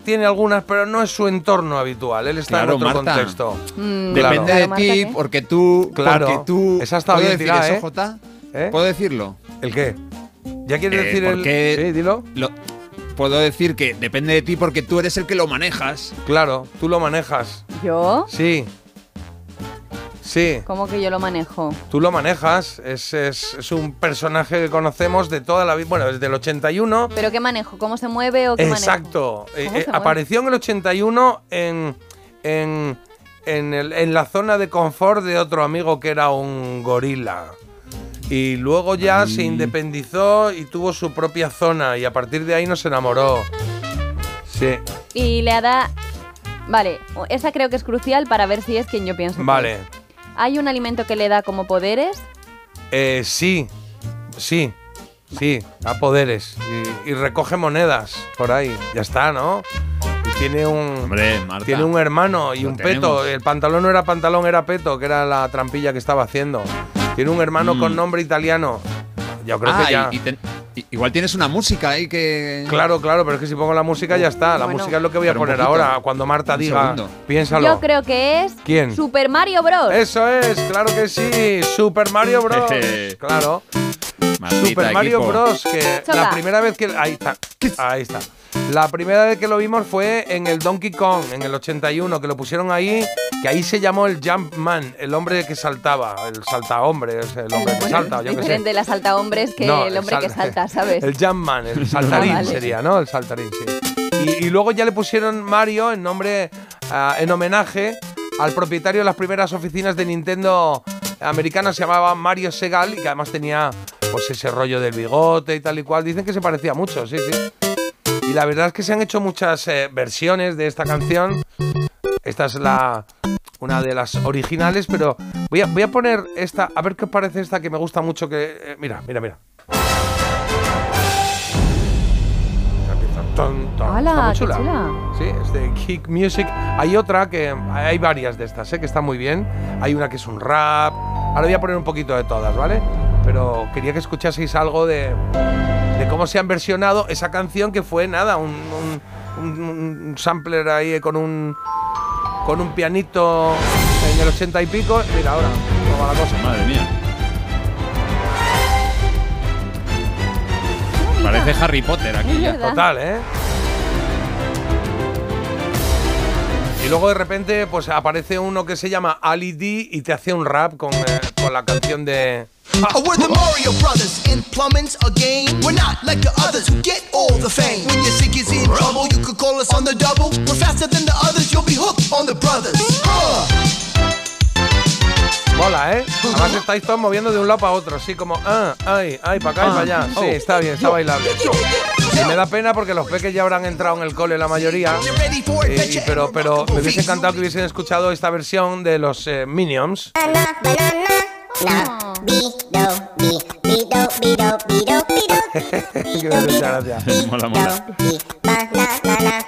tiene algunas, pero no es su entorno habitual. Él está Claro, en otro Marta. contexto. Mm, Claro. Depende de ti, porque tú. Claro. Porque tú. Esa está ¿Puedo bien decir tirada, eso, ¿eh? Jota? ¿Eh? ¿Puedo decirlo? ¿El qué? ¿Ya quieres Eh, decir el...? Sí, dilo. lo- puedo decir que depende de ti porque tú eres el que lo manejas. Claro, tú lo manejas. ¿Yo? Sí. Sí, ¿Cómo que yo lo manejo? tú lo manejas. Es, es- es un personaje que conocemos de toda la vida. Bueno, desde el 81. ¿Pero qué manejo? ¿Cómo se mueve o qué manejo? Exacto. Eh, ¿Cómo eh, se mueve? apareció en el 81 en, en, en, el- en la zona de confort de otro amigo que era un gorila. Y luego ya se independizó y tuvo su propia zona y a partir de ahí nos enamoró. Sí, Y le da... Vale, esa creo que es crucial para ver si es quien yo pienso. que vale. es. ¿Hay un alimento que le da como poderes? Eh, sí, sí, sí, da poderes y, y recoge monedas por ahí. Ya está, ¿no? Y tiene un... Hombre, Marta. Tiene un hermano y un tenemos. peto. El pantalón no era pantalón, era peto, que era la trampilla que estaba haciendo. Tiene un hermano con nombre italiano. Yo creo Mm. Ah, que ya. y- y ten- i- igual tienes una música ahí que. Claro, claro, pero es que si pongo la música ya está. La Bueno. música es lo que voy a poner poquito. ahora. Cuando Marta Un diga, segundo. piénsalo. Yo creo que es... ¿Quién? Super Mario Bros. Eso es, claro que sí. Super Mario (laughs) Bros. claro. Super Mario equipo. Bros. Que Choca. la primera vez que. Ahí está. Ahí está. La primera vez que lo vimos fue en el Donkey Kong, en el 81, que lo pusieron ahí, que ahí se llamó el Jumpman, el hombre que saltaba, el saltahombre, es el hombre que Bueno, salta, yo qué sé. diferente la salta hombres que No, el hombre que salta, ¿sabes? El Jumpman, el saltarín Ah, vale. sería, ¿no? El saltarín, sí. Y, y luego ya le pusieron Mario en nombre, ah, en homenaje al propietario de las primeras oficinas de Nintendo americanas, se llamaba Mario Segal, y que además tenía pues ese rollo del bigote y tal y cual. Dicen que se parecía mucho, sí, sí. Y la verdad es que se han hecho muchas eh, versiones de esta canción. Esta es la una de las originales, pero voy a, voy a poner esta, a ver qué parece esta que me gusta mucho. Que eh, mira, mira, mira. Empieza, ton, ton. ¡Hala, Está muy qué chula. chula! Sí, es de Kick Music. Hay otra que hay varias de estas, ¿eh? que está muy bien. Hay una que es un rap. Ahora voy a poner un poquito de todas, ¿vale? Pero quería que escuchaseis algo de, de cómo se han versionado esa canción que fue nada, un, un- un- un sampler ahí con un con un pianito en el ochenta y pico. Mira ahora, cómo va la cosa. Madre mía. Parece Harry Potter aquí ya. Total, ¿eh? Y luego de repente pues aparece uno que se llama Ali D y te hace un rap con, eh, con la canción de... Oh, we're the Mario Brothers, and plumbing's a game. We're not like the others who get all the fame. When your sick is in trouble, you could call us on the double. We're faster than the others, you'll be hooked on the brothers. Uh. Mola, ¿eh? (laughs) Además estáis todos moviendo de un lado para otro, así como, ah, ay, ay, para acá y Ah, para allá. Sí, oh, está bien, está bailable. Y me da pena porque los peques ya habrán entrado en el cole la mayoría. Y- y- pero, pero me hubiese encantado que hubiesen escuchado esta versión de los eh, Minions. Mucha (laughs) gracia. (laughs) mola, mola.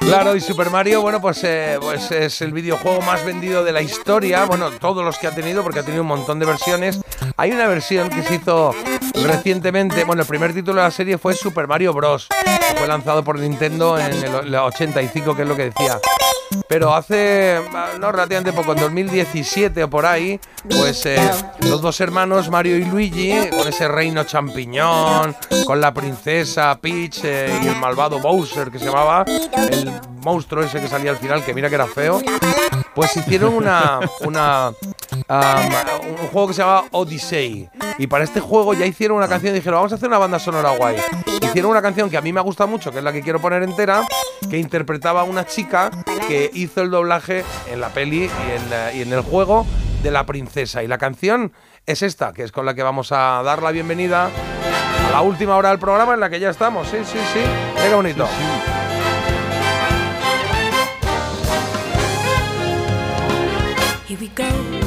Claro, y Super Mario, bueno, pues, eh, pues es el videojuego más vendido de la historia. Bueno, todos los que ha tenido, porque ha tenido un montón de versiones. Hay una versión que se hizo recientemente. Bueno, el primer título de la serie fue Super Mario Bros. fue lanzado por Nintendo en el, el 85, que es lo que decía. Pero hace, no relativamente poco, en 2017 o por ahí, pues eh, los dos hermanos, Mario y Luigi, con ese reino champiñón, con la princesa Peach eh, y el malvado Bowser que se llamaba, el monstruo ese que salía al final, que mira que era feo, pues hicieron una, una um, un juego que se llamaba Odyssey. Y para este juego ya hicieron una canción dijeron, vamos a hacer una banda sonora guay. Hicieron una canción que a mí me gusta mucho, que es la que quiero poner entera, que interpretaba una chica que hizo el doblaje en la peli y en, eh, el juego de la princesa. Y la canción es esta, que es con la que vamos a dar la bienvenida a la última hora del programa en la que ya estamos. Sí, sí, sí. Qué bonito. Go,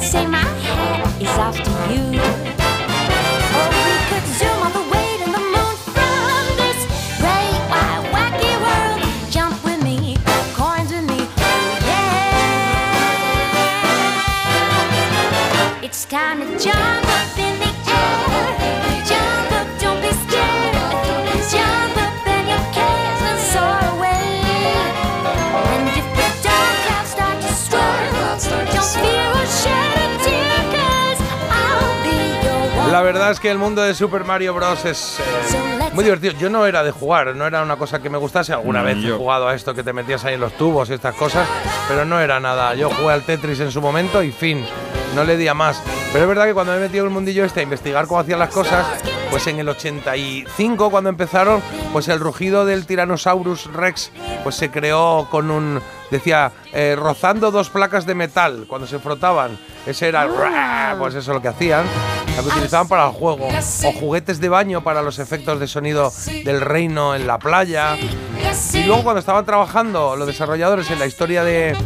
Say my hat is off to you. Que el mundo de Super Mario Bros. es eh, muy divertido. Yo no era de jugar, no era una cosa que me gustase. Alguna No, vez yo- he jugado a esto que te metías ahí en los tubos y estas cosas, pero no era nada. Yo jugué al Tetris en su momento y fin, no le di a más. Pero es verdad que cuando me he metido en el mundillo este a investigar cómo hacían las cosas, pues en el 85 cuando empezaron, pues el rugido del Tyrannosaurus Rex pues se creó con un decía eh, rozando dos placas de metal cuando se frotaban. Ese era Ah. pues eso es lo que hacían, lo que utilizaban para el juego o juguetes de baño para los efectos de sonido del reino en la playa. Y luego cuando estaban trabajando los desarrolladores en la historia de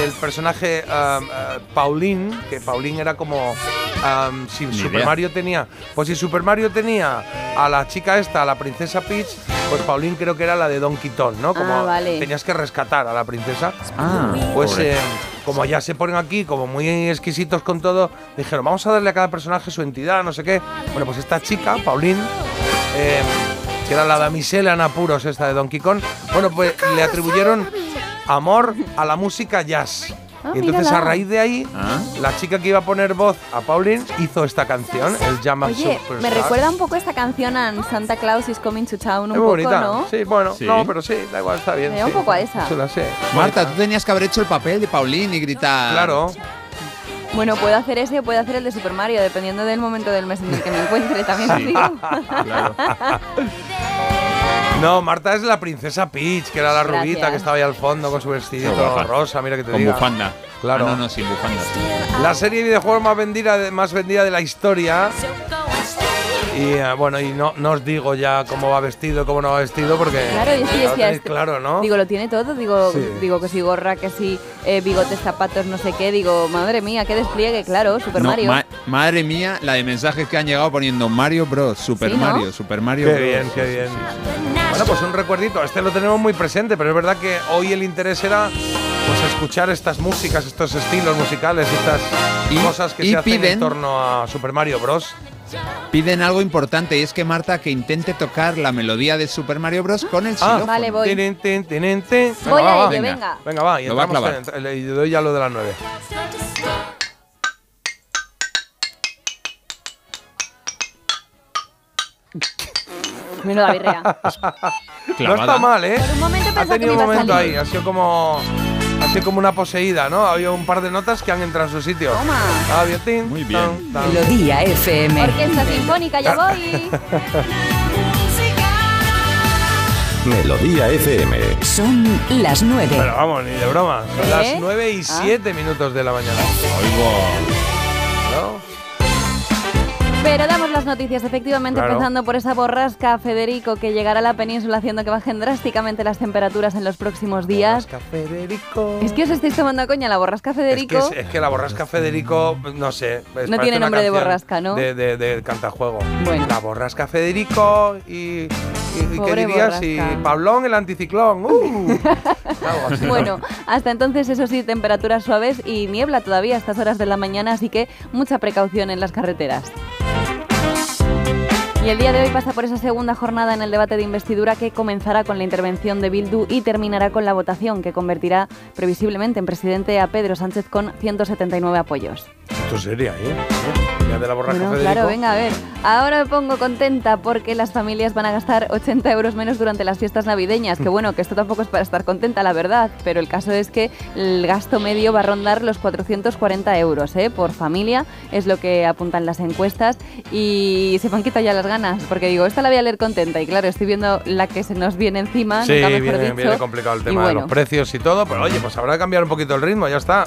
del personaje um, uh, Pauline, que Pauline era como um, si Ni Super idea. Mario tenía, pues si Super Mario tenía a la chica esta, a la princesa Peach, pues Pauline creo que era la de Donkey Kong, ¿no? Como Ah, vale. tenías que rescatar a la princesa. Ah, Pues eh, como ya se ponen aquí como muy exquisitos con todo, dijeron, vamos a darle a cada personaje su entidad, no sé qué. Bueno, pues esta chica, Pauline, eh, que era la damisela en apuros esta de Donkey Kong, bueno, pues le atribuyeron amor a la música jazz. Ah, y entonces mírala. a raíz de ahí, Ah. la chica que iba a poner voz a Pauline hizo esta canción, el Jam Oye, Superstar. me recuerda un poco esta canción a Santa Claus is Coming to Town, un Es poco, bonita. ¿no? Sí, bueno, Sí. no, pero sí, da igual, está bien. Me da un sí. poco a esa. Chula, sí. Marta, tú tenías que haber hecho el papel de Paulín y gritar. Claro. Bueno, puedo hacer ese o puedo hacer el de Super Mario, dependiendo del momento del mes en el que me encuentre, también Sí. digo. (laughs) (laughs) No, Marta es la princesa Peach, que era la Gracias. rubita que estaba ahí al fondo con su vestidito guapa. rosa, mira que te Con diga. bufanda. Claro. Ah, no, no, sin bufanda. sí. La serie de videojuegos más vendida, más vendida de la historia. Y eh, bueno, y no, no os digo ya cómo va vestido, cómo no va vestido, porque Claro, yo sí decía claro, ¿no? Digo, lo tiene todo, digo, Sí. digo que si gorra, que si eh, bigotes, zapatos, no sé qué, digo, madre mía, qué despliegue, claro, Super No, Mario. ma- madre mía, la de mensajes que han llegado poniendo Mario Bros, Super Sí, ¿no? Mario, Super Mario Qué Bros. bien, qué bien. Bueno, pues un recuerdito. Este lo tenemos muy presente, pero es verdad que hoy el interés era pues escuchar estas músicas, estos estilos musicales, estas Y- cosas que y se hacen en torno a Super Mario Bros. Piden algo importante y es que Marta que intente tocar la melodía de Super Mario Bros con el Ah, xilófono. Vale, voy. Tin. Voy Venga, a va, ello, va. venga. Venga, va, y Lo va a clavar. en- le doy ya lo de las nueve. Menuda birria. (laughs) No está mal, ¿eh? Por un momento Ha que tenido un momento ahí, ha sido como. Sido como una poseída, ¿no? Había un par de notas que han entrado en su sitio. Toma. Muy bien. tan, tan. Melodía FM. Orquesta Sinfónica, ya voy. (laughs) Melodía FM. Son las nueve. Pero vamos, ni de broma. Son ¿Eh? las 9 y Ah. 7 minutos de la mañana. ¿No? Pero damos las noticias, efectivamente, Claro. empezando por esa borrasca, Federico, que llegará a la península haciendo que bajen drásticamente las temperaturas en los próximos días. Borrasca Federico. Es que os estáis tomando a coña la borrasca Es Federico. que, es, es que la borrasca Federico, no sé. parece tiene nombre de borrasca, ¿no? De, de, de cantajuego. Bueno. La borrasca Federico y. y- y ¿Qué dirías? Y borrasca. Pablón, el anticiclón. ¡Uh! (laughs) Algo así, (laughs) ¿no? Bueno, hasta entonces, eso sí, temperaturas suaves y niebla todavía a estas horas de la mañana, así que mucha precaución en las carreteras. Y el día de hoy pasa por esa segunda jornada en el debate de investidura que comenzará con la intervención de Bildu y terminará con la votación que convertirá previsiblemente en presidente a Pedro Sánchez con 179 apoyos. Esto sería, ¿eh? Ya de la borrasca Bueno, claro, venga, a ver. Ahora me pongo contenta porque las familias van a gastar 80 euros menos durante las fiestas navideñas. Que bueno, que esto tampoco es para estar contenta, la verdad. Pero el caso es que el gasto medio va a rondar los 440 euros ¿eh? por familia. Es lo que apuntan las encuestas. Y se me han quitado ya las ganas. Porque digo, esta la voy a leer contenta. Y claro, estoy viendo la que se nos viene encima. Sí, nunca mejor viene, dicho. viene complicado el tema de los precios y todo, pero oye, pues habrá que cambiar un poquito el ritmo, ya está.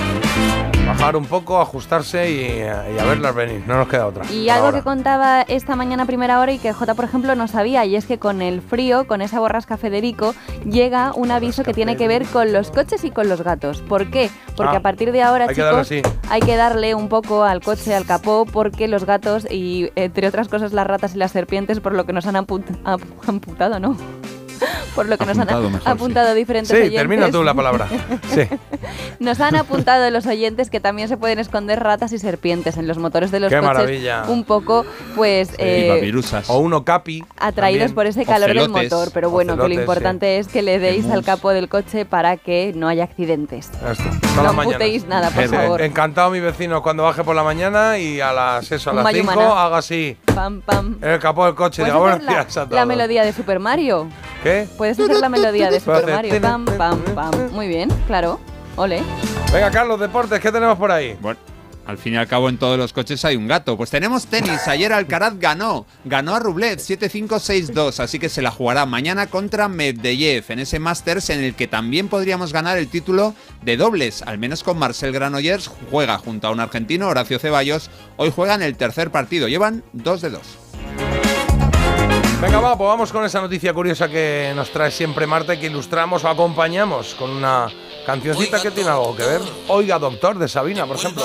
Bajar un poco, ajustarse y, y a verlas venir. No nos queda otra. Y algo ahora. que contaba esta mañana a primera hora y que J, por ejemplo, no sabía, y es que con el frío, con esa borrasca Federico, llega un aviso que tiene que ver con los coches y con los gatos. ¿Por qué? Porque Ah, a partir de ahora, hay que chicos, hay que darle un poco al coche, al capó, porque los gatos y, entre otras cosas, las ratas y las serpientes, por lo que nos han amputado, ¿no? (laughs) Por lo que nos Apuntado, han mejor, sí. apuntado diferentes Sí, oyentes. termina tú la palabra. (laughs) Sí. Nos han apuntado los oyentes que también se pueden esconder ratas y serpientes en los motores de los Qué coches. maravilla. Un poco, pues, eh, O uno capi. atraídos también. por ese calor del motor. Pero bueno, que lo importante es que le deis al capo del coche para que no haya accidentes. Todas No amputéis nada, por Sí, favor. Encantado mi vecino cuando baje por la mañana y a las eso, a las 5 mayumana. haga así. Pam, pam. En el capó del coche. ¿Puedes Diga, hacer buenos la, días a la melodía de Super Mario? ¿Qué? Puedes hacer la melodía de Super Mario. Pam, pam, pam. Muy bien, claro. Ole. Venga, Carlos, deportes, ¿qué tenemos por ahí? Bueno, al fin y al cabo en todos los coches hay un gato. Pues tenemos tenis. Ayer Alcaraz ganó. Ganó a Rublev 7-5-6-2. Así que se la jugará mañana contra Medvedev en ese Masters en el que también podríamos ganar el título de dobles. Al menos con Marcel Granollers juega junto a un argentino, Horacio Ceballos. Hoy juegan el tercer partido. Llevan 2 de 2. Venga, va, pues vamos con esa noticia curiosa que nos trae siempre Marta y que ilustramos o acompañamos con una cancioncita que tiene algo que ver. Oiga, doctor, de Sabina, por ejemplo.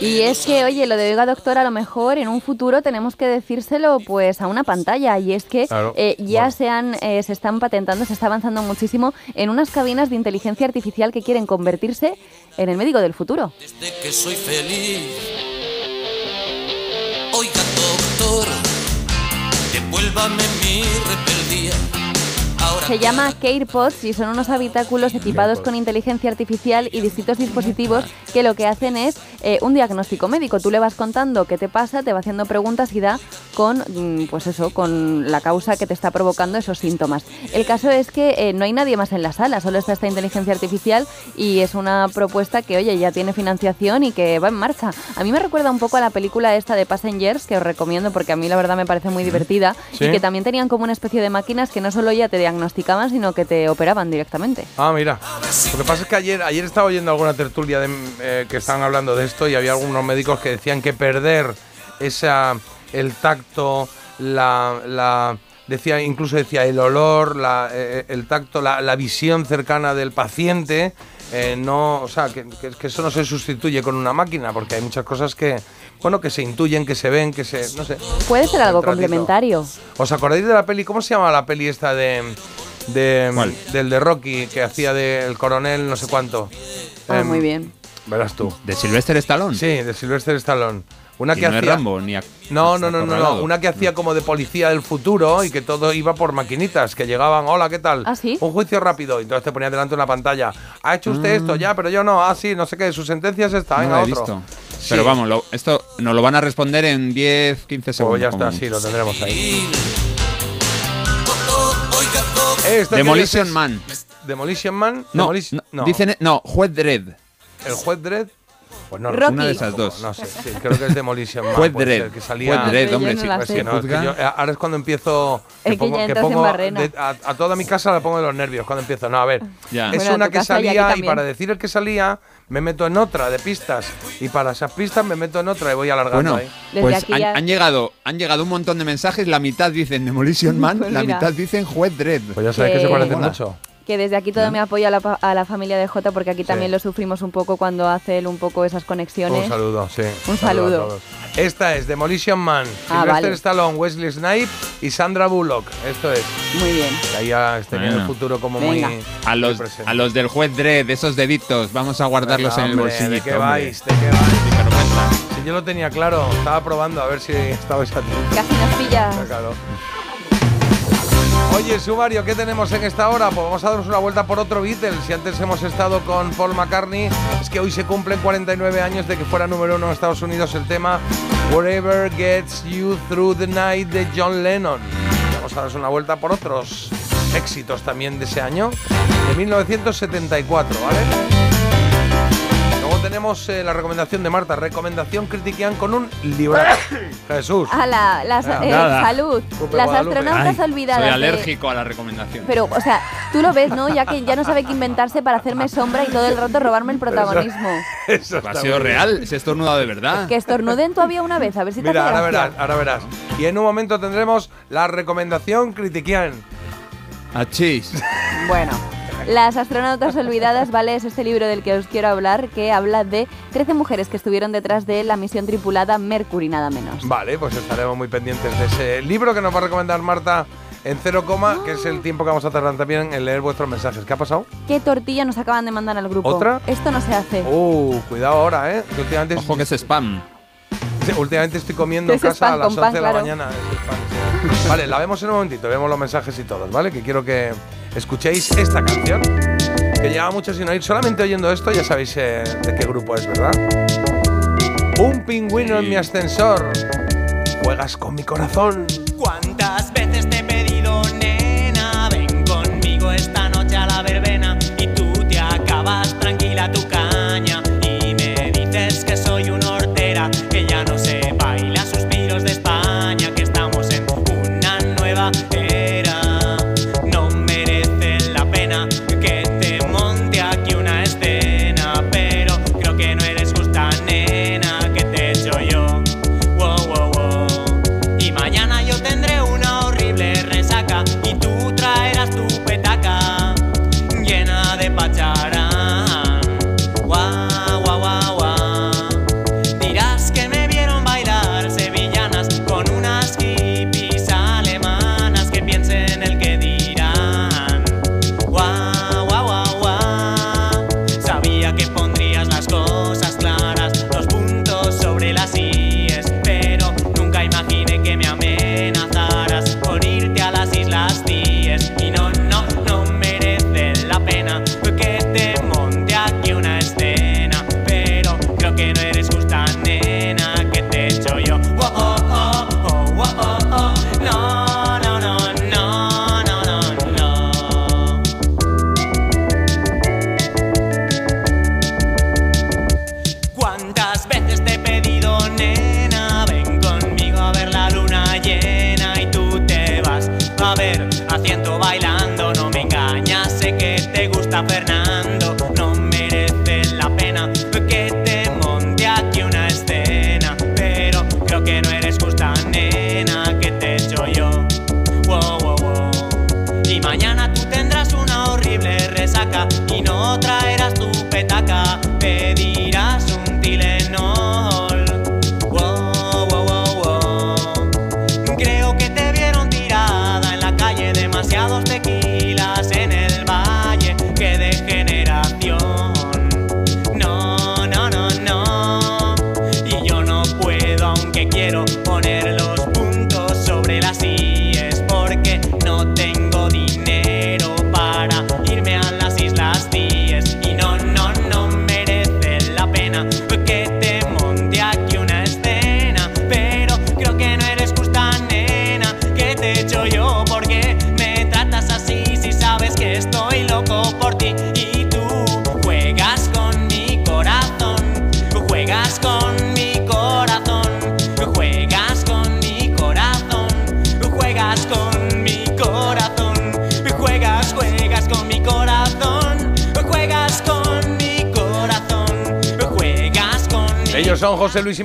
Y es que, oye, lo de Oiga Doctor, a lo mejor en un futuro tenemos que decírselo pues a una pantalla. Y es que Claro. eh, ya se, han, eh, se están patentando, se está avanzando muchísimo en unas cabinas de inteligencia artificial que quieren convertirse en el médico del futuro. de que soy feliz. Oiga, doctor, devuélvame mi rebeldía. Se llama CarePods y son unos habitáculos equipados con inteligencia artificial y distintos dispositivos que lo que hacen es eh, un diagnóstico médico. Tú le vas contando qué te pasa, te va haciendo preguntas y da con, mm, pues eso, con la causa que te está provocando esos síntomas. El caso es que eh, no hay nadie más en la sala, solo está esta inteligencia artificial y es una propuesta que, oye, ya tiene financiación y que va en marcha. A mí me recuerda un poco a la película esta de Passengers, que os recomiendo porque a mí la verdad me parece muy divertida Sí. y que también tenían como una especie de máquinas que no solo ya te diagnosticaban, sino que te operaban directamente. Ah, mira. Lo que pasa es que ayer, ayer estaba oyendo alguna tertulia de, eh, que estaban hablando de esto y había algunos médicos que decían que perder esa el tacto, la, la decía incluso decía el olor, la, eh, el tacto, la, la visión cercana del paciente. eh, no, o sea, que, que- que eso no se sustituye con una máquina, porque hay muchas cosas que, bueno, que se intuyen, que se ven, que se, no sé. Puede ser algo complementario. ¿Os acordáis de la peli? ¿Cómo se llama la peli esta de, de del de Rocky que hacía del coronel no sé cuánto? Ah, Em, muy bien. Verás tú. ¿De Sylvester Stallone? Sí, de Sylvester Stallone. Una Y que no hacía Rambo, ni a- No, no, no, no, no, una que hacía como de policía del futuro y que todo iba por maquinitas, que llegaban, hola, ¿qué tal? ¿Ah, sí? Un juicio rápido, y entonces te ponía delante una pantalla. ¿Ha hecho usted esto? Ya, pero yo no. Ah, sí, no sé qué, su sentencia es esta, venga, otro. visto. Sí. Pero vamos, lo- esto nos lo van a responder en 10, 15 segundos. Pues ya está, sí, lo tendremos ahí. Esto Demolition que Man. Demolition Man. No, Demolition- no, dicen, no, Juez Dredd. ¿El juez Dredd? Pues no, Rocky. Una de esas dos. No sé, sí, creo que es Demolition Man. Juez Dredd. Que salía, Juez Dredd, hombre, la Pues que no, es que yo- eh, ahora es cuando empiezo. Es que entras en barrena. de- a, a toda mi casa le pongo de los nervios cuando empiezo. No, a ver. Ya. Es Bueno, una que salía y para decir el que salía me meto en otra de pistas. Y para esas pistas me meto en otra y voy alargando Bueno, ahí. Pues han, ya- han llegado, han llegado un montón de mensajes. La mitad dicen Demolition Man, (laughs) Pues la mitad dicen Juez Dredd. Pues ya sabes que se Que- parecen Mola. mucho. Que desde aquí todo mi apoyo a la, a la familia de Jota, porque aquí también lo sufrimos un poco cuando hace él un poco esas conexiones. Un saludo, sí. Un saludo. todos. Esta es Demolition Man. Ah, Sylvester vale. Stallone, Wesley Snipe y Sandra Bullock. Esto es. Muy bien. Que ahí ya tenían el Bueno. futuro como Venga. muy. A los, muy a los del Juez Dredd, esos deditos, vamos a guardarlos Venga, en el hombre, bolsillo. ¿De qué vais? ¿De qué vais? Si yo lo tenía claro, estaba probando a ver si estabais atentos. Casi nos pillas. Claro. Oye, Sumario, ¿qué tenemos en esta hora? Pues vamos a darnos una vuelta por otro Beatles. Si antes hemos estado con Paul McCartney, es que hoy se cumplen 49 años de que fuera número uno en Estados Unidos el tema Whatever Gets You Through the Night de John Lennon. Vamos a darnos una vuelta por otros éxitos también de ese año, de 1974, ¿vale? Tenemos eh, la recomendación de Marta. Recomendación critiquian con un libro. (coughs) Jesús. Ala, las, Ah, eh, salud. Las Guadalupe. astronautas Ay, olvidadas. Soy de- alérgico a la recomendación. Pero, o sea, tú lo ves, ¿no? Ya que ya no sabe qué inventarse para hacerme sombra y todo el rato robarme el protagonismo. (laughs) Eso ha está sido bien. real, se ha estornudado de verdad. Que estornuden todavía una vez, a ver si te Mira, hace ahora verás, ahora verás. Y en un momento tendremos la recomendación critiquian. Achis. Bueno, Las astronautas olvidadas, (laughs) ¿vale? Es este libro del que os quiero hablar, que habla de 13 mujeres que estuvieron detrás de la misión tripulada Mercury, nada menos. Vale, pues estaremos muy pendientes de ese libro que nos va a recomendar Marta en cero coma, que es el tiempo que vamos a tardar también en leer vuestros mensajes. ¿Qué ha pasado? ¿Qué tortilla nos acaban de mandar al grupo? ¿Otra? Esto no se hace. Uh, cuidado ahora, ¿eh? Que últimamente Ojo que es spam. Sí, Últimamente estoy comiendo en Es casa a spam las con 11 pan, de la claro. mañana. Es spam, sí. Vale, la vemos en un momentito, vemos los mensajes y todos, ¿vale? Que quiero que escuchéis esta canción, que lleva mucho sin oír. Solamente oyendo esto ya sabéis eh, de qué grupo es, ¿verdad? Un pingüino en mi ascensor. Juegas con mi corazón.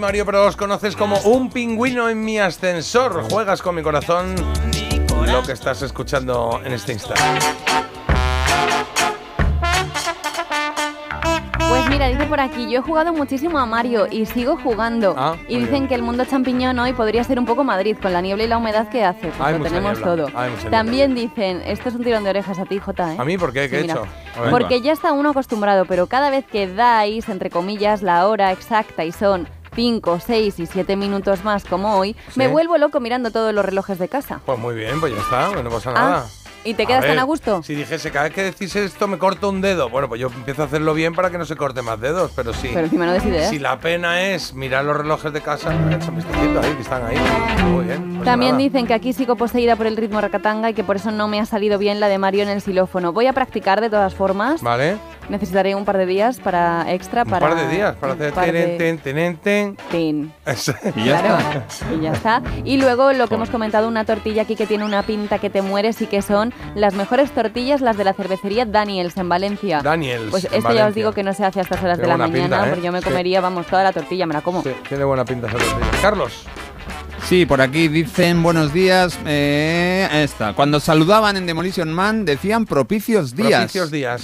Mario, pero los conoces como un pingüino en mi ascensor. Juegas con mi corazón. Lo que estás escuchando en este instante. Pues mira, dice por aquí, yo he jugado muchísimo a Mario y sigo jugando. Ah, y dicen bien. que el mundo champiñón hoy podría ser un poco Madrid, con la niebla y la humedad que hace. Pues Hay lo tenemos niebla, todo. hay También dicen, esto es un tirón de orejas a ti, Jota, ¿eh? ¿A mí por qué? ¿Qué he Sí, hecho? Porque ya está uno acostumbrado, pero cada vez que dais, entre comillas, la hora exacta y son 5, 6 y 7 minutos más como hoy, me vuelvo loco mirando todos los relojes de casa. Pues muy bien, pues ya está, pues no pasa Ah, nada. ¿Y te quedas ver, tan a gusto? Si dijese cada vez que decís esto me corto un dedo, bueno, pues yo empiezo a hacerlo bien para que no se corte más dedos, pero sí. Pero encima no des ideas. Si la pena es mirar los relojes de casa, ahí, que están ahí. Muy bien. pues También nada. dicen que aquí sigo poseída por el ritmo racatanga y que por eso no me ha salido bien la de Mario en el xilófono. Voy a practicar de todas formas. Vale. Necesitaré un par de días para extra Un para par de días para un hacer par tenen, de- ten, tenen, ten. Tin. Eso. Y ya Claro. está. Y ya está. Y luego lo que hemos comentado, una tortilla aquí que tiene una pinta que te mueres y que son las mejores tortillas, las de la cervecería Daniels en Valencia. Daniels, Pues esto ya os digo que no se hace a estas horas Tiene de la mañana, pinta, ¿eh? porque yo me Sí. comería, vamos, toda la tortilla, me la como. Sí, tiene buena pinta esa tortilla. Carlos. Sí, por aquí dicen buenos días. Eh, esta. Cuando saludaban en Demolition Man decían propicios días. Propicios días.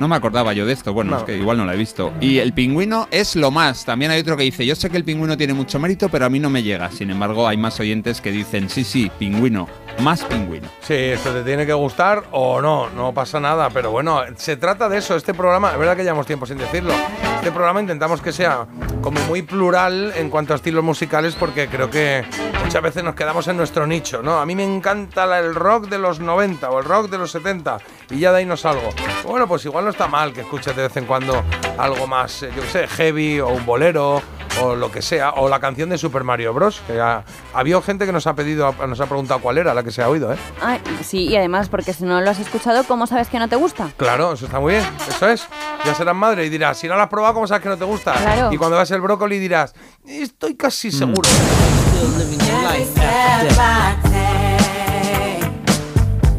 No me acordaba yo de esto, bueno, No. es que igual no la he visto. Y el pingüino es lo más. También hay otro que dice, yo sé que el pingüino tiene mucho mérito, pero a mí no me llega. Sin embargo, hay más oyentes que dicen, sí, sí, pingüino, más pingüino. Sí, esto te tiene que gustar o no, no pasa nada. Pero bueno, se trata de eso. Este programa, es verdad que llevamos tiempo sin decirlo. Este programa intentamos que sea como muy plural en cuanto a estilos musicales, porque creo que muchas veces nos quedamos en nuestro nicho, ¿no? A mí me encanta el rock de los 90 o el rock de los 70 y ya de ahí no salgo. Bueno, pues igual no está mal que escuches de vez en cuando algo más, eh, yo qué sé, heavy o un bolero o lo que sea, o la canción de Super Mario Bros. Que ha, habido gente que nos ha pedido, nos ha preguntado cuál era la que se ha oído, ¿eh? Ay, sí, y además, porque si no lo has escuchado, ¿cómo sabes que no te gusta? Claro, eso está muy bien, eso es. Ya serás madre y dirás, si no lo has probado, ¿cómo sabes que no te gusta? Claro. Y cuando veas el brócoli dirás, estoy Mm. casi seguro.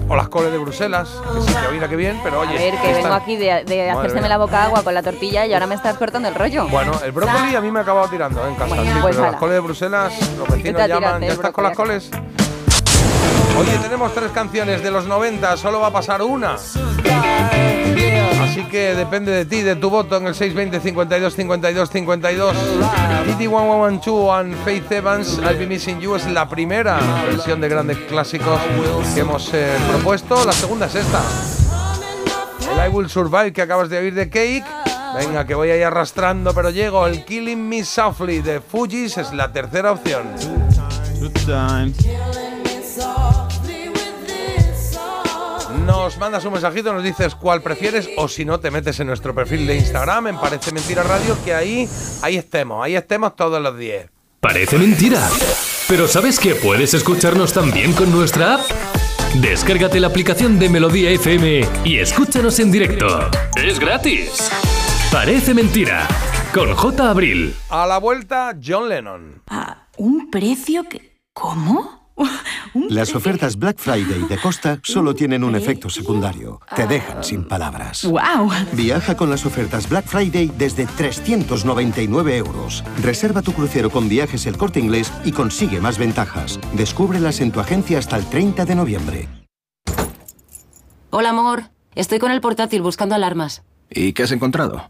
O las coles de Bruselas, que sí, que mira que bien, pero oye. A ver, que están- vengo aquí de, de la boca agua con la tortilla y ahora me estás cortando el rollo. Bueno, el brócoli a mí me ha acabado tirando en casa, Bueno, sí, pues pero las coles de Bruselas, los vecinos llaman, ¿ya estás con las coles? Oye, tenemos tres canciones de los 90, solo va a pasar una. Así que depende de ti, de tu voto en el 620 52 52 52. Kitty 1112 and Faith Evans, I'll Be Missing You es la primera versión de grandes clásicos que hemos eh, propuesto. La segunda es esta. El I Will Survive que acabas de oír de Cake. Venga, que voy ahí arrastrando, pero llego. El Killing Me Softly de Fujis es la tercera opción. Nos mandas un mensajito, nos dices cuál prefieres o si no te metes en nuestro perfil de Instagram, en Parece Mentira Radio, que ahí, ahí estemos, ahí estemos todos los días. Parece mentira. Pero ¿sabes que puedes escucharnos también con nuestra app? Descárgate la aplicación de Melodía FM y escúchanos en directo. Es gratis. Parece mentira. Con J. Abril. A la vuelta, John Lennon. ¿Un precio que... ¿Cómo? (laughs) Las ofertas Black Friday de Costa solo tienen un efecto secundario. Te dejan sin palabras. ¡Wow! Viaja con las ofertas Black Friday desde 399 euros. Reserva tu crucero con viajes el corte inglés y consigue más ventajas. Descúbrelas en tu agencia hasta el 30 de noviembre. Hola, amor. Estoy con el portátil buscando alarmas. ¿Y qué has encontrado?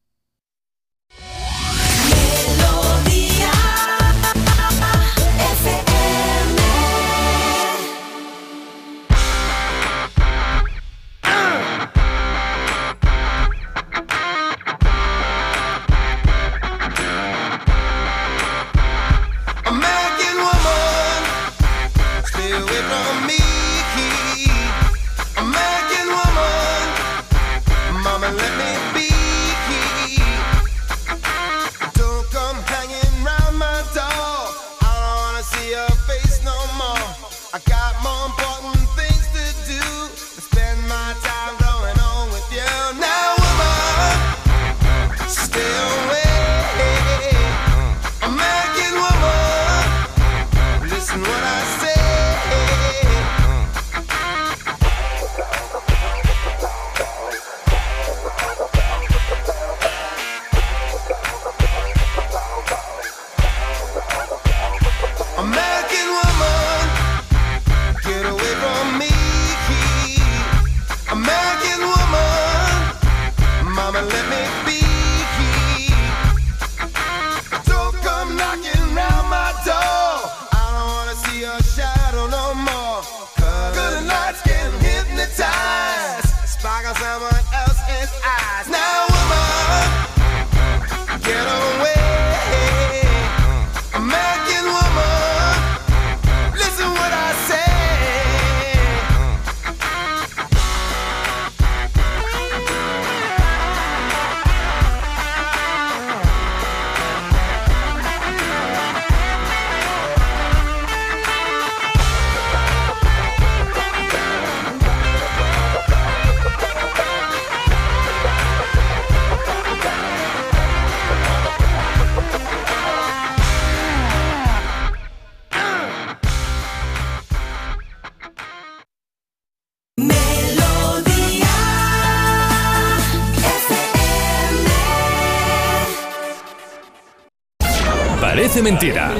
Parece mentira.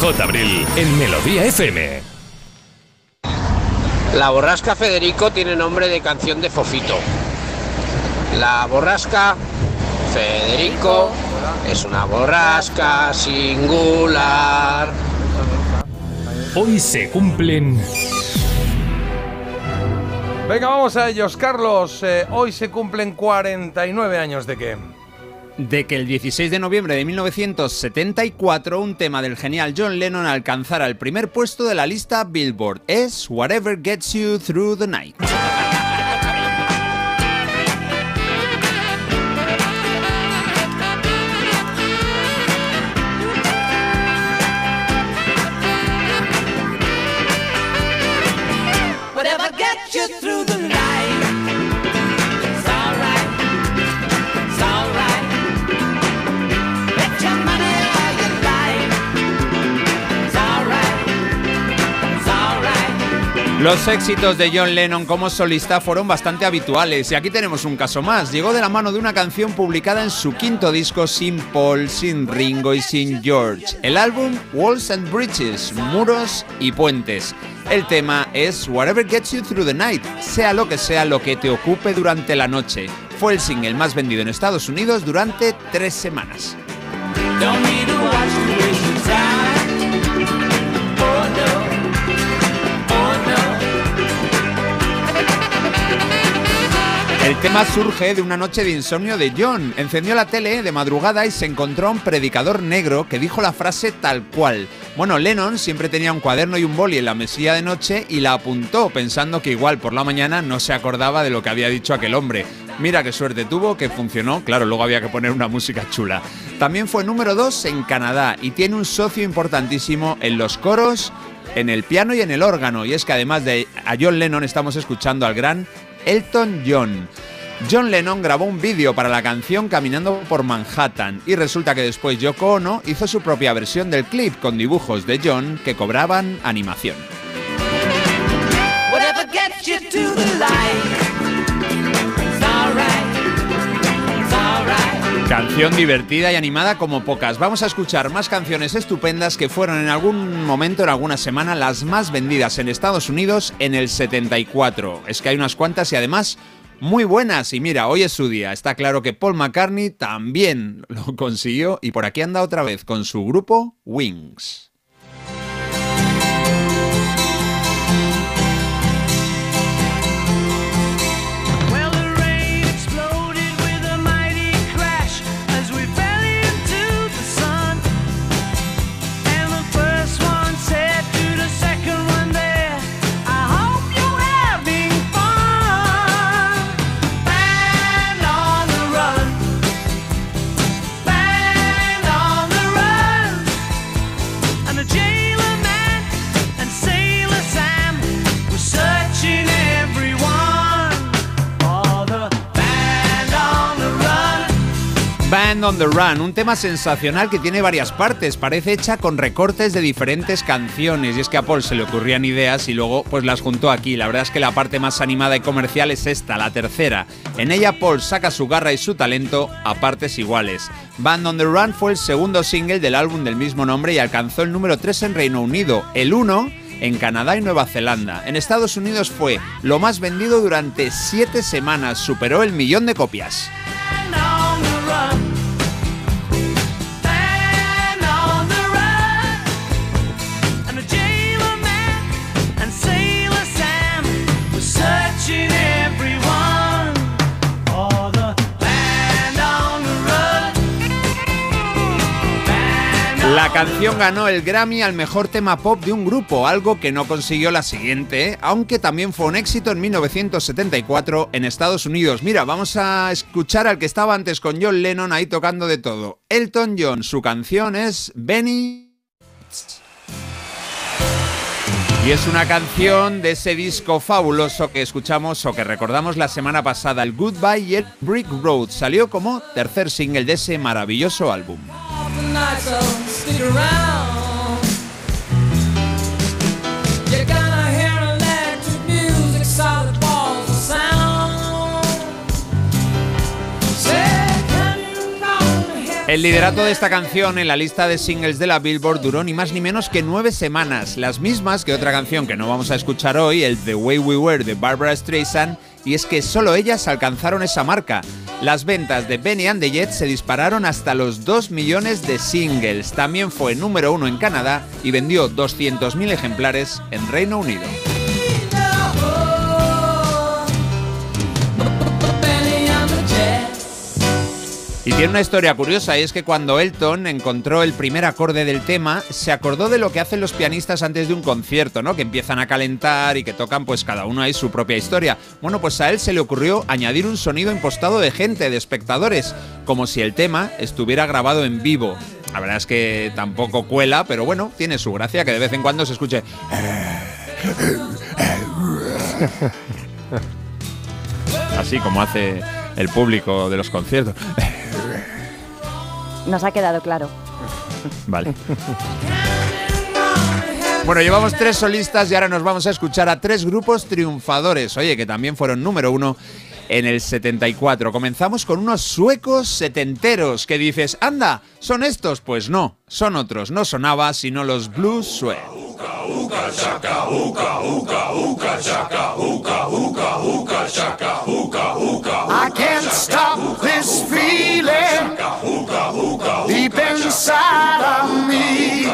J. Abril en Melodía FM. La borrasca Federico tiene nombre de canción de Fofito. La borrasca Federico es una borrasca singular. Hoy se cumplen Venga, vamos a ellos. Carlos, eh, hoy se cumplen 49 años de qué. De que el 16 de noviembre de 1974 un tema del genial John Lennon alcanzara el primer puesto de la lista Billboard. Es Whatever Gets You Through the Night. Los éxitos de John Lennon como solista fueron bastante habituales y aquí tenemos un caso más. Llegó de la mano de una canción publicada en su quinto disco sin Paul, sin Ringo y sin George. El álbum Walls and Bridges, Muros y Puentes. El tema es Whatever Gets You Through the Night, sea lo que sea lo que te ocupe durante la noche. Fue el single más vendido en Estados Unidos durante tres semanas. El tema surge de una noche de insomnio de John. Encendió la tele de madrugada y se encontró a un predicador negro que dijo la frase tal cual. Bueno, Lennon siempre tenía un cuaderno y un boli en la mesilla de noche y la apuntó pensando que igual por la mañana no se acordaba de lo que había dicho aquel hombre. Mira qué suerte tuvo, que funcionó. Claro, luego había que poner una música chula. También fue número 2 en Canadá y tiene un socio importantísimo en los coros, en el piano y en el órgano. Y es que además de a John Lennon estamos escuchando al gran Elton John. John Lennon grabó un vídeo para la canción Caminando por Manhattan y resulta que después Yoko Ono hizo su propia versión del clip con dibujos de John que cobraban animación. Canción divertida y animada como pocas. Vamos a escuchar más canciones estupendas que fueron en algún momento, en alguna semana, las más vendidas en Estados Unidos en el 74. Es que hay unas cuantas y además muy buenas. Y mira, hoy es su día. Está claro que Paul McCartney también lo consiguió y por aquí anda otra vez con su grupo Wings. Band on the Run, un tema sensacional que tiene varias partes, parece hecha con recortes de diferentes canciones y es que a Paul se le ocurrían ideas y luego pues las juntó aquí. La verdad es que la parte más animada y comercial es esta, la tercera. En ella Paul saca su garra y su talento a partes iguales. Band on the Run fue el segundo single del álbum del mismo nombre y alcanzó el número 3 en Reino Unido, el 1 en Canadá y Nueva Zelanda. En Estados Unidos fue lo más vendido durante 7 semanas, superó el millón de copias. Canción ganó el Grammy al mejor tema pop de un grupo, algo que no consiguió la siguiente, aunque también fue un éxito en 1974 en Estados Unidos. Mira, vamos a escuchar al que estaba antes con John Lennon ahí tocando de todo. Elton John, su canción es Benny. Y es una canción de ese disco fabuloso que escuchamos o que recordamos la semana pasada, el Goodbye y el Brick Road. Salió como tercer single de ese maravilloso álbum. The night, so stick around. You're gonna hear electric music, solid balls of sound. Say, can you comprehend? El liderato de esta canción en la lista de singles de la Billboard duró ni más ni menos que nueve semanas, las mismas que otra canción que no vamos a escuchar hoy, el The Way We Were de Barbara Streisand, y es que solo ellas alcanzaron esa marca. Las ventas de Benny and the Jets se dispararon hasta los 2 millones de singles. También fue número uno en Canadá y vendió 200.000 ejemplares en Reino Unido. Y tiene una historia curiosa y es que cuando Elton encontró el primer acorde del tema, se acordó de lo que hacen los pianistas antes de un concierto, ¿no? Que empiezan a calentar y que tocan pues cada uno ahí su propia historia. Bueno, pues a él se le ocurrió añadir un sonido impostado de gente, de espectadores, como si el tema estuviera grabado en vivo. La verdad es que tampoco cuela, pero bueno, tiene su gracia que de vez en cuando se escuche (laughs) así como hace el público de los conciertos. (laughs) Nos ha quedado claro. Vale. (laughs) Bueno, llevamos tres solistas y ahora nos vamos a escuchar a tres grupos triunfadores, oye, que también fueron número uno en el 74. Comenzamos con unos suecos setenteros que dices, anda, ¿son estos? Pues no, son otros, no sonaba, sino los Blues Suede. I can't stop this feeling inside of me.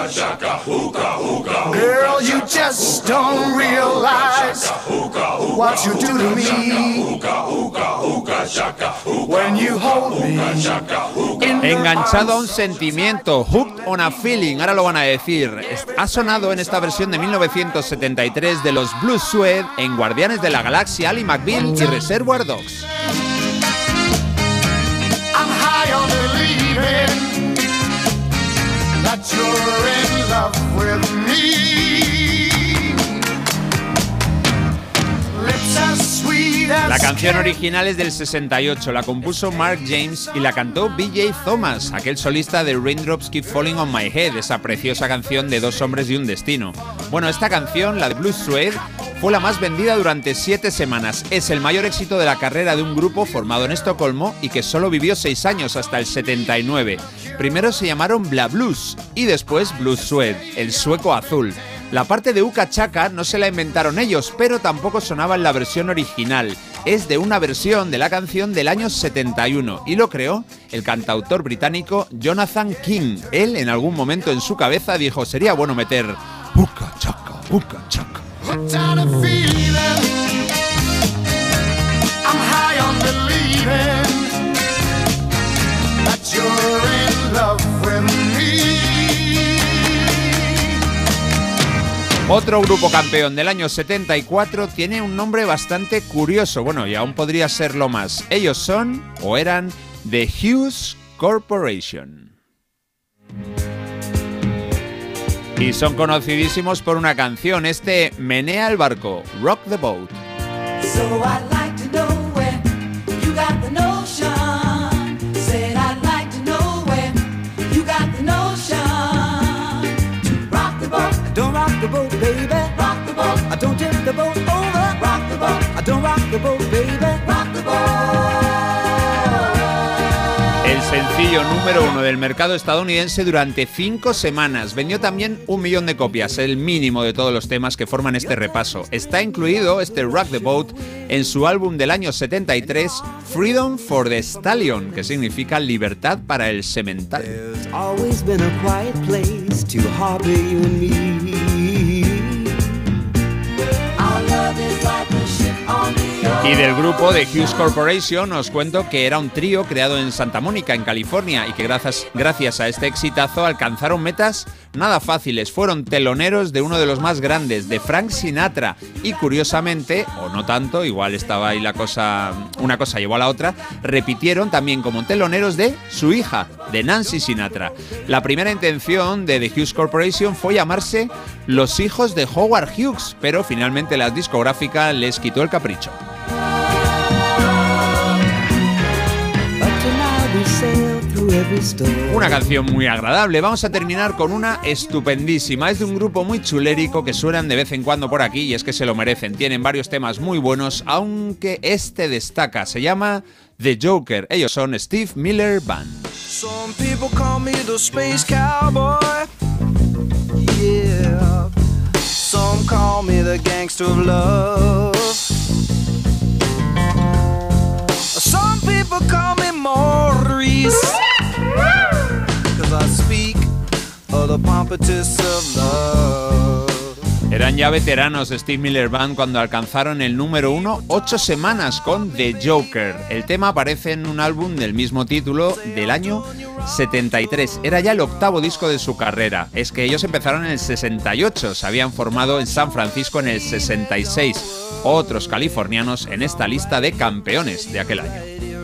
Girl, you just don't realize what you do to me when you hold me. Enganchado a un sentimiento, hooked on a feeling, ahora lo van a decir. Ha sonado en esta versión de 1973 de los Blues Suede en Guardianes de la Galaxia, Ali McBeal y Reservoir Dogs. I'm high on believing you're in love with me. La canción original es del 68, la compuso Mark James y la cantó BJ Thomas, aquel solista de Raindrops Keep Falling on My Head, esa preciosa canción de dos hombres y un destino. Bueno, esta canción, la de Blues Suede, fue la más vendida durante siete semanas. Es el mayor éxito de la carrera de un grupo formado en Estocolmo y que solo vivió seis años hasta el 79. Primero se llamaron Bla Blues y después Blues Suede, el sueco azul. La parte de Uka Chaka no se la inventaron ellos, pero tampoco sonaba en la versión original. Es de una versión de la canción del año 71 y lo creó el cantautor británico Jonathan King. Él en algún momento en su cabeza dijo sería bueno meter Uka Chaka, Uka Chaka. Otro grupo campeón del año 74 tiene un nombre bastante curioso, bueno, y aún podría serlo más. Ellos son, o eran, The Hughes Corporation. Y son conocidísimos por una canción, este Menea el barco, Rock the Boat. Don't rock the boat, baby. Rock the boat. El sencillo número uno del mercado estadounidense durante cinco semanas. Vendió también un millón de copias, el mínimo de todos los temas que forman este repaso. Está incluido este Rock the Boat en su álbum del año 73, Freedom for the Stallion, que significa libertad para el semental. On the Y del grupo de Hughes Corporation os cuento que era un trío creado en Santa Mónica, en California, y que gracias, gracias a este exitazo alcanzaron metas nada fáciles. Fueron teloneros de uno de los más grandes, de Frank Sinatra. Y curiosamente, o no tanto, igual estaba ahí la cosa, una cosa llevó a la otra, repitieron también como teloneros de su hija, de Nancy Sinatra. La primera intención de The Hughes Corporation fue llamarse Los hijos de Howard Hughes, pero finalmente la discográfica les quitó el capricho. Una canción muy agradable. Vamos a terminar con una estupendísima. Es de un grupo muy chulérico que suenan de vez en cuando por aquí y es que se lo merecen. Tienen varios temas muy buenos, aunque este destaca. Se llama The Joker. Ellos son Steve Miller Band. Some people call me the space cowboy. Yeah. Some call me the gangster of love. Some people call me Maurice. Eran ya veteranos de Steve Miller Band cuando alcanzaron el número uno ocho semanas con The Joker. El tema aparece en un álbum del mismo título del año 73. Era ya el octavo disco de su carrera. Es que ellos empezaron en el 68, se habían formado en San Francisco en el 66. Otros californianos en esta lista de campeones de aquel año.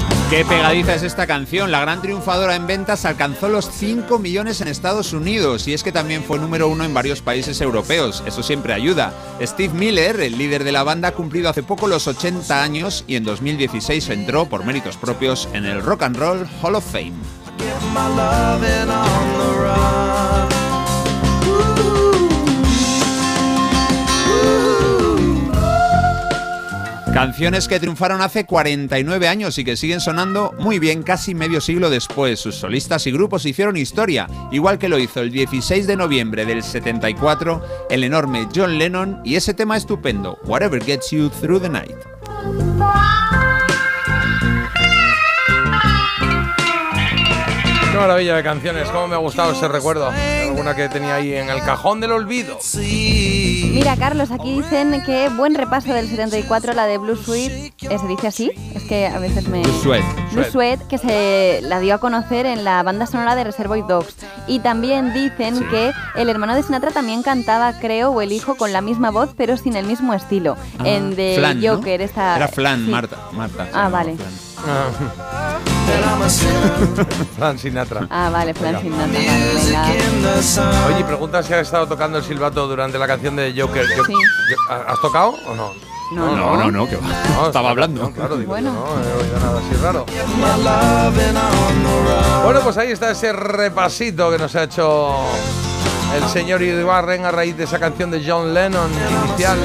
Qué pegadiza es esta canción. La gran triunfadora en ventas alcanzó los 5 millones en Estados Unidos y es que también fue número uno en varios países europeos. Eso siempre ayuda. Steve Miller, el líder de la banda, ha cumplido hace poco los 80 años y en 2016 entró por méritos propios en el Rock and Roll Hall of Fame. Canciones que triunfaron hace 49 años y que siguen sonando muy bien casi medio siglo después. Sus solistas y grupos hicieron historia, igual que lo hizo el 16 de noviembre del 74 el enorme John Lennon y ese tema estupendo, Whatever Gets You Through the Night. Qué maravilla de canciones, cómo me ha gustado ese recuerdo. Alguna que tenía ahí en el cajón del olvido. Mira, Carlos, aquí dicen que buen repaso del 74, la de Blue Sweet. ¿eh, ¿Se dice así? Es que a veces me. Blue Sweat. Blue Sweat, que se la dio a conocer en la banda sonora de Reservoir Dogs. Y también dicen que el hermano de Sinatra también cantaba, creo, o el hijo con la misma voz, pero sin el mismo estilo. en The Flan, ¿no? Joker, esta. Era Flan, sí. Marta. Marta Ah, vale. Flan. (laughs) Fran Sinatra. Ah, vale, Flan. Sinatra. Vale, venga. Oye, pregunta si has estado tocando el silbato durante la canción de Joker. Yo- Sí. yo- ¿Has tocado o no? No, No, no, no, que va. (laughs) Estaba hablando. no, claro, digo, Bueno. yo no he oído nada así raro. Bueno, pues ahí está ese repasito que nos ha hecho el señor Ibarren a raíz de esa canción de John Lennon inicial.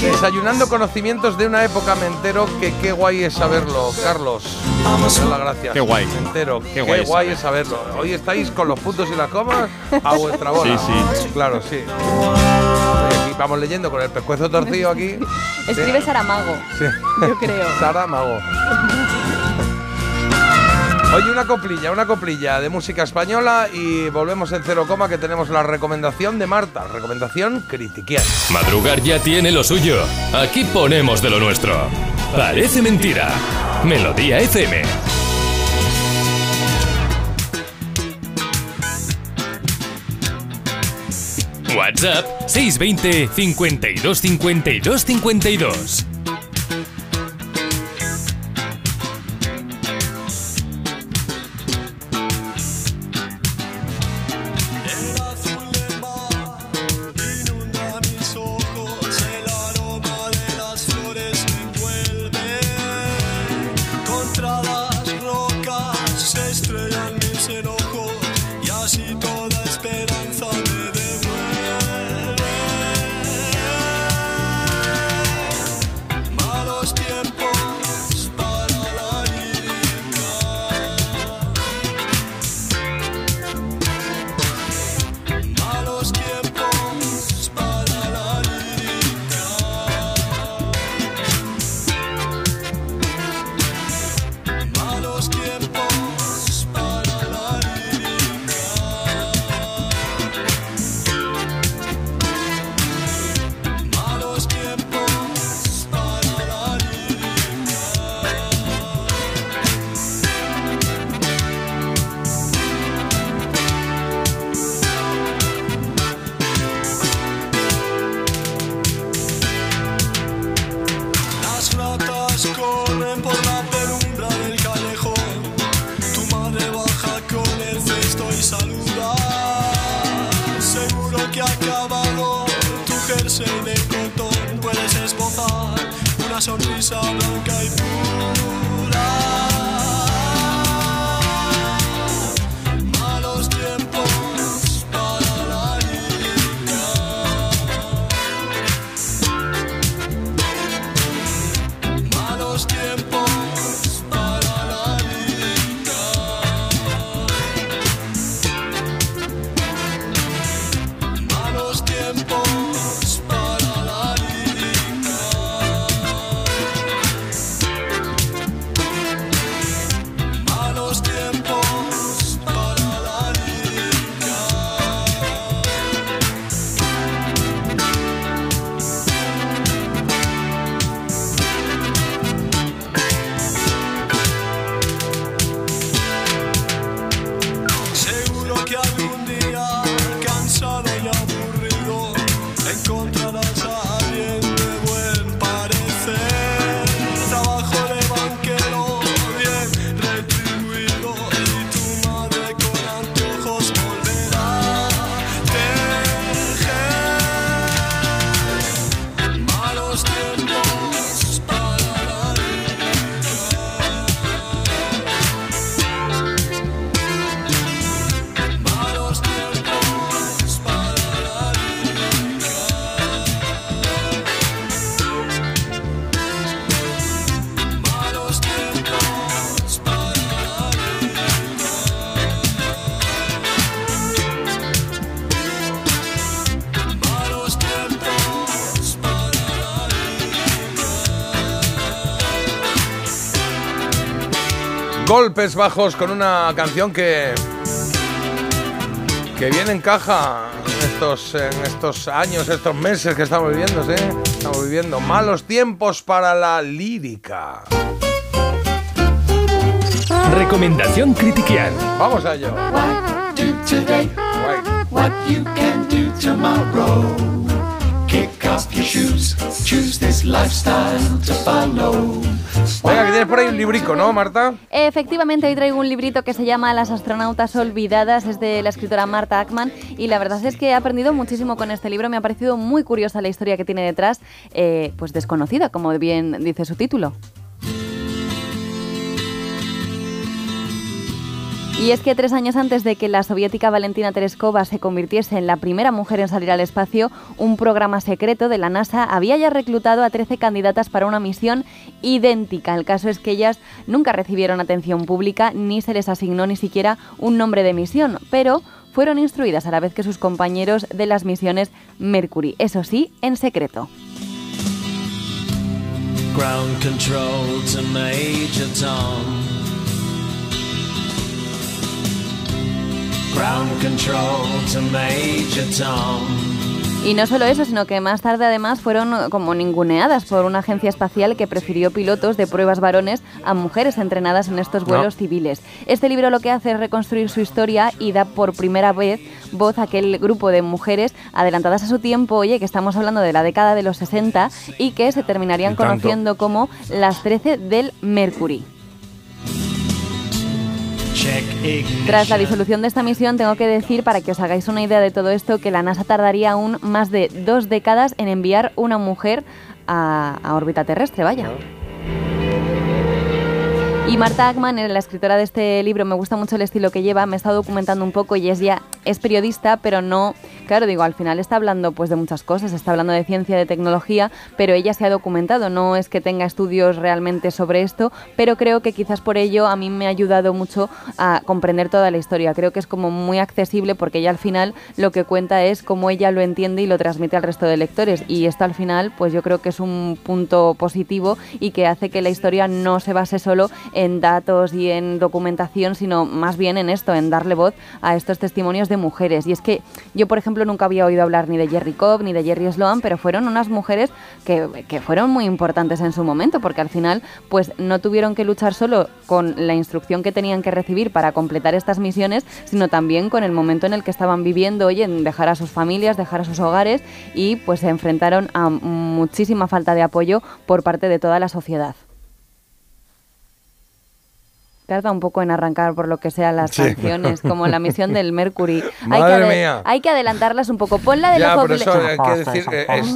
Desayunando conocimientos de una época, me entero que qué guay es saberlo, Carlos. Muchas gracias. Qué guay. Me entero. Qué, guay guay, es es saberlo. Hoy estáis con los puntos y las comas a vuestra bola. Sí, sí. Claro, sí. Aquí vamos leyendo con el pescuezo torcido aquí. (laughs) Escribe Saramago, Sí. yo creo. Sara Mago. (laughs) Oye, una coplilla, una coplilla de música española y volvemos en cero coma que tenemos la recomendación de Marta. Recomendación critiquial. Madrugar ya tiene lo suyo. Aquí ponemos de lo nuestro. Parece mentira. Melodía FM. WhatsApp 620 52 52 52. Golpes bajos con una canción que que bien encaja en estos, en estos años, estos meses que estamos viviendo, ¿sí? Estamos viviendo malos tiempos para la lírica. Recomendación Critiquian. Vamos a ello. do today what you can do tomorrow. This lifestyle to follow. Venga, que tienes por ahí un librico, ¿no, Marta? Efectivamente, hoy traigo un librito que se llama Las astronautas olvidadas, es de la escritora Marta Ackman y la verdad es que he aprendido muchísimo con este libro, me ha parecido muy curiosa la historia que tiene detrás, eh, pues desconocida, como bien dice su título. Y es que tres años antes de que la soviética Valentina Tereskova se convirtiese en la primera mujer en salir al espacio, un programa secreto de la NASA había ya reclutado a 13 candidatas para una misión idéntica. El caso es que ellas nunca recibieron atención pública ni se les asignó ni siquiera un nombre de misión, pero fueron instruidas a la vez que sus compañeros de las misiones Mercury, eso sí, en secreto. Ground control to Major Tom. Y no solo eso, sino que más tarde además fueron como ninguneadas por una agencia espacial que prefirió pilotos de pruebas varones a mujeres entrenadas en estos vuelos civiles. Este libro lo que hace es reconstruir su historia y da por primera vez voz a aquel grupo de mujeres adelantadas a su tiempo, oye, que estamos hablando de la década de los 60 y que se terminarían conociendo como las 13 del Mercury. Tras la disolución de esta misión, tengo que decir, para que os hagáis una idea de todo esto, que la NASA tardaría aún más de dos décadas en enviar una mujer a, a órbita terrestre, vaya. Y Marta Ackman, eh, la escritora de este libro, me gusta mucho el estilo que lleva, me he estado documentando un poco y es es periodista, pero no, claro, digo, al final está hablando pues de muchas cosas, está hablando de ciencia, de tecnología, pero ella se ha documentado, no es que tenga estudios realmente sobre esto, pero creo que quizás por ello a mí me ha ayudado mucho a comprender toda la historia, creo que es como muy accesible porque ella al final lo que cuenta es cómo ella lo entiende y lo transmite al resto de lectores. Y esto al final pues yo creo que es un punto positivo y que hace que la historia no se base solo en datos y en documentación, sino más bien en esto, en darle voz a estos testimonios de mujeres. Y es que yo, por ejemplo, nunca había oído hablar ni de Jerry Cobb ni de Jerry Sloan, pero fueron unas mujeres que, fueron muy importantes en su momento, porque al final pues no tuvieron que luchar solo con la instrucción que tenían que recibir para completar estas misiones, sino también con el momento en el que estaban viviendo, oye, en dejar a sus familias, dejar a sus hogares y pues se enfrentaron a muchísima falta de apoyo por parte de toda la sociedad. Tarda un poco en arrancar por lo que sea las Sí. canciones, como la misión del Mercury. (laughs) hay, Madre que ade- mía. hay que adelantarlas un poco. Pon la de Ya, los eso hay que decir, eh, es,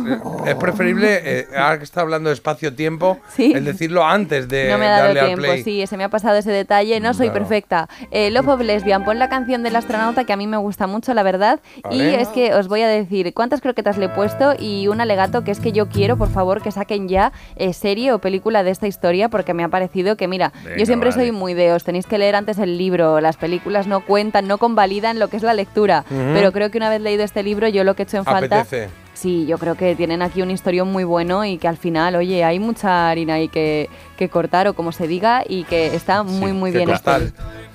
es preferible, eh, ahora que está hablando de espacio-tiempo, el decirlo antes de No me ha darle dado al tiempo, play. sí, se me ha pasado ese detalle, no soy Claro. perfecta. Eh, Love of Lesbian, pon la canción del astronauta que a mí me gusta mucho, la verdad. Y Vale. es que os voy a decir cuántas croquetas le he puesto y un alegato que es que yo quiero, por favor, que saquen ya eh, serie o película de esta historia porque me ha parecido que, mira, Venga, yo siempre vale. soy muy de os tenéis que leer antes el libro, las películas no cuentan, no convalidan lo que es la lectura, Ujú. pero creo que una vez leído este libro yo lo que he hecho en falta... Apetece. Sí, yo creo que tienen aquí un historión muy bueno y que al final, oye, hay mucha harina ahí que, que cortar o como se diga y que está muy, muy que bien.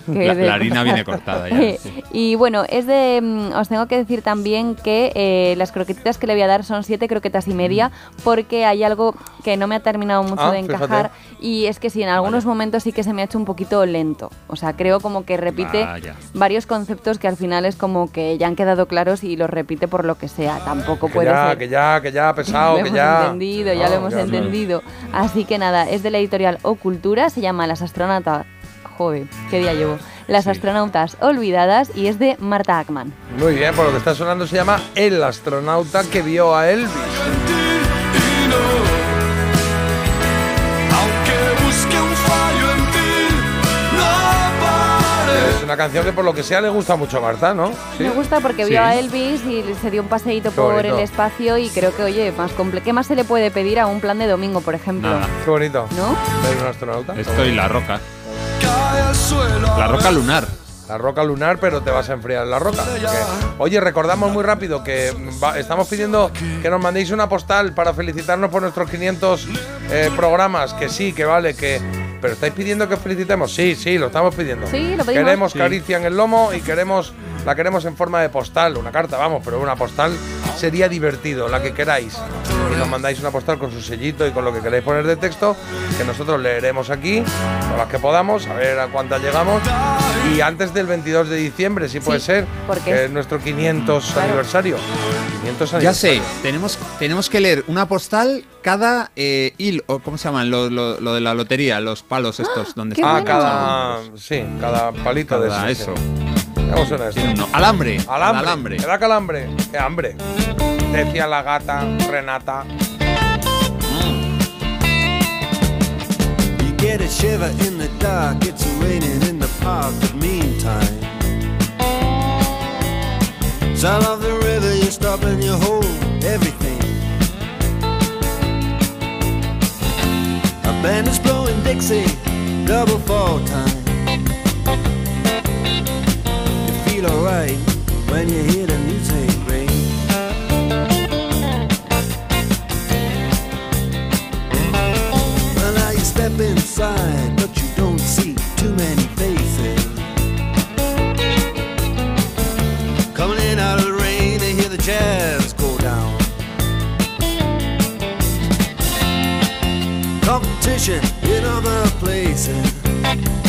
(laughs) Que La- de- la harina viene (laughs) cortada ya, Y bueno, es de. mm, Os tengo que decir también que eh, las croquetitas que le voy a dar son siete croquetas y media, porque hay algo que no me ha terminado mucho Ah, de fíjate. encajar. Y es que sí, en algunos momentos sí que se me ha hecho un poquito lento. O sea, creo como que repite Vaya. varios conceptos que al final es como que ya han quedado claros y los repite por lo que sea. Tampoco Que puede ya, ser. que ya, que ya, pesado, (laughs) que hemos ya. entendido, ya lo hemos ya, entendido. Así que nada, es de la editorial Ocultura, se llama Las astronautas. Joder, qué día llevo. Las astronautas olvidadas y es de Marta Ackman. Muy bien, por lo que está sonando se llama El astronauta que vio a Elvis. Es una canción que por lo que sea le gusta mucho a Marta, ¿no? Sí. Me gusta porque Sí. vio a Elvis y se dio un paseíto Qué por bonito. el espacio y creo que, oye, más comple ¿qué más se le puede pedir a un plan de domingo, por ejemplo? Nada. Qué bonito. ¿No? Ver un astronauta. Esto y la roca. La roca lunar. La roca lunar, pero te vas a enfriar en la roca. Que- Oye, recordamos muy rápido que va- estamos pidiendo que nos mandéis una postal para felicitarnos por nuestros 500 eh, programas. Que sí, que vale, que. Pero estáis pidiendo que os felicitemos. Sí, sí, lo estamos pidiendo. Sí, lo pedimos. Queremos Sí. caricia en el lomo y queremos la queremos en forma de postal, una carta, vamos, pero una postal sería divertido, la que queráis. Y nos mandáis una postal con su sellito y con lo que queréis poner de texto, que nosotros leeremos aquí, con las que podamos, a ver a cuántas llegamos. Y antes del 22 de diciembre, si puede ser, porque que es- es nuestro 500 aniversario. 500 Ya aniversario. sé, tenemos, tenemos que leer una postal cada eh, o ¿cómo se llaman? Lo, lo- lo de la lotería, los palos estos, donde Ah, cada. Sí, cada palito Cada de ese, eso. ¿Cómo suena esto? No, alambre. Alambre. Alambre. ¿Te da calambre? ¡Qué hambre! Decía la gata Renata. You get a shiver in the dark, it's raining in the park, but meantime. Sound of the river, you stop and you hold everything. A band is blowing Dixie, double fall time. Feel alright when you hear the music ring. Well, now you step inside, but you don't see too many faces. Coming in out of the rain, they hear the jazz go down. Competition in other places.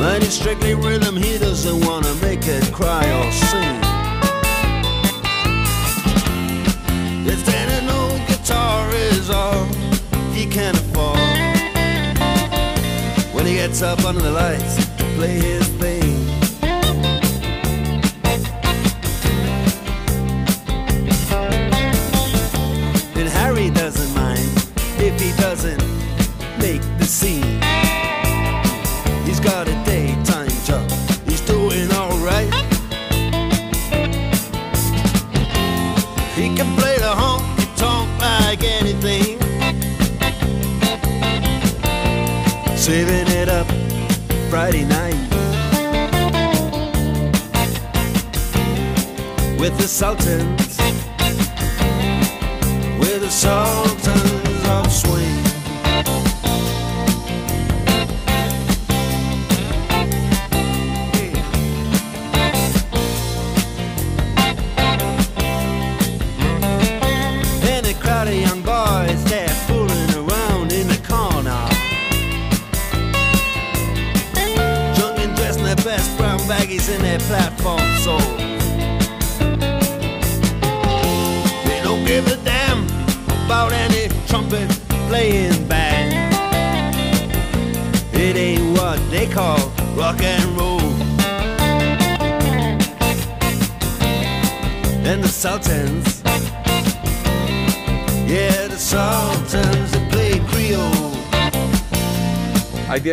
But it's strictly rhythm, he doesn't wanna make it cry or sing. If any old guitar is all he can afford. When he gets up under the lights play his thing. Sultans, with the Sultans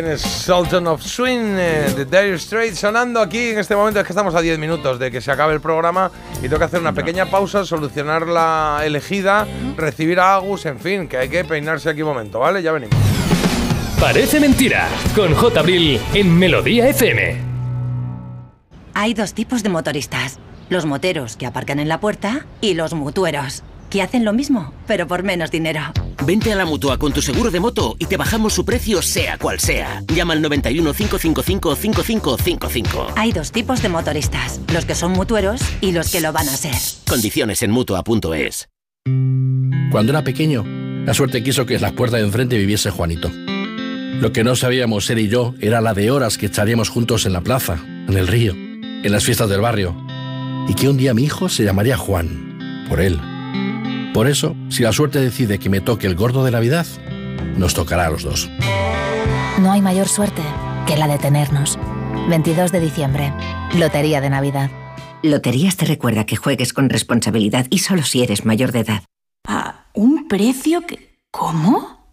tienes Sultan of Swing eh, de Dire Straits sonando aquí en este momento. Es que estamos a 10 minutos de que se acabe el programa y tengo que hacer una pequeña pausa, solucionar la elegida, recibir a Agus, en fin, que hay que peinarse aquí un momento, ¿vale? Ya venimos. Parece mentira, con J. Abril en Melodía FM. Hay dos tipos de motoristas. Los moteros que aparcan en la puerta y los mutueros, que hacen lo mismo, pero por menos dinero. Vente a la mutua con tu seguro de moto y te bajamos su precio, sea cual sea. Llama al 91 555 5555. Hay dos tipos de motoristas, los que son mutueros y los que lo van a ser. Condiciones en mutua.es. Cuando era pequeño, la suerte quiso que en la puerta de enfrente viviese Juanito. Lo que no sabíamos él y yo era la de horas que echaríamos juntos en la plaza, en el río, en las fiestas del barrio. Y que un día mi hijo se llamaría Juan, por él. Por eso, si la suerte decide que me toque el gordo de Navidad, nos tocará a los dos. No hay mayor suerte que la de tenernos. 22 de diciembre. Lotería de Navidad. Loterías te recuerda que juegues con responsabilidad y solo si eres mayor de edad. ¿A un precio que... ¿Cómo?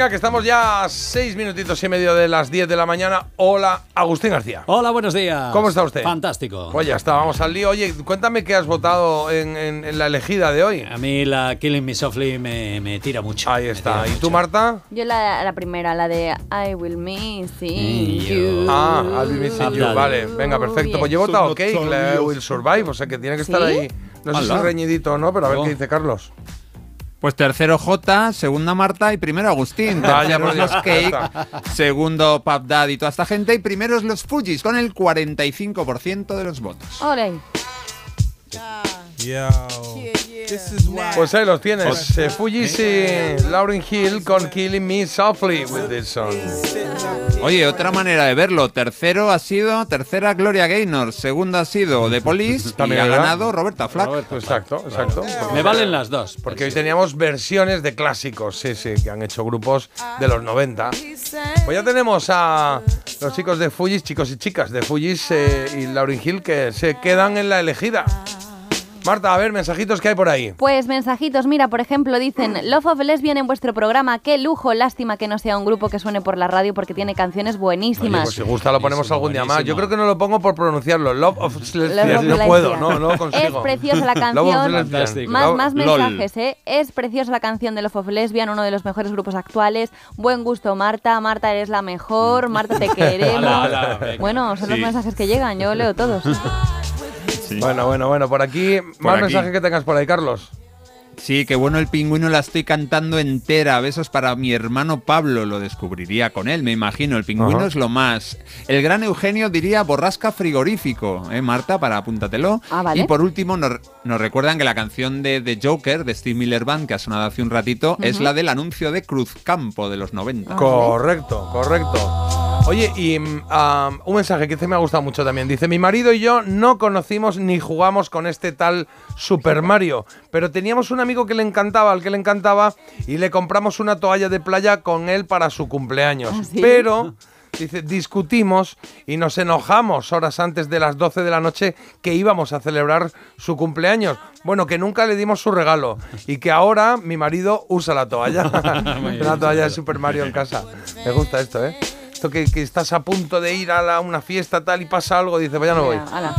Venga, que estamos ya a seis minutitos y medio de las 10 de la mañana. Hola, Agustín García. Hola, buenos días. ¿Cómo está usted? Fantástico. Pues ya está, vamos al lío. Oye, cuéntame qué has votado en, en- en la elegida de hoy. A mí la Killing Me Softly me, me tira mucho. Ahí está. ¿Y tú, Marta? Yo la, la primera, la de I will miss Mm, you. Ah, I'll be missing you. Vale, venga, perfecto. Pues yo he votado Cake, la de Will Survive, o sea que tiene que estar ¿Sí? ahí. No sé si reñidito o no, pero a ver Oh. qué dice Carlos. Pues tercero J, segunda Marta y primero Agustín. Vaya, por Dios. los Cake, segundo Pap Dad y toda esta gente y primeros los Fujis con el 45% de los votos. Ole. Yo. Pues ahí los tienes. Eh, Fujis y Lauryn Hill con Killing Me Softly with this song. Oye, otra manera de verlo. Tercero ha sido, tercera Gloria Gaynor, segunda ha sido The Police y También, ha ganado Roberta Flack. Exacto, exacto. Me valen las dos. Porque hoy teníamos versiones de clásicos, sí, sí, que han hecho grupos de los 90. Pues ya tenemos a los chicos de Fujis, chicos y chicas de Fujis eh, y Lauryn Hill que se quedan en la elegida. Marta, a ver, mensajitos que hay por ahí. Pues mensajitos, mira, por ejemplo, dicen Love of Lesbian en vuestro programa, qué lujo, lástima que no sea un grupo que suene por la radio porque tiene canciones Oye, buenísimas. pues si gusta lo ponemos algún día más. Yo creo que no lo pongo por pronunciarlo. Love of Lesbian. Love of No Lesbian. puedo, no, no lo consigo. Es preciosa la (laughs) canción. Más, mensajes, ¿eh? Es preciosa la canción de Love of Lesbian, uno de los mejores grupos actuales. Buen gusto, Marta. Marta, eres la mejor. Marta, te (laughs) queremos. Bueno, son los mensajes que llegan. Yo leo todos. (laughs) Bueno, bueno, bueno, por aquí, más aquí. mensajes que tengas por ahí, Carlos. Sí, qué bueno el pingüino, la estoy cantando entera. Besos para mi hermano Pablo, lo descubriría con él, me imagino. El pingüino Ajá. es lo más. El gran Eugenio diría borrasca frigorífico, ¿eh, Marta? Para apúntatelo. Ah, vale. Y por último, nos, nos recuerdan que la canción de The Joker, de Steve Miller Band, que ha sonado hace un ratito, es la del anuncio de Cruzcampo de los 90. Correcto, correcto. Oye, y mm, ah, un mensaje que este me ha gustado mucho también. Dice, mi marido y yo no conocimos ni jugamos con este tal Super Mario, pero teníamos un amigo que le encantaba, al que le encantaba, y le compramos una toalla de playa con él para su cumpleaños. ¿Ah, sí? Pero... Dice, discutimos y nos enojamos horas antes de las 12 de la noche que íbamos a celebrar su cumpleaños. Bueno, que nunca le dimos su regalo y que ahora mi marido usa la toalla. (laughs) Una toalla de Super Mario en casa. Me gusta esto, ¿eh? Esto que, que estás a punto de ir a la- una fiesta tal y pasa algo, dice, vaya no voy. Mira, ala.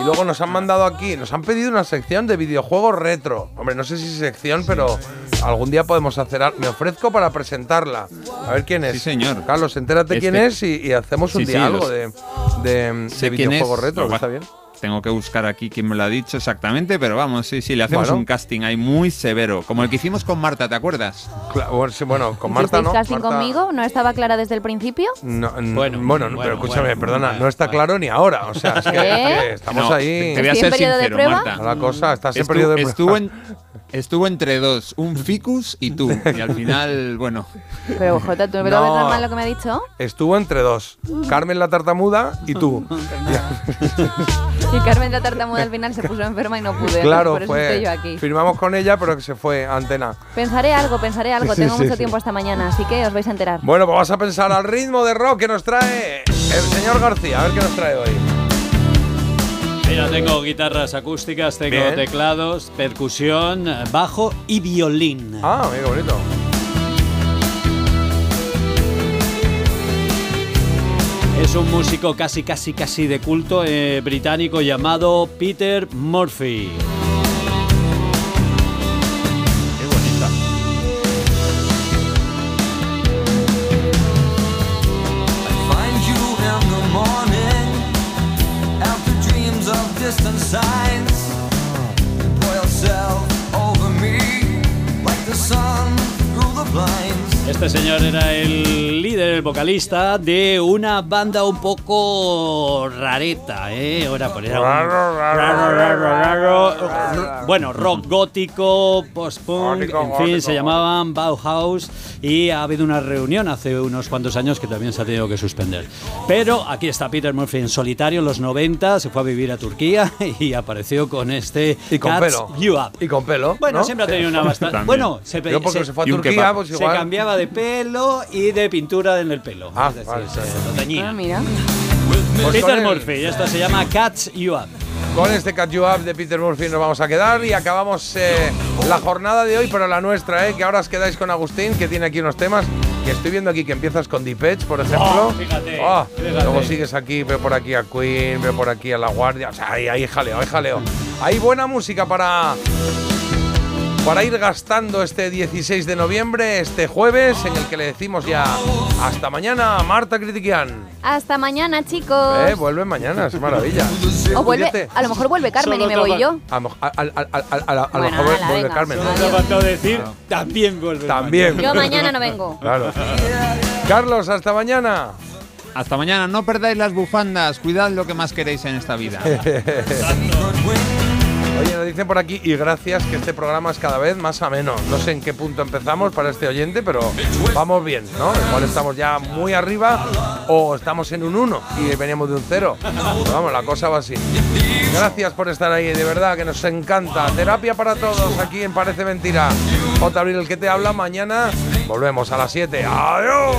Y luego nos han mandado aquí, nos han pedido una sección de videojuegos retro. Hombre, no sé si sección, pero algún día podemos hacer algo. Me ofrezco para presentarla. A ver quién es. Sí, señor. Carlos, entérate quién Este- es y, y hacemos un Sí, sí, los- de, de, de Sé quién videojuegos retro, está bien. Tengo que buscar aquí quién me lo ha dicho exactamente, pero vamos, sí, sí, le hacemos Bueno. un casting ahí muy severo, como el que hicimos con Marta, ¿te acuerdas? Bueno, con Marta ¿Hicisteis no. casting Marta- conmigo? ¿No estaba clara desde el principio? No, Bueno, bueno, no, bueno, pero escúchame, bueno, perdona, bueno, no está claro ni ahora. O sea, es que, ¿Eh? estamos No, ahí. Te voy a ¿Estoy en ser sincero? Marta. La cosa, estás en periodo de estuvo, prueba. en- estuvo entre dos, un (laughs) ficus y tú. Y al final, bueno. Pero, Jota, ¿tú no ves lo que me ha dicho? Estuvo entre dos. Carmen la tartamuda y tú. (laughs) Y Carmen la tartamuda al final se puso enferma y no pude. claro, por eso estoy yo aquí. Firmamos con ella, pero que se fue a antena. Pensaré algo, pensaré algo. Sí, Tengo sí, mucho sí. tiempo hasta mañana, así que os vais a enterar. Bueno, pues vamos a pensar al ritmo de rock que nos trae el señor García. A ver qué nos trae hoy. Mira, tengo guitarras acústicas, tengo Bien. teclados, percusión, bajo y violín. Ah, mira qué bonito. Es un músico casi, casi, casi de culto eh, británico llamado Peter Murphy. Of distant Este señor era el líder, el vocalista de una banda un poco rareta, ¿eh? Ahora pues era. Bueno, rock gótico, post-punk, en fin, se llamaban Bauhaus y ha habido una reunión hace unos cuantos años que también se ha tenido que suspender. Pero aquí está Peter Murphy en solitario en los 90, se fue a vivir a Turquía (laughs) y apareció con este Y con Cats pelo. You Up. Y con pelo. Bueno, ¿no? siempre ha tenido una bastante. Bueno, se, pe- Yo porque se fue a Turquía, pues se igual. cambiaba de pelo y de pintura en el pelo. Ah, es decir, vale, lo teñía. Ah, mira. Pues con Peter Murphy, esto se llama Cats You Up. Con este Cat You Up de Peter Murphy nos vamos a quedar y acabamos eh, la jornada de hoy, pero la nuestra, ¿eh? que ahora os quedáis con Agustín, que tiene aquí unos temas que estoy viendo aquí que empiezas con Deep Edge, por ejemplo. Oh, fíjate, Oh, fíjate. Luego sigues aquí, veo por aquí a Queen, veo por aquí a La Guardia. O sea, ahí hay jaleo, hay jaleo. Hay buena música para, para ir gastando este 16 de noviembre, este jueves, en el que le decimos ya hasta mañana a Marta Critiquian. Hasta mañana, chicos. Eh, vuelve mañana, es maravilla. o vuelve, a lo mejor vuelve Carmen Solo y me voy yo. A, lo- a- a- a- a- a- a- a lo Bueno, mejor vuelve venga. Carmen. Ha faltado decir, también vuelve. También. Yo mañana no vengo. (laughs) Claro. Carlos, hasta mañana. Hasta mañana, no perdáis las bufandas, cuidad lo que más queréis en esta vida. (laughs) Oye, nos dicen por aquí, y gracias, que este programa es cada vez más ameno. No sé en qué punto empezamos para este oyente, pero vamos bien, ¿no? Igual estamos ya muy arriba o estamos en un 1 y veníamos de un 0. Pero vamos, la cosa va así. Gracias por estar ahí, de verdad, que nos encanta. Terapia para todos aquí en Parece Mentira. J. Abril, el que te habla, mañana volvemos a las 7. ¡Adiós!